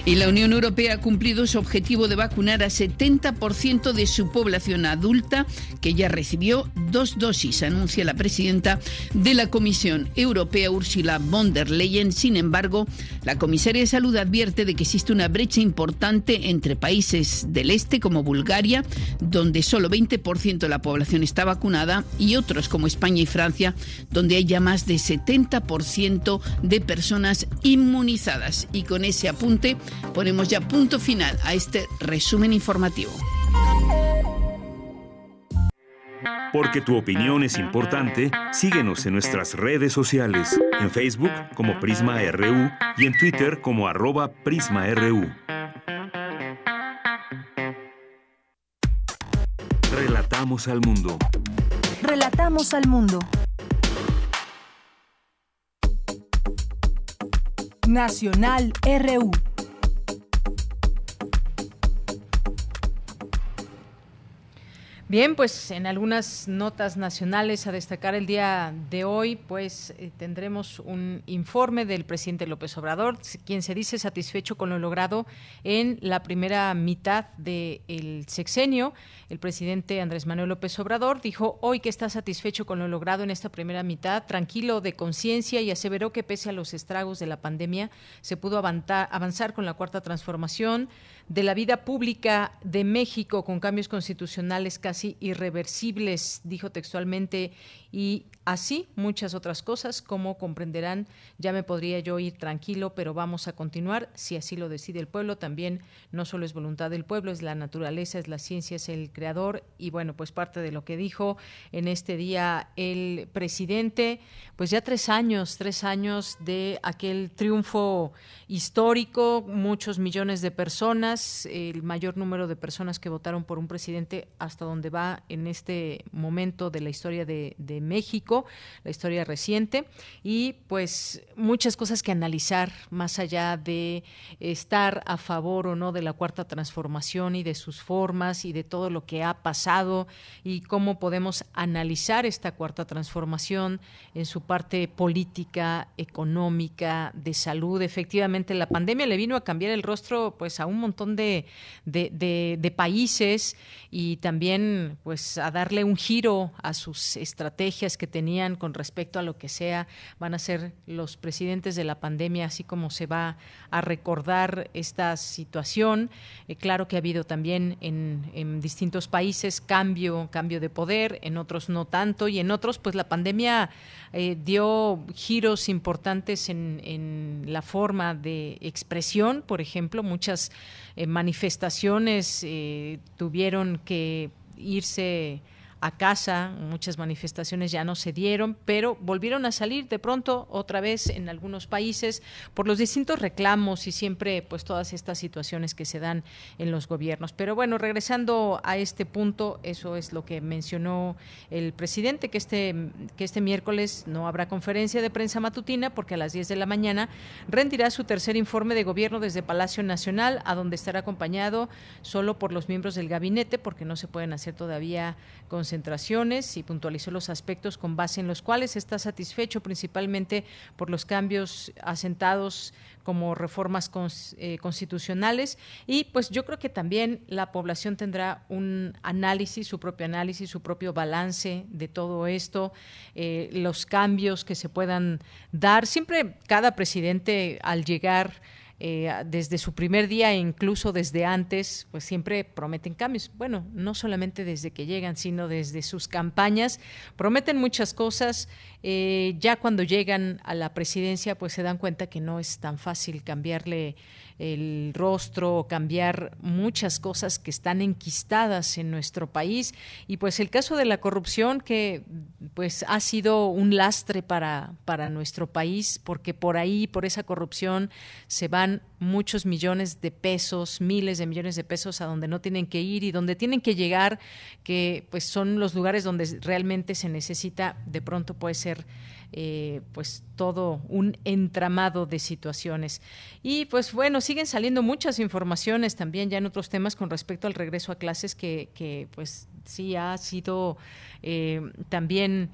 Y la Unión Europea ha cumplido su objetivo de vacunar a 70% de su población adulta que ya recibió dos dosis, anuncia la presidenta de la Comisión Europea, Ursula von der Leyen. Sin embargo, la comisaria de Salud advierte de que existe una brecha importante entre países del este como Bulgaria, donde solo 20% de la población está vacunada, y otros como España y Francia, donde hay ya más de 70% de personas inmunizadas. Y con ese apunte ponemos ya punto final a este resumen informativo. Porque tu opinión es importante, síguenos en nuestras redes sociales, en Facebook como Prisma RU y en Twitter como arroba PrismaRU. Relatamos al mundo. Relatamos al mundo. Nacional RU. Bien, pues en algunas notas nacionales a destacar el día de hoy, pues eh, tendremos un informe del presidente López Obrador, quien se dice satisfecho con lo logrado en la primera mitad del sexenio. El presidente Andrés Manuel López Obrador dijo hoy que está satisfecho con lo logrado en esta primera mitad, tranquilo de conciencia y aseveró que pese a los estragos de la pandemia se pudo avanzar con la cuarta transformación de la vida pública de México con cambios constitucionales casi irreversibles, dijo textualmente, y así muchas otras cosas, como comprenderán, ya me podría yo ir tranquilo, pero vamos a continuar si así lo decide el pueblo. También no solo es voluntad del pueblo, es la naturaleza, es la ciencia, es el creador y bueno, pues parte de lo que dijo en este día el presidente, pues ya tres años, tres años de aquel triunfo histórico, muchos millones de personas, el mayor número de personas que votaron por un presidente hasta donde va en este momento de la historia de, México, la historia reciente, y pues muchas cosas que analizar más allá de estar a favor o no de la cuarta transformación y de sus formas y de todo lo que ha pasado y cómo podemos analizar esta cuarta transformación en su parte política, económica, de salud, efectivamente la pandemia le vino a cambiar el rostro pues a un montón de, de, países y también pues a darle un giro a sus estrategias que tenían con respecto a lo que sea van a ser los presidentes de la pandemia, así como se va a recordar esta situación. Eh, claro que ha habido también en, distintos países cambio, cambio de poder, en otros no tanto y en otros pues la pandemia eh, dio giros importantes en, en la forma de expresión, por ejemplo, muchas eh, manifestaciones tuvieron que irse a casa, muchas manifestaciones ya no se dieron, pero volvieron a salir de pronto otra vez en algunos países por los distintos reclamos y siempre pues todas estas situaciones que se dan en los gobiernos. Pero bueno, regresando a este punto, eso es lo que mencionó el presidente, que este, que este miércoles no habrá conferencia de prensa matutina porque a las 10 de la mañana rendirá su tercer informe de gobierno desde Palacio Nacional, a donde estará acompañado solo por los miembros del gabinete, porque no se pueden hacer todavía con concentraciones y puntualizó los aspectos con base en los cuales está satisfecho principalmente por los cambios asentados como reformas eh, constitucionales y pues yo creo que también la población tendrá un análisis, su propio análisis, su propio balance de todo esto, eh, los cambios que se puedan dar. Siempre cada presidente al llegar eh, desde su primer día e incluso desde antes, pues siempre prometen cambios. Bueno, no solamente desde que llegan, sino desde sus campañas. Prometen muchas cosas. Eh, ya cuando llegan a la presidencia, pues se dan cuenta que no es tan fácil cambiarle el rostro o cambiar muchas cosas que están enquistadas en nuestro país. Y pues el caso de la corrupción que pues ha sido un lastre para para nuestro país porque por ahí por esa corrupción se van muchos millones de pesos, miles de millones de pesos a donde no tienen que ir y donde tienen que llegar, que pues son los lugares donde realmente se necesita, de pronto puede ser eh, pues todo un entramado de situaciones. Y pues bueno, siguen saliendo muchas informaciones también ya en otros temas con respecto al regreso a clases que, que pues sí ha sido eh, también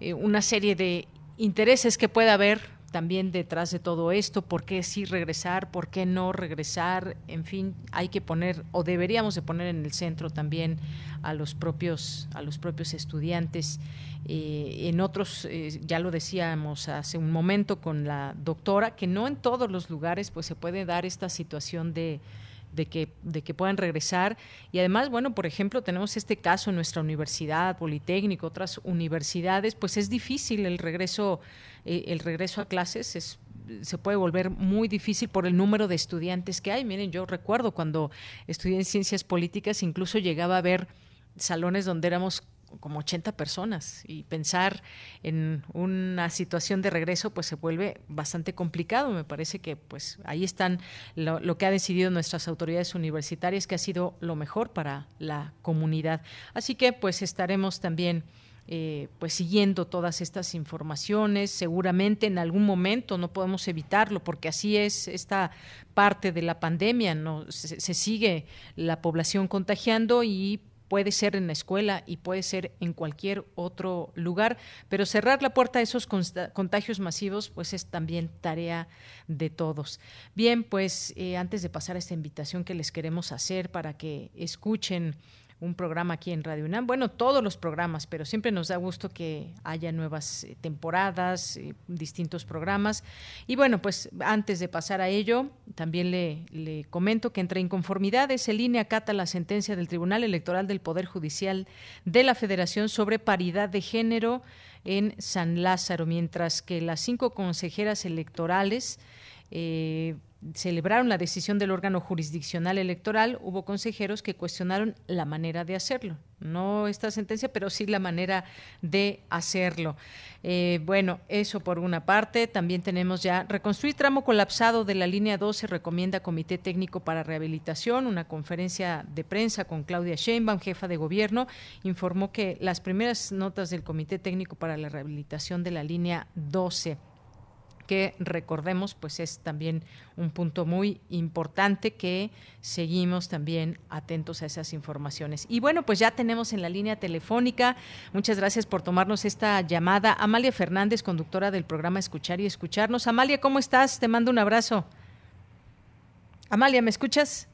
eh, una serie de intereses que pueda haber también detrás de todo esto, por qué sí regresar, por qué no regresar, en fin, hay que poner o deberíamos de poner en el centro también a los propios a los propios estudiantes. Eh, en otros, eh, ya lo decíamos hace un momento con la doctora, que no en todos los lugares pues se puede dar esta situación de de que, de que puedan regresar. Y además, bueno, por ejemplo, tenemos este caso en nuestra universidad, Politécnico, otras universidades, pues es difícil el regreso, eh, el regreso a clases, es, se puede volver muy difícil por el número de estudiantes que hay. Miren, yo recuerdo cuando estudié en ciencias políticas, incluso llegaba a ver salones donde éramos como 80 personas y pensar en una situación de regreso pues se vuelve bastante complicado. Me parece que pues ahí están lo, que ha decidido nuestras autoridades universitarias que ha sido lo mejor para la comunidad. Así que pues estaremos también eh, pues siguiendo todas estas informaciones. Seguramente en algún momento no podemos evitarlo porque así es esta parte de la pandemia. No se sigue la población contagiando y puede ser en la escuela y puede ser en cualquier otro lugar, pero cerrar la puerta a esos contagios masivos pues es también tarea de todos. Bien, pues eh, antes de pasar a esta invitación que les queremos hacer para que escuchen un programa aquí en Radio UNAM. Bueno, todos los programas, pero siempre nos da gusto que haya nuevas eh, temporadas, eh, distintos programas. Y bueno, pues antes de pasar a ello, también le, comento que entre inconformidades, el INE acata la sentencia del Tribunal Electoral del Poder Judicial de la Federación sobre paridad de género en San Lázaro, mientras que las cinco consejeras electorales eh, celebraron la decisión del órgano jurisdiccional electoral, hubo consejeros que cuestionaron la manera de hacerlo. No esta sentencia, pero sí la manera de hacerlo. Eh, bueno, eso por una parte. También tenemos ya reconstruir tramo colapsado de la línea 12 recomienda Comité Técnico para Rehabilitación. Una conferencia de prensa con Claudia Sheinbaum, jefa de gobierno, informó que las primeras notas del Comité Técnico para la Rehabilitación de la línea 12 que recordemos pues es también un punto muy importante que seguimos también atentos a esas informaciones. Y bueno, pues ya tenemos en la línea telefónica, muchas gracias por tomarnos esta llamada, Amalia Fernández, conductora del programa Escuchar y Escucharnos. Amalia, ¿cómo estás? Te mando un abrazo. Amalia, ¿me escuchas?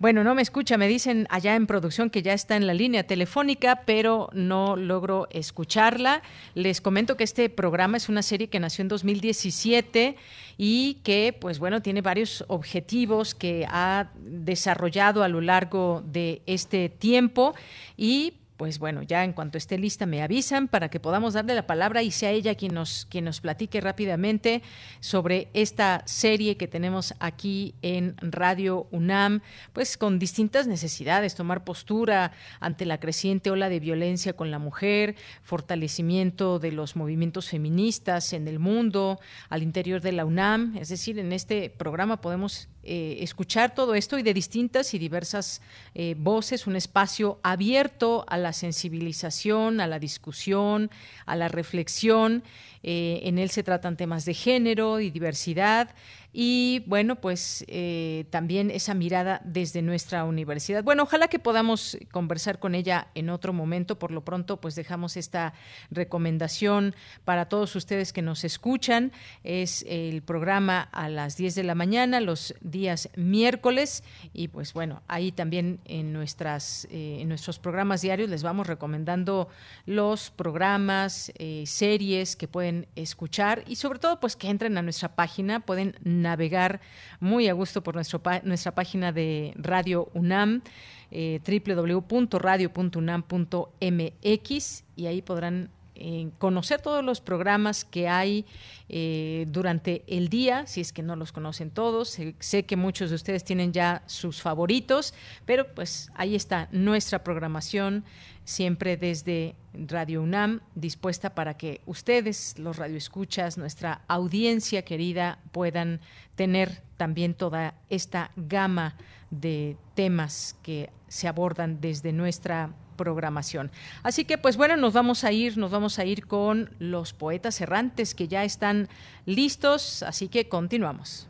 Bueno, no me escucha, me dicen allá en producción que ya está en la línea telefónica, pero no logro escucharla. Les comento que este programa es una serie que nació en 2017 y que, pues bueno, tiene varios objetivos que ha desarrollado a lo largo de este tiempo y pues bueno, ya en cuanto esté lista me avisan para que podamos darle la palabra y sea ella quien nos, quien nos platique rápidamente sobre esta serie que tenemos aquí en Radio UNAM, pues con distintas necesidades, tomar postura ante la creciente ola de violencia con la mujer, fortalecimiento de los movimientos feministas en el mundo, al interior de la UNAM, es decir, en este programa podemos eh, escuchar todo esto y de distintas y diversas eh, voces, un espacio abierto a la sensibilización, a la discusión, a la reflexión. Eh, en él se tratan temas de género y diversidad y bueno, pues eh, también esa mirada desde nuestra universidad. Bueno, ojalá que podamos conversar con ella en otro momento. Por lo pronto, pues dejamos esta recomendación para todos ustedes que nos escuchan. Es el programa a las 10 de la mañana, los días miércoles. Y pues bueno, ahí también en, nuestras, eh, en nuestros programas diarios les vamos recomendando los programas, eh, series que pueden escuchar y sobre todo pues que entren a nuestra página, pueden navegar muy a gusto por nuestro, nuestra página de Radio UNAM, eh, www.radio.unam.mx, y ahí podrán eh, conocer todos los programas que hay eh, durante el día, si es que no los conocen todos. sé que muchos de ustedes tienen ya sus favoritos, pero pues ahí está nuestra programación siempre desde Radio UNAM, dispuesta para que ustedes, los radioescuchas, nuestra audiencia querida, puedan tener también toda esta gama de temas que se abordan desde nuestra programación. Así que pues bueno, nos vamos a ir, nos vamos a ir con los poetas errantes que ya están listos, así que continuamos.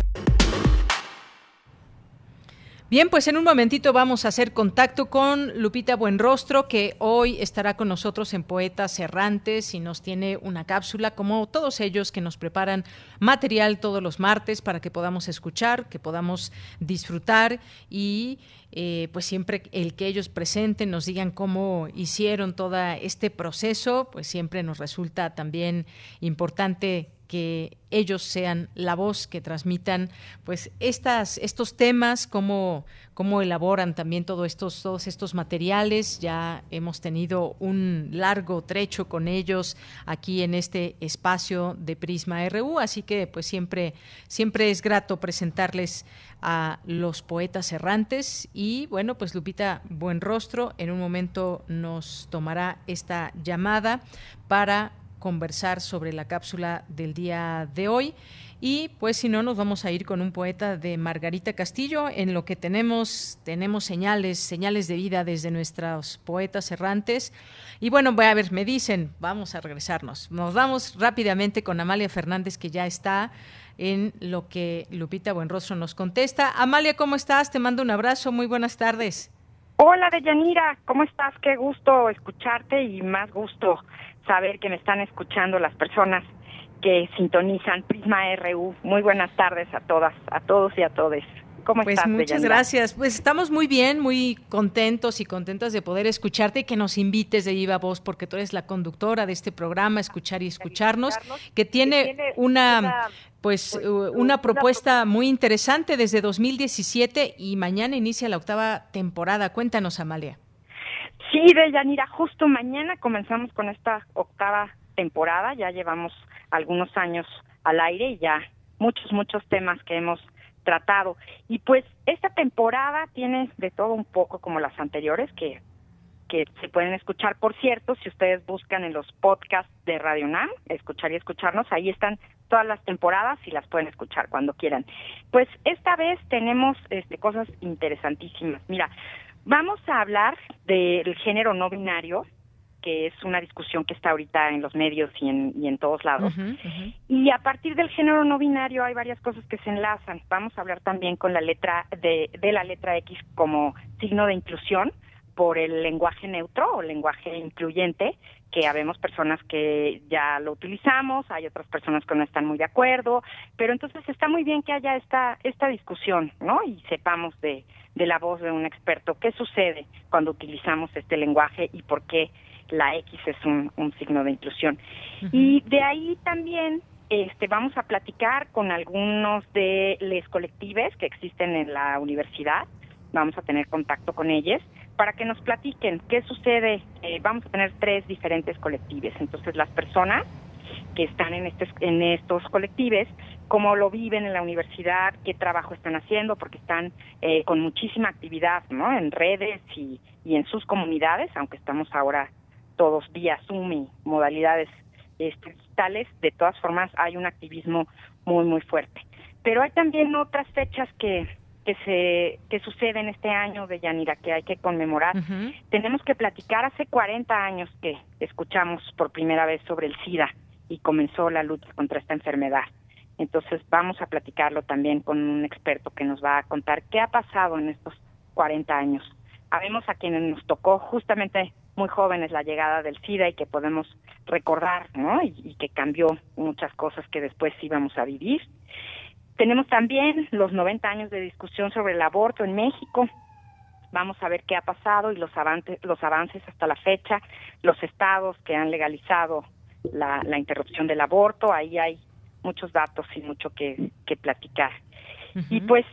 Bien, pues en un momentito vamos a hacer contacto con Lupita Buenrostro, que hoy estará con nosotros en Poetas Errantes y nos tiene una cápsula, como todos ellos que nos preparan material todos los martes para que podamos escuchar, que podamos disfrutar y eh, pues siempre el que ellos presenten, nos digan cómo hicieron todo este proceso, pues siempre nos resulta también importante que ellos sean la voz que transmitan pues estas estos temas cómo, cómo elaboran también todos estos todos estos materiales. Ya hemos tenido un largo trecho con ellos aquí en este espacio de Prisma RU así que pues siempre siempre es grato presentarles a los poetas errantes. Y bueno pues Lupita Buenrostro en un momento nos tomará esta llamada para conversar sobre la cápsula del día de hoy. Y pues si no, nos vamos a ir con un poeta de Margarita Castillo, en lo que tenemos, tenemos señales, señales de vida desde nuestros poetas errantes. Y bueno, voy a ver, me dicen, vamos a regresarnos. Nos vamos rápidamente con Amalia Fernández, que ya está en lo que Lupita Buenrostro nos contesta. Amalia, ¿cómo estás? Te mando un abrazo, muy buenas tardes. Hola, Deyanira, ¿cómo estás? Qué gusto escucharte y más gusto saber que me están escuchando las personas que sintonizan Prisma RU. Muy buenas tardes a todas, a todos y a todes. ¿Cómo pues muchas gracias. Pues estamos muy bien, muy contentos y contentas de poder escucharte y que nos invites de Viva Voz, porque tú eres la conductora de este programa, Escuchar y Escucharnos, que tiene una pues, pues una propuesta muy interesante desde 2017 y mañana inicia la octava temporada. Cuéntanos, Amalia. Sí, de Yanira, justo mañana comenzamos con esta octava temporada, ya llevamos algunos años al aire y ya muchos, muchos temas que hemos tratado. Y pues esta temporada tiene de todo un poco como las anteriores, que, que se pueden escuchar. Por cierto, si ustedes buscan en los podcasts de Radio NAM, escuchar y escucharnos, ahí están todas las temporadas y las pueden escuchar cuando quieran. Pues esta vez tenemos este, cosas interesantísimas. Mira, Vamos a hablar del género no binario, que es una discusión que está ahorita en los medios y en, y en todos lados. Y a partir del género no binario hay varias cosas que se enlazan. Vamos a hablar también con la letra de, de la letra X como signo de inclusión por el lenguaje neutro o lenguaje incluyente, que habemos personas que ya lo utilizamos, hay otras personas que no están muy de acuerdo, pero entonces está muy bien que haya esta esta discusión, ¿no? Y sepamos de de la voz de un experto qué sucede cuando utilizamos este lenguaje y por qué la X es un, signo de inclusión. Y de ahí también este, vamos a platicar con algunos de los colectivos que existen en la universidad, vamos a tener contacto con ellos para que nos platiquen qué sucede. Eh, vamos a tener tres diferentes colectivos, entonces las personas que están en, este, en estos colectivos, cómo lo viven en la universidad, qué trabajo están haciendo, porque están eh, con muchísima actividad ¿no? en redes y, y en sus comunidades, aunque estamos ahora todos vía Zoom y modalidades este, digitales, de todas formas hay un activismo muy, muy fuerte. Pero hay también otras fechas que, que se que suceden este año de Yanira que hay que conmemorar. Tenemos que platicar hace 40 años que escuchamos por primera vez sobre el SIDA y comenzó la lucha contra esta enfermedad. Entonces vamos a platicarlo también con un experto que nos va a contar qué ha pasado en estos 40 años. Habemos a quienes nos tocó justamente muy jóvenes la llegada del SIDA y que podemos recordar, ¿no? Y, que cambió muchas cosas que después íbamos a vivir. Tenemos también los 90 años de discusión sobre el aborto en México. Vamos a ver qué ha pasado y los avances, los avances hasta la fecha, los estados que han legalizado la, la interrupción del aborto. Ahí hay muchos datos y mucho que, que platicar. Y pues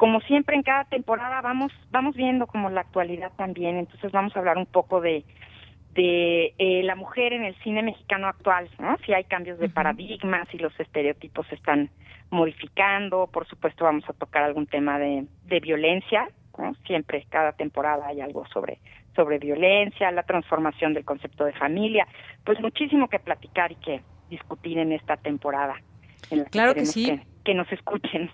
como siempre en cada temporada vamos vamos viendo como la actualidad también entonces vamos a hablar un poco de de eh, la mujer en el cine mexicano actual no si hay cambios de paradigmas si los estereotipos se están modificando por supuesto vamos a tocar algún tema de, de violencia ¿no? siempre cada temporada hay algo sobre sobre violencia la transformación del concepto de familia pues muchísimo que platicar y que discutir en esta temporada. Claro que sí. que nos escuchen.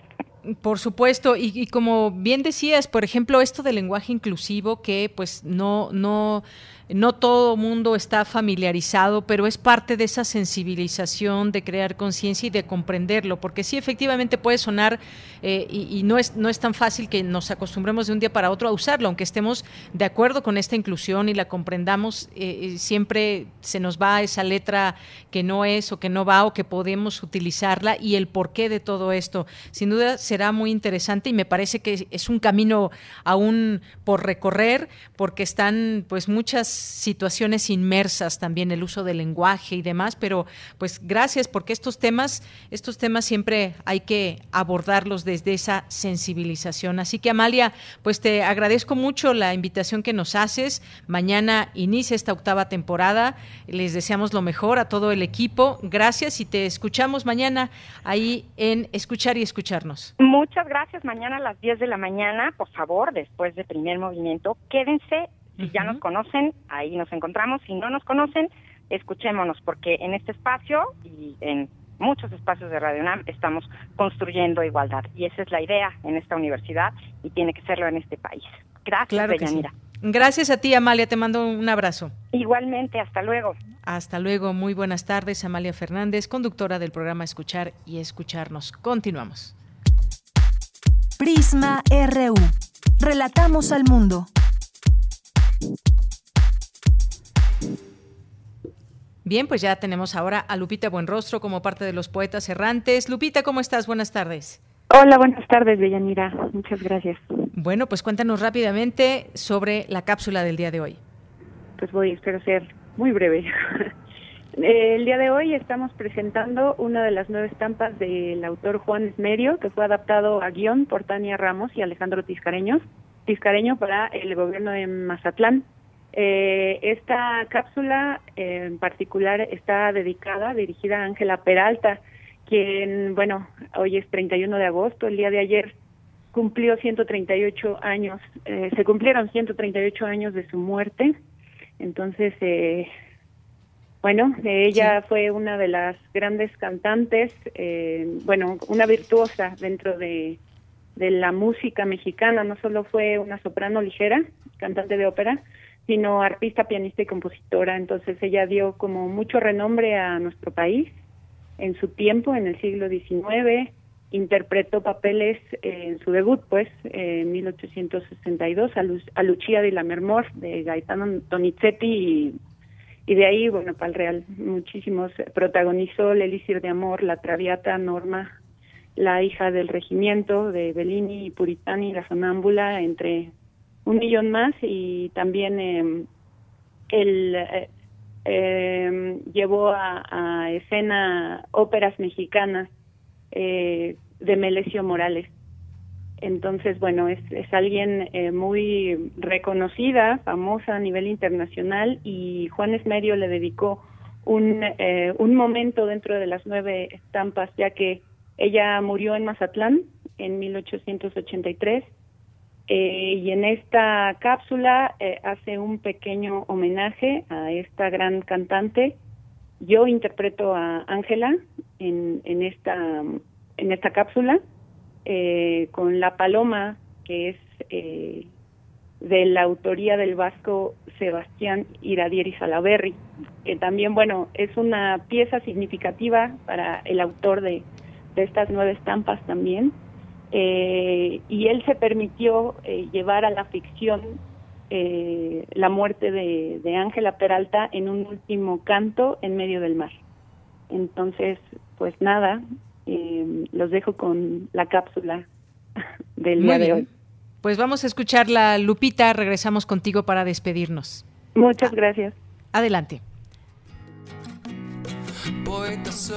Por supuesto, y, como bien decías, por ejemplo, esto del lenguaje inclusivo que pues no, no, no todo mundo está familiarizado, pero es parte de esa sensibilización, de crear conciencia y de comprenderlo, porque sí, efectivamente puede sonar eh, y, no, es, no es tan fácil que nos acostumbremos de un día para otro a usarlo, aunque estemos de acuerdo con esta inclusión y la comprendamos, eh, eh, siempre se nos va esa letra que no es o que no va o que podemos utilizarla y el porqué de todo esto. Sin duda será muy interesante y me parece que es un camino aún por recorrer, porque están pues muchas situaciones inmersas también el uso del lenguaje y demás, pero pues gracias porque estos temas, estos temas siempre hay que abordarlos desde esa sensibilización. Así que Amalia, pues te agradezco mucho la invitación que nos haces. Mañana inicia esta octava temporada. Les deseamos lo mejor a todo el equipo. Gracias y te escuchamos mañana ahí en Escuchar y Escucharnos. Muchas gracias. Mañana a las 10 de la mañana, por favor, después de primer movimiento, quédense si ya nos conocen, ahí nos encontramos. Si no nos conocen, escuchémonos, porque en este espacio y en muchos espacios de Radio UNAM estamos construyendo igualdad. Y esa es la idea en esta universidad y tiene que serlo en este país. Gracias, claro Gracias a ti, Amalia. Te mando un abrazo. Igualmente, hasta luego. Hasta luego. Muy buenas tardes, Amalia Fernández, conductora del programa Escuchar y Escucharnos. Continuamos. Prisma RU. Relatamos al mundo. Bien, pues ya tenemos ahora a Lupita Buenrostro como parte de los poetas errantes. Lupita, ¿cómo estás? Buenas tardes. Hola, buenas tardes, Bellanira. Muchas gracias. Bueno, pues cuéntanos rápidamente sobre la cápsula del día de hoy. Pues voy, espero ser muy breve. El día de hoy estamos presentando una de las nueve estampas del autor Juan Esmerio, que fue adaptado a guion por Tania Ramos y Alejandro Tiscareño, Tiscareño para el gobierno de Mazatlán. Eh, esta cápsula en particular está dedicada, dirigida a Ángela Peralta, quien, bueno, hoy es 31 de agosto, el día de ayer cumplió 138 años, eh, se cumplieron 138 años de su muerte. Entonces, eh, bueno, ella fue una de las grandes cantantes, eh, bueno, una virtuosa dentro de, de la música mexicana, no solo fue una soprano ligera, cantante de ópera, sino artista, pianista y compositora. Entonces ella dio como mucho renombre a nuestro país en su tiempo, en el siglo XIX, interpretó papeles en su debut, pues, en 1862, a, Lucia de la Mermor, de Gaetano Donizetti, y, de ahí, bueno, para el Real, muchísimos. Protagonizó El de Amor, La Traviata, Norma, la hija del regimiento de Bellini y Puritani, la sonámbula, entre un millón más y también eh, él eh, eh, llevó a, escena óperas mexicanas eh, de Melesio Morales. Entonces, bueno, es, es alguien eh, muy reconocida, famosa a nivel internacional y Juan Esmerio le dedicó un, eh, un momento dentro de las nueve estampas, ya que ella murió en Mazatlán en 1883 eh, y en esta cápsula eh, hace un pequeño homenaje a esta gran cantante. Yo interpreto a Ángela en, en, esta, en esta cápsula eh, con La Paloma, que es eh, de la autoría del vasco Sebastián Iradier y Salaberry, que también, bueno, es una pieza significativa para el autor de, de estas nueve estampas también eh, y él se permitió eh, llevar a la ficción eh, la muerte de Ángela Peralta en un último canto en medio del mar. Entonces, pues nada, los dejo con la cápsula del día de hoy. Pues vamos a escucharla, Lupita. Regresamos contigo para despedirnos. Muchas gracias. Adelante. Poeta soy,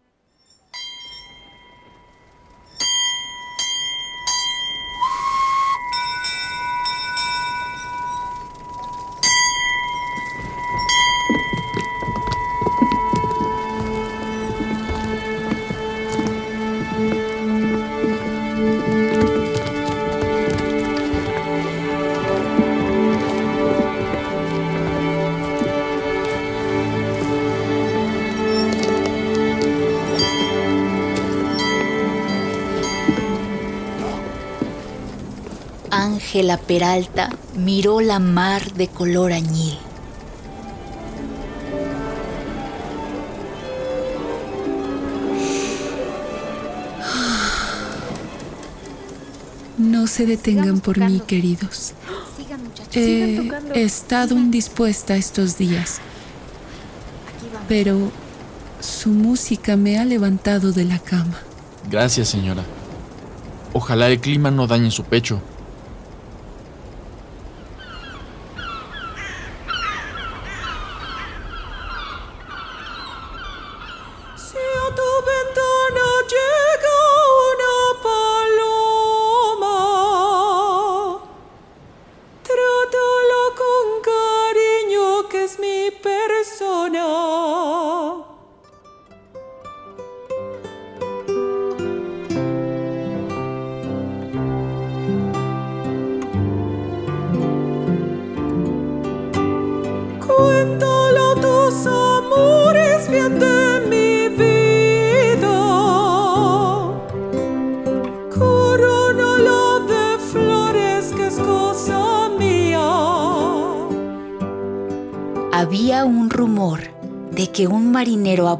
Ángela Peralta miró la mar de color añil. No se detengan por mí, queridos. He estado indispuesta estos días, pero su música me ha levantado de la cama. Gracias, señora. Ojalá el clima no dañe su pecho.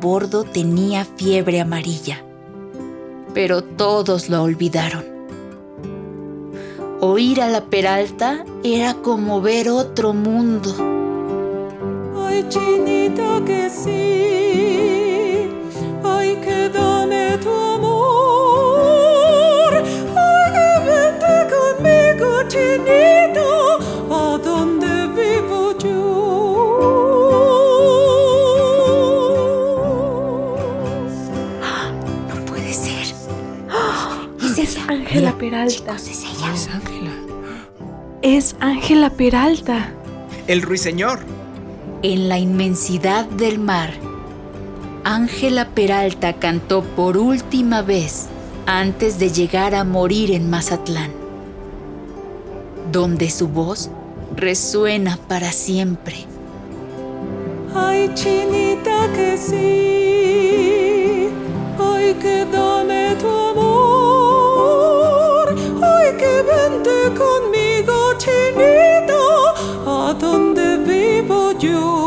Bordo tenía fiebre amarilla, pero todos lo olvidaron. Oír a la Peralta era como ver otro mundo. Ay, chinita que sí, ay, que dame tu Es ella. Es Ángela. Es Ángela Peralta. El ruiseñor. En la inmensidad del mar, Ángela Peralta cantó por última vez antes de llegar a morir en Mazatlán, donde su voz resuena para siempre. Ay, chinita que sí, ay, que dame tu amor vente conmigo, chinito, a donde vivo yo.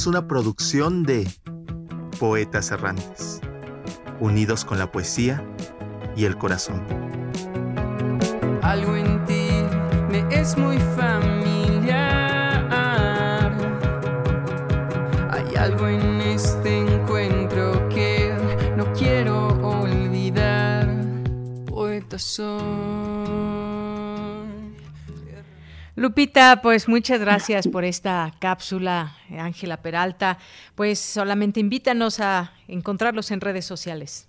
Es una producción de Poetas Errantes, unidos con la poesía y el corazón. Algo en ti me es muy familiar. Hay algo en este encuentro que no quiero olvidar. Poeta soy. Lupita, pues muchas gracias por esta cápsula, Ángela Peralta. Pues solamente invítanos a encontrarlos en redes sociales.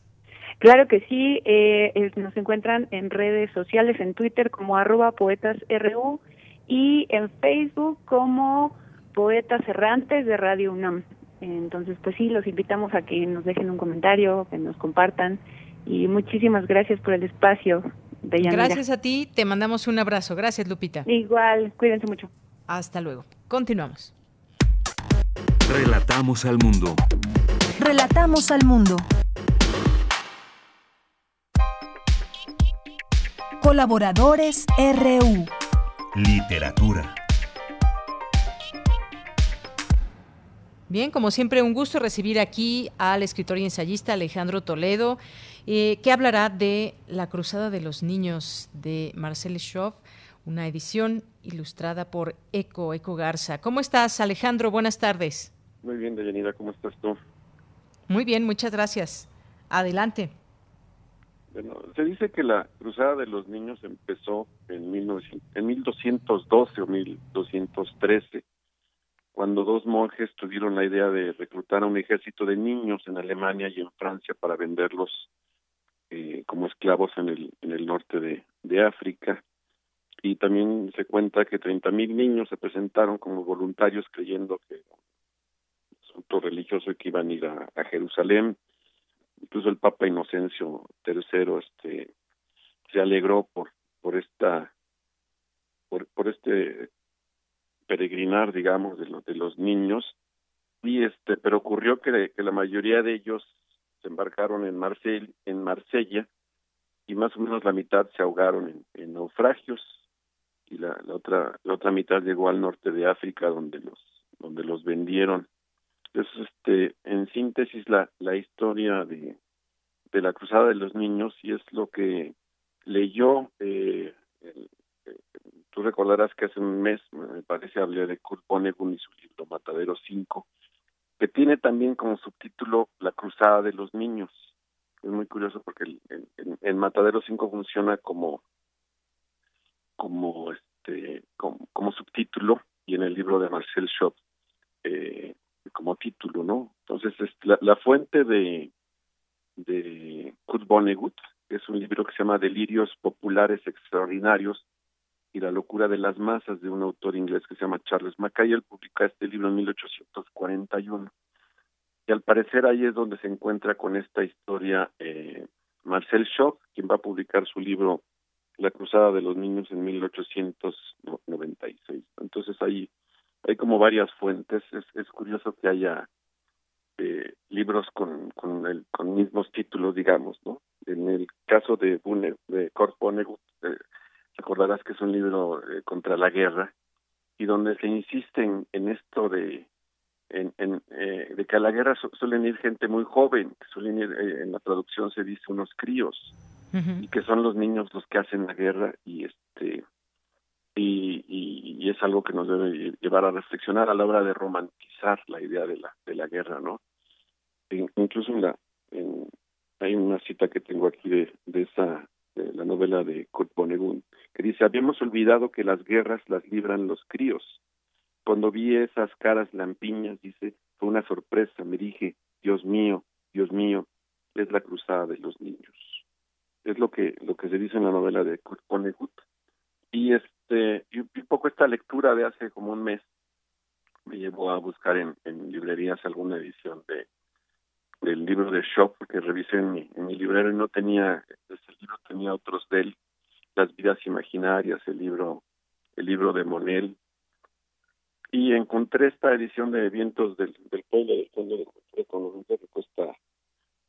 Claro que sí, eh, nos encuentran en redes sociales, en Twitter como arroba poetasru y en Facebook como Poetas Errantes de Radio UNAM. Entonces, pues sí, los invitamos a que nos dejen un comentario, que nos compartan y muchísimas gracias por el espacio. Gracias a ti, te mandamos un abrazo. Gracias, Lupita. Igual, cuídense mucho. Hasta luego. Continuamos. Relatamos al mundo. Relatamos al mundo. Colaboradores RU. Literatura. Bien, como siempre, un gusto recibir aquí al escritor y ensayista Alejandro Toledo, eh, que hablará de La Cruzada de los Niños de Marcel Schoff, una edición ilustrada por Eco, Eco Garza. ¿Cómo estás, Alejandro? Buenas tardes. Muy bien, Deyanira, ¿cómo estás tú? Muy bien, muchas gracias. Adelante. Bueno, se dice que la Cruzada de los Niños empezó en, en 1212 o 1213 cuando dos monjes tuvieron la idea de reclutar a un ejército de niños en Alemania y en Francia para venderlos eh, como esclavos en el, en el norte de, África. Y también se cuenta que 30.000 niños se presentaron como voluntarios creyendo que asunto religioso que iban a ir a, Jerusalén. Incluso el Papa Inocencio III este, se alegró por, por esta por, por este peregrinar, digamos, de los, de los niños. Y este, pero ocurrió que la mayoría de ellos se embarcaron en Marsella, en Marsella y más o menos la mitad se ahogaron en, naufragios y la, la, otra la otra mitad llegó al norte de África donde los donde los vendieron. Entonces, este, en síntesis la la historia de de la cruzada de los niños y es lo que leyó eh, Tú recordarás que hace un mes, me parece, hablé de Kurt y su libro Matadero 5, que tiene también como subtítulo La Cruzada de los Niños. Es muy curioso porque el, en, Matadero 5 funciona como como este como, subtítulo y en el libro de Marcel Schott eh, como título, ¿no? Entonces es la, la fuente de de Kurt Vonnegut es un libro que se llama Delirios Populares Extraordinarios y la locura de las masas de un autor inglés que se llama Charles Mackay. Él publica este libro en 1841. Y al parecer ahí es donde se encuentra con esta historia eh, Marcel Schock, quien va a publicar su libro La Cruzada de los Niños en 1896. Entonces ahí hay como varias fuentes. Es, es curioso que haya eh, libros con, con, mismos títulos, digamos, ¿no? En el caso de, Bune, de Kurt Vonnegut, eh, recordarás que es un libro eh, contra la guerra y donde se insiste en, esto de en, en eh, de que a la guerra suelen ir gente muy joven, suelen ir, eh, en la traducción se dice unos críos, y que son los niños los que hacen la guerra y este y, y, es algo que nos debe llevar a reflexionar a la hora de romantizar la idea de la de la guerra, ¿no? incluso en la en, hay una cita que tengo aquí de, de esa de la novela de Kurt Vonnegut que dice, habíamos olvidado que las guerras las libran los críos. Cuando vi esas caras lampiñas, dice, fue una sorpresa, me dije, Dios mío, Dios mío, es la cruzada de los niños. Es lo que lo que se dice en la novela de Kurt Vonnegut. Y este y un poco esta lectura de hace como un mes me llevó a buscar en, en librerías alguna edición de del libro de Shop porque revisé en mi, en mi librero y no tenía ese libro tenía otros de él las vidas imaginarias, el libro, el libro de Monel. Y encontré esta edición de Vientos del, del Pueblo del Fondo de Cultura Económica que cuesta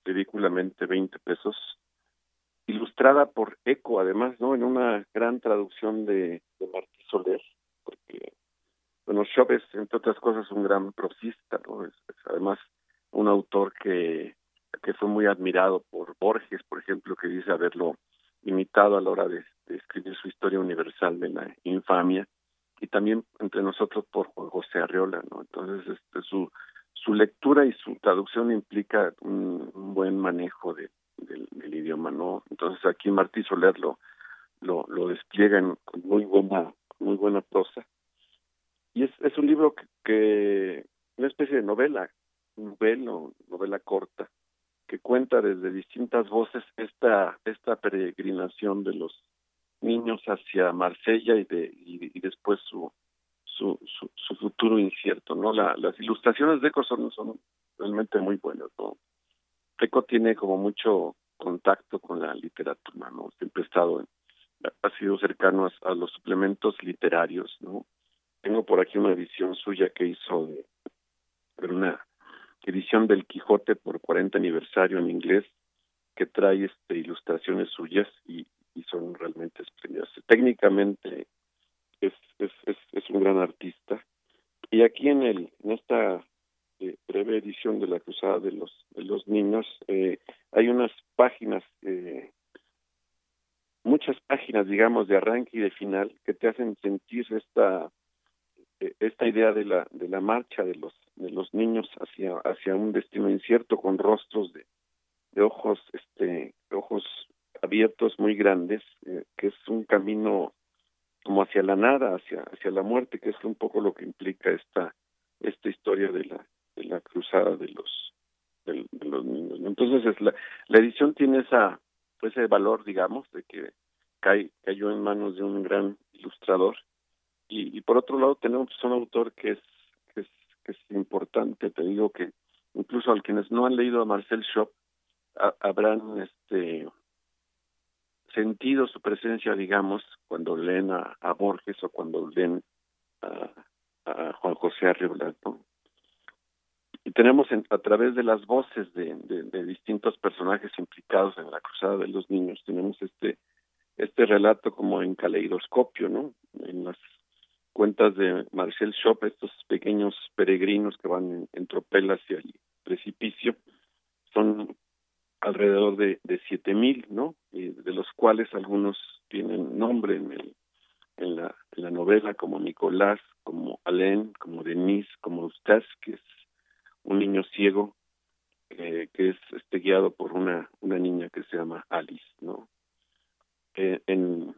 ridículamente 20 pesos, ilustrada por Eco, además, ¿no? En una gran traducción de, de Martí Soler, porque bueno, Shop es, entre otras cosas, un gran prosista, ¿no? Es, además un autor que, que fue muy admirado por Borges, por ejemplo, que dice haberlo imitado a la hora de, escribir su historia universal de la infamia, y también entre nosotros por José Arreola, ¿no? Entonces, este, su, su lectura y su traducción implica un, buen manejo de, del, idioma, ¿no? Entonces aquí Martí Soler lo, lo, lo despliega en, con muy buena, muy buena prosa. Y es, es un libro que, una especie de novela, novela, novela corta, que cuenta desde distintas voces esta, esta peregrinación de los niños hacia Marsella y, de, y, después su, su, su, futuro incierto, ¿no? La, las ilustraciones de Eco son, son realmente muy buenas, ¿no? Eco tiene como mucho contacto con la literatura, ¿no? Siempre ha estado, ha sido cercano a, los suplementos literarios, ¿no? Tengo por aquí una edición suya que hizo de, de una edición del Quijote por 40 aniversario en inglés que trae este ilustraciones suyas y, son realmente espléndidas. Técnicamente es, es, un gran artista y aquí en el en esta eh, breve edición de la Cruzada de los niños eh, hay unas páginas eh, muchas páginas digamos de arranque y de final que te hacen sentir esta esta idea de la de la marcha de los de los niños hacia hacia un destino incierto con rostros de, de ojos este ojos abiertos muy grandes eh, que es un camino como hacia la nada hacia hacia la muerte que es un poco lo que implica esta esta historia de la de la cruzada de los de, los niños entonces es la la edición tiene esa ese valor digamos de que cayó en manos de un gran ilustrador y, por otro lado tenemos un autor que es, que es que es importante te digo que incluso a quienes no han leído a Marcel Schott habrán este sentido su presencia digamos cuando leen a, Borges o cuando leen a, Juan José Arriola y tenemos a través de las voces de, de, de, distintos personajes implicados en la cruzada de los niños tenemos este este relato como en caleidoscopio no en las cuentas de Marcel Schott, estos pequeños peregrinos que van en, tropel hacia el precipicio, son alrededor de, de siete mil, ¿no? Y de los cuales algunos tienen nombre en el en la, en la novela como Nicolás, como Alain, como Denise, como Eustace, que es un niño ciego eh, que es este guiado por una una niña que se llama Alice, ¿no? Eh, en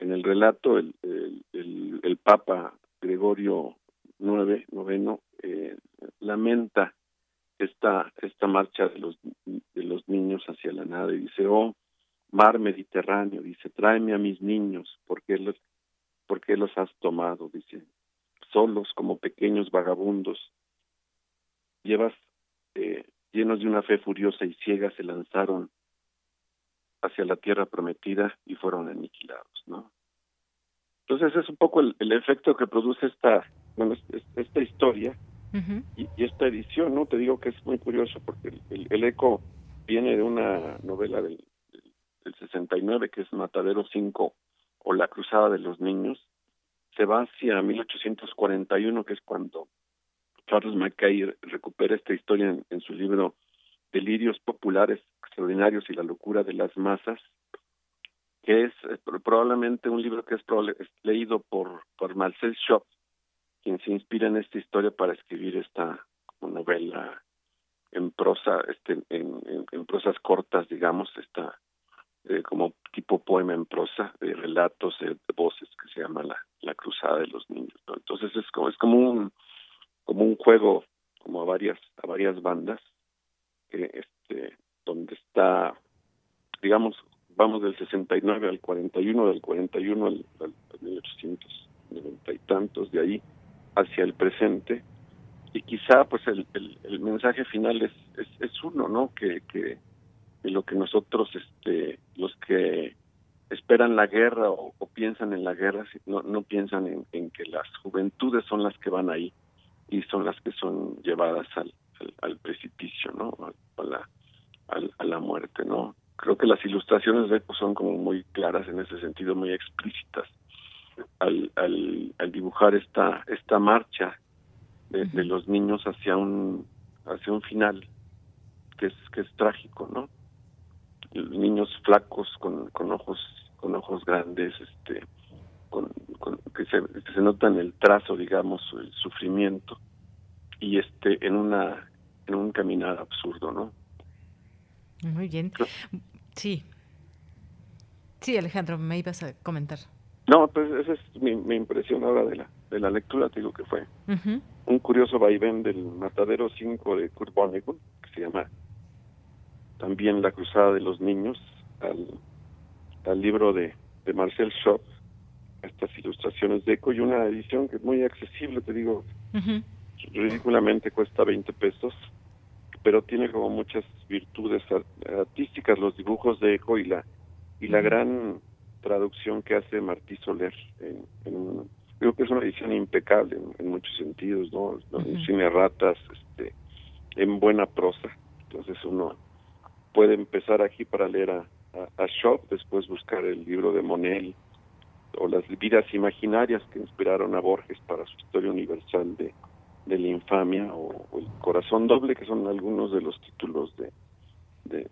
en el relato el, el, el, Papa Gregorio IX, eh, lamenta esta esta marcha de los de los niños hacia la nada y dice oh mar Mediterráneo dice tráeme a mis niños porque los porque los has tomado dice solos como pequeños vagabundos llevas eh, llenos de una fe furiosa y ciega se lanzaron hacia la tierra prometida y fueron aniquilados, ¿no? Entonces es un poco el, efecto que produce esta, bueno, esta historia y, esta edición, ¿no? Te digo que es muy curioso porque el, eco viene de una novela del, del 69 que es Matadero 5 o La Cruzada de los Niños, se va hacia 1841 que es cuando Charles Mackay recupera esta historia en su libro Delirios Populares Extraordinarios y la Locura de las Masas, que es eh, probablemente un libro que es, leído por, Marcel Schott, quien se inspira en esta historia para escribir esta novela en prosa, este, en, en, prosas cortas, digamos, esta eh, como tipo poema en prosa, de relatos, de, voces, que se llama la, la Cruzada de los Niños. Entonces es como, es como un como un juego como a varias a varias bandas que este donde está digamos vamos del 69 al 41 del 41 al, al, 1890 y tantos de ahí hacia el presente. Y quizá pues el, el, mensaje final es, es, uno no que, que, lo que nosotros este los que esperan la guerra o, piensan en la guerra no, no piensan en, que las juventudes son las que van ahí y son las que son llevadas al, precipicio, ¿no? A, la, a, la muerte, ¿no? Creo que las ilustraciones de Eco son como muy claras en ese sentido, muy explícitas. al, al, dibujar esta esta marcha de, los niños hacia un hacia un final que es que es trágico no los niños flacos con, con ojos con ojos grandes este con, que, se, que se nota en el trazo digamos el sufrimiento y este en una en un caminar absurdo no muy bien sí. Sí Alejandro me ibas a comentar. No, pues esa es mi, impresión ahora de la, de la lectura, te digo que fue un curioso vaivén del Matadero 5 de Kurt Vonnegut, que se llama también La Cruzada de los Niños, al, al libro de, de Marcel Schott, estas ilustraciones de Eco y una edición que es muy accesible, te digo, ridículamente cuesta 20 pesos, pero tiene como muchas virtudes artísticas los dibujos de Eco y la y la gran traducción que hace Martí Soler. En, creo que es una edición impecable en, muchos sentidos, ¿no? Cine ratas, este, en buena prosa. Entonces uno puede empezar aquí para leer a, a, Shop, después buscar el libro de Monel o las vidas imaginarias que inspiraron a Borges para su historia universal de, de la infamia o, el corazón doble, que son algunos de los títulos de,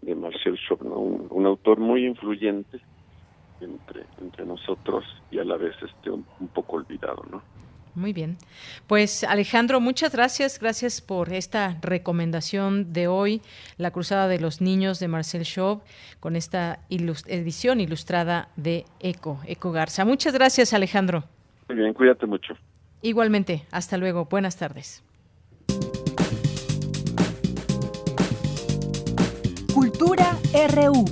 de, Marcel Shop, ¿no? un autor muy influyente entre, entre nosotros y a la vez este un, poco olvidado, ¿no? Muy bien. Pues Alejandro, muchas gracias. Gracias por esta recomendación de hoy, La Cruzada de los Niños de Marcel Schaub, con esta edición ilustrada de Eco, Eco Garza. Muchas gracias, Alejandro. Muy bien, cuídate mucho. Igualmente, hasta luego. Buenas tardes. Cultura RU.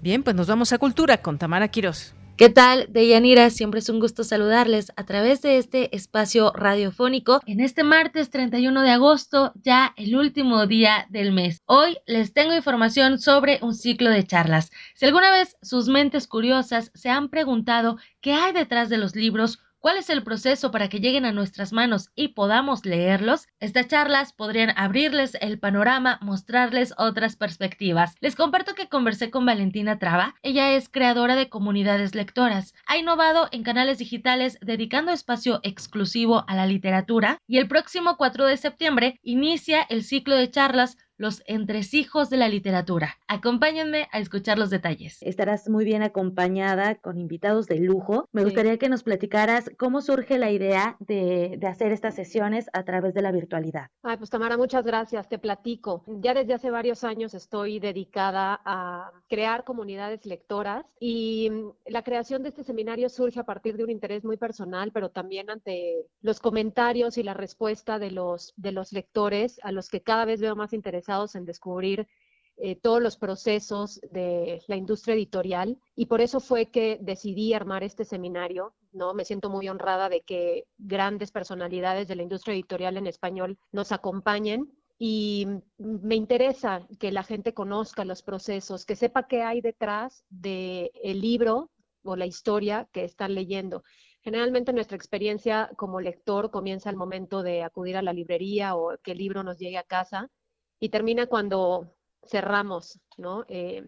Bien, pues nos vamos a Cultura con Tamara Quiroz. ¿Qué tal, Deyanira? Siempre es un gusto saludarles a través de este espacio radiofónico en este martes 31 de agosto, ya el último día del mes. Hoy les tengo información sobre un ciclo de charlas. Si alguna vez sus mentes curiosas se han preguntado qué hay detrás de los libros, cuál es el proceso para que lleguen a nuestras manos y podamos leerlos, estas charlas podrían abrirles el panorama, mostrarles otras perspectivas. Les comparto que conversé con Valentina Traba, ella es creadora de comunidades lectoras, ha innovado en canales digitales dedicando espacio exclusivo a la literatura y el próximo 4 de septiembre inicia el ciclo de charlas los entresijos de la literatura. Acompáñenme a escuchar los detalles. Estarás muy bien acompañada con invitados de lujo. Me gustaría que nos platicaras cómo surge la idea de, hacer estas sesiones a través de la virtualidad. Ay, pues Tamara, muchas gracias. Te platico. Ya desde hace varios años estoy dedicada a crear comunidades lectoras y mm, la creación de este seminario surge a partir de un interés muy personal, pero también ante los comentarios y la respuesta de los, de los lectores a los que cada vez veo más interesados en descubrir eh, todos los procesos de la industria editorial y por eso fue que decidí armar este seminario, ¿no? Me siento muy honrada de que grandes personalidades de la industria editorial en español nos acompañen y me interesa que la gente conozca los procesos, que sepa qué hay detrás del el libro o la historia que están leyendo. Generalmente nuestra experiencia como lector comienza al momento de acudir a la librería o que el libro nos llegue a casa y termina cuando cerramos. Eh,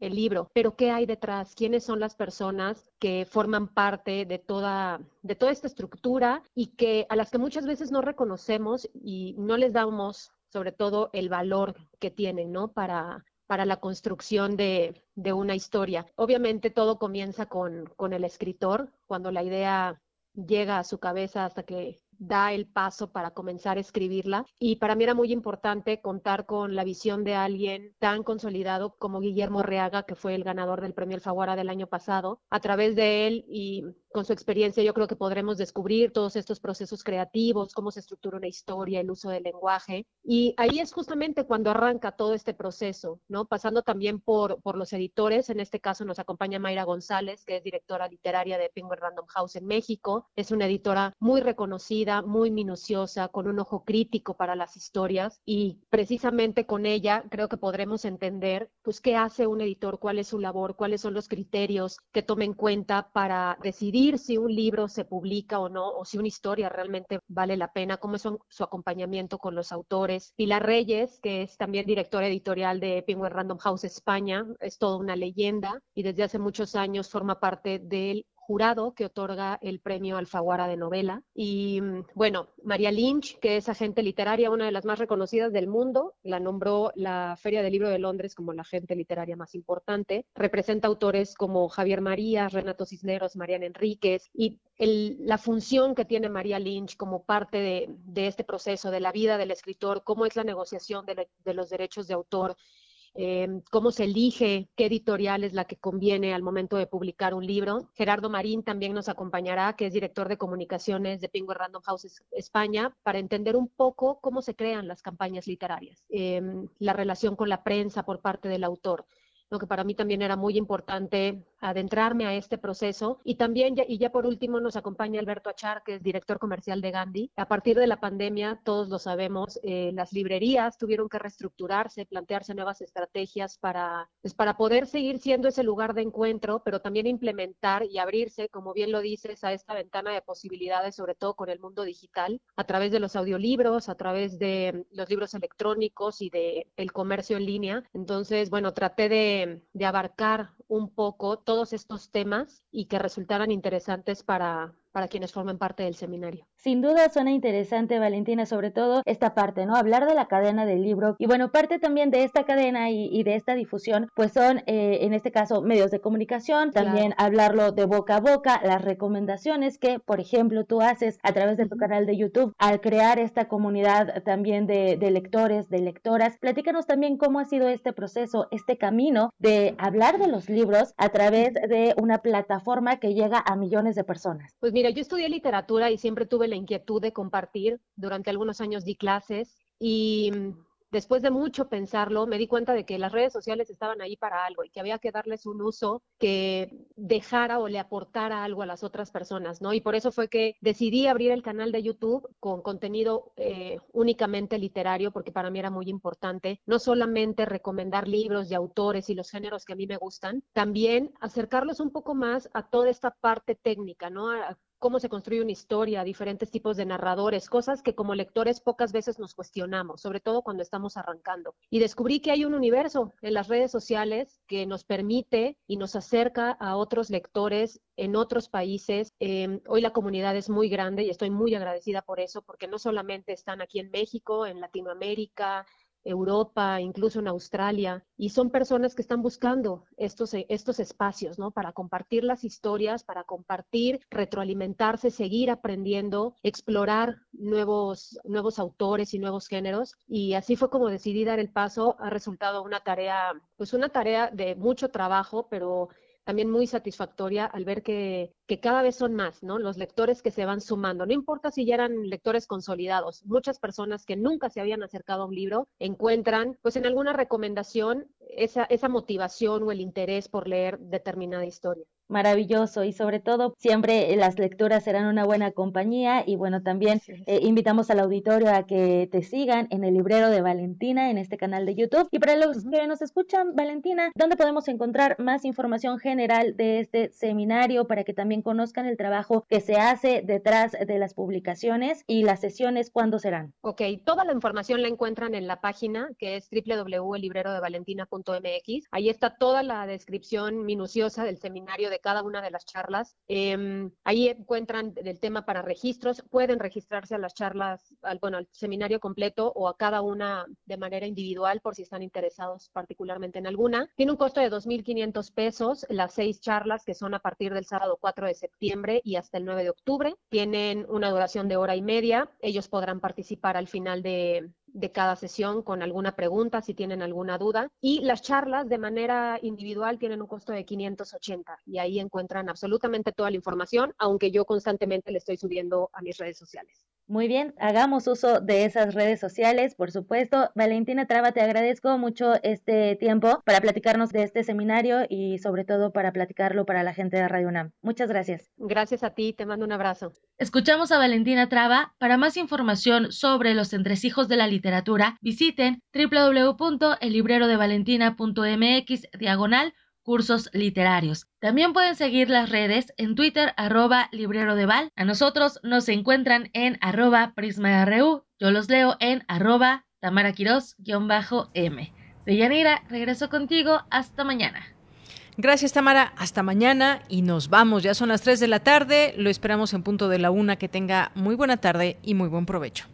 el libro, pero ¿qué hay detrás? ¿Quiénes son las personas que forman parte de toda, de toda esta estructura y que a las que muchas veces no reconocemos y no les damos sobre todo el valor que tienen, ¿no? Para, para la construcción de, de una historia. Obviamente todo comienza con, con el escritor, cuando la idea llega a su cabeza hasta que da el paso para comenzar a escribirla. Y para mí era muy importante contar con la visión de alguien tan consolidado como Guillermo Reaga, que fue el ganador del premio Alfaguara del año pasado. A través de él y con su experiencia yo creo que podremos descubrir todos estos procesos creativos, cómo se estructura una historia, el uso del lenguaje. Y ahí es justamente cuando arranca todo este proceso, ¿no? Pasando también por, por los editores. En este caso nos acompaña Mayra González, que es directora literaria de Penguin Random House en México. Es una editora muy reconocida, muy minuciosa, con un ojo crítico para las historias. Y precisamente con ella creo que podremos entender, pues, qué hace un editor, cuál es su labor, cuáles son los criterios que tome en cuenta para decidir decidir si un libro se publica o no, o si una historia realmente vale la pena, cómo es su, acompañamiento con los autores. Pilar Reyes, que es también directora editorial de Penguin Random House España, es toda una leyenda y desde hace muchos años forma parte del jurado que otorga el premio Alfaguara de novela. Y mm, bueno, María Lynch, que es agente literaria, una de las más reconocidas del mundo, la nombró la Feria del Libro de Londres como la agente literaria más importante. Representa autores como Javier María, Renato Cisneros, Mariana Enríquez y la función que tiene María Lynch como parte de, este proceso, de la vida del escritor, cómo es la negociación de los derechos de autor Em, cómo se elige, qué editorial es la que conviene al momento de publicar un libro. Gerardo Marín también nos acompañará, que es director de comunicaciones de Penguin Random House España, para entender un poco cómo se crean las campañas literarias, em, la relación con la prensa por parte del autor lo que para mí también era muy importante adentrarme a este proceso. Y también, y ya por último, nos acompaña Alberto Achar, que es director comercial de Gandhi. A partir de la pandemia, todos lo sabemos, eh, las librerías tuvieron que reestructurarse, plantearse nuevas estrategias para, pues, para poder seguir siendo ese lugar de encuentro, pero también implementar y abrirse, como bien lo dices, a esta ventana de posibilidades, sobre todo con el mundo digital, a través de los audiolibros, a través de los libros electrónicos y de el comercio en línea. Entonces, bueno, traté de, de abarcar un poco todos estos temas y que resultaran interesantes para, para quienes formen parte del seminario. Sin duda suena interesante, Valentina, sobre todo esta parte, ¿no? Hablar de la cadena del libro. Y bueno, parte también de esta cadena y, de esta difusión, pues son, eh, en este caso, medios de comunicación, también hablarlo de boca a boca, las recomendaciones que, por ejemplo, tú haces a través de tu canal de YouTube al crear esta comunidad también de, de lectores, de lectoras. Platícanos también cómo ha sido este proceso, este camino de hablar de los libros a través de una plataforma que llega a millones de personas. Pues mira, yo estudié literatura y siempre tuve la inquietud de compartir. Durante algunos años di clases y después de mucho pensarlo, me di cuenta de que las redes sociales estaban ahí para algo y que había que darles un uso que dejara o le aportara algo a las otras personas, ¿no? Y por eso fue que decidí abrir el canal de YouTube con contenido eh, únicamente literario, porque para mí era muy importante no solamente recomendar libros de autores y los géneros que a mí me gustan, también acercarlos un poco más a toda esta parte técnica, ¿no? Cómo se construye una historia, diferentes tipos de narradores, cosas que como lectores pocas veces nos cuestionamos, sobre todo cuando estamos arrancando. Y descubrí que hay un universo en las redes sociales que nos permite y nos acerca a otros lectores en otros países. Em, hoy la comunidad es muy grande y estoy muy agradecida por eso, porque no solamente están aquí en México, en Latinoamérica, Europa, incluso en Australia, y son personas que están buscando estos, eh, estos espacios, ¿no? Para compartir las historias, para compartir, retroalimentarse, seguir aprendiendo, explorar nuevos, nuevos autores y nuevos géneros. Y así fue como decidí dar el paso. Ha resultado una tarea, pues una tarea de mucho trabajo, pero también muy satisfactoria al ver que, que, cada vez son más, ¿no? Los lectores que se van sumando. No importa si ya eran lectores consolidados, muchas personas que nunca se habían acercado a un libro encuentran, pues en alguna recomendación, esa, esa motivación o el interés por leer determinada historia maravilloso y sobre todo siempre las lecturas serán una buena compañía y bueno también eh, invitamos al auditorio a que te sigan en el librero de Valentina en este canal de YouTube y para los que nos escuchan Valentina ¿dónde podemos encontrar más información general de este seminario para que también conozcan el trabajo que se hace detrás de las publicaciones y las sesiones cuándo serán? Ok, toda la información la encuentran en la página que es www.elibrerodevalentina.mx ahí está toda la descripción minuciosa del seminario de cada una de las charlas. Em, ahí encuentran el tema para registros. Pueden registrarse a las charlas, al, bueno, al seminario completo o a cada una de manera individual por si están interesados particularmente en alguna. Tiene un costo de 2.500 pesos las seis charlas que son a partir del sábado 4 de septiembre y hasta el 9 de octubre. Tienen una duración de hora y media. Ellos podrán participar al final de, de cada sesión con alguna pregunta, si tienen alguna duda. Y las charlas de manera individual tienen un costo de 580 y ahí encuentran absolutamente toda la información, aunque yo constantemente le estoy subiendo a mis redes sociales. Muy bien, hagamos uso de esas redes sociales, por supuesto. Valentina Traba, te agradezco mucho este tiempo para platicarnos de este seminario y sobre todo para platicarlo para la gente de Radio UNAM. Muchas gracias. Gracias a ti, te mando un abrazo. Escuchamos a Valentina Traba. Para más información sobre los entresijos de la literatura, visiten www.elibrerodevalentina.mx diagonal cursos literarios. También pueden seguir las redes en Twitter arroba librero de Val. A nosotros nos encuentran en arroba prisma.ru. Yo los leo en arroba tamaraquiros-m. Deyanira, regreso contigo. Hasta mañana. Gracias Tamara, hasta mañana y nos vamos. Ya son las 3 de la tarde, lo esperamos en punto de la una. Que tenga muy buena tarde y muy buen provecho.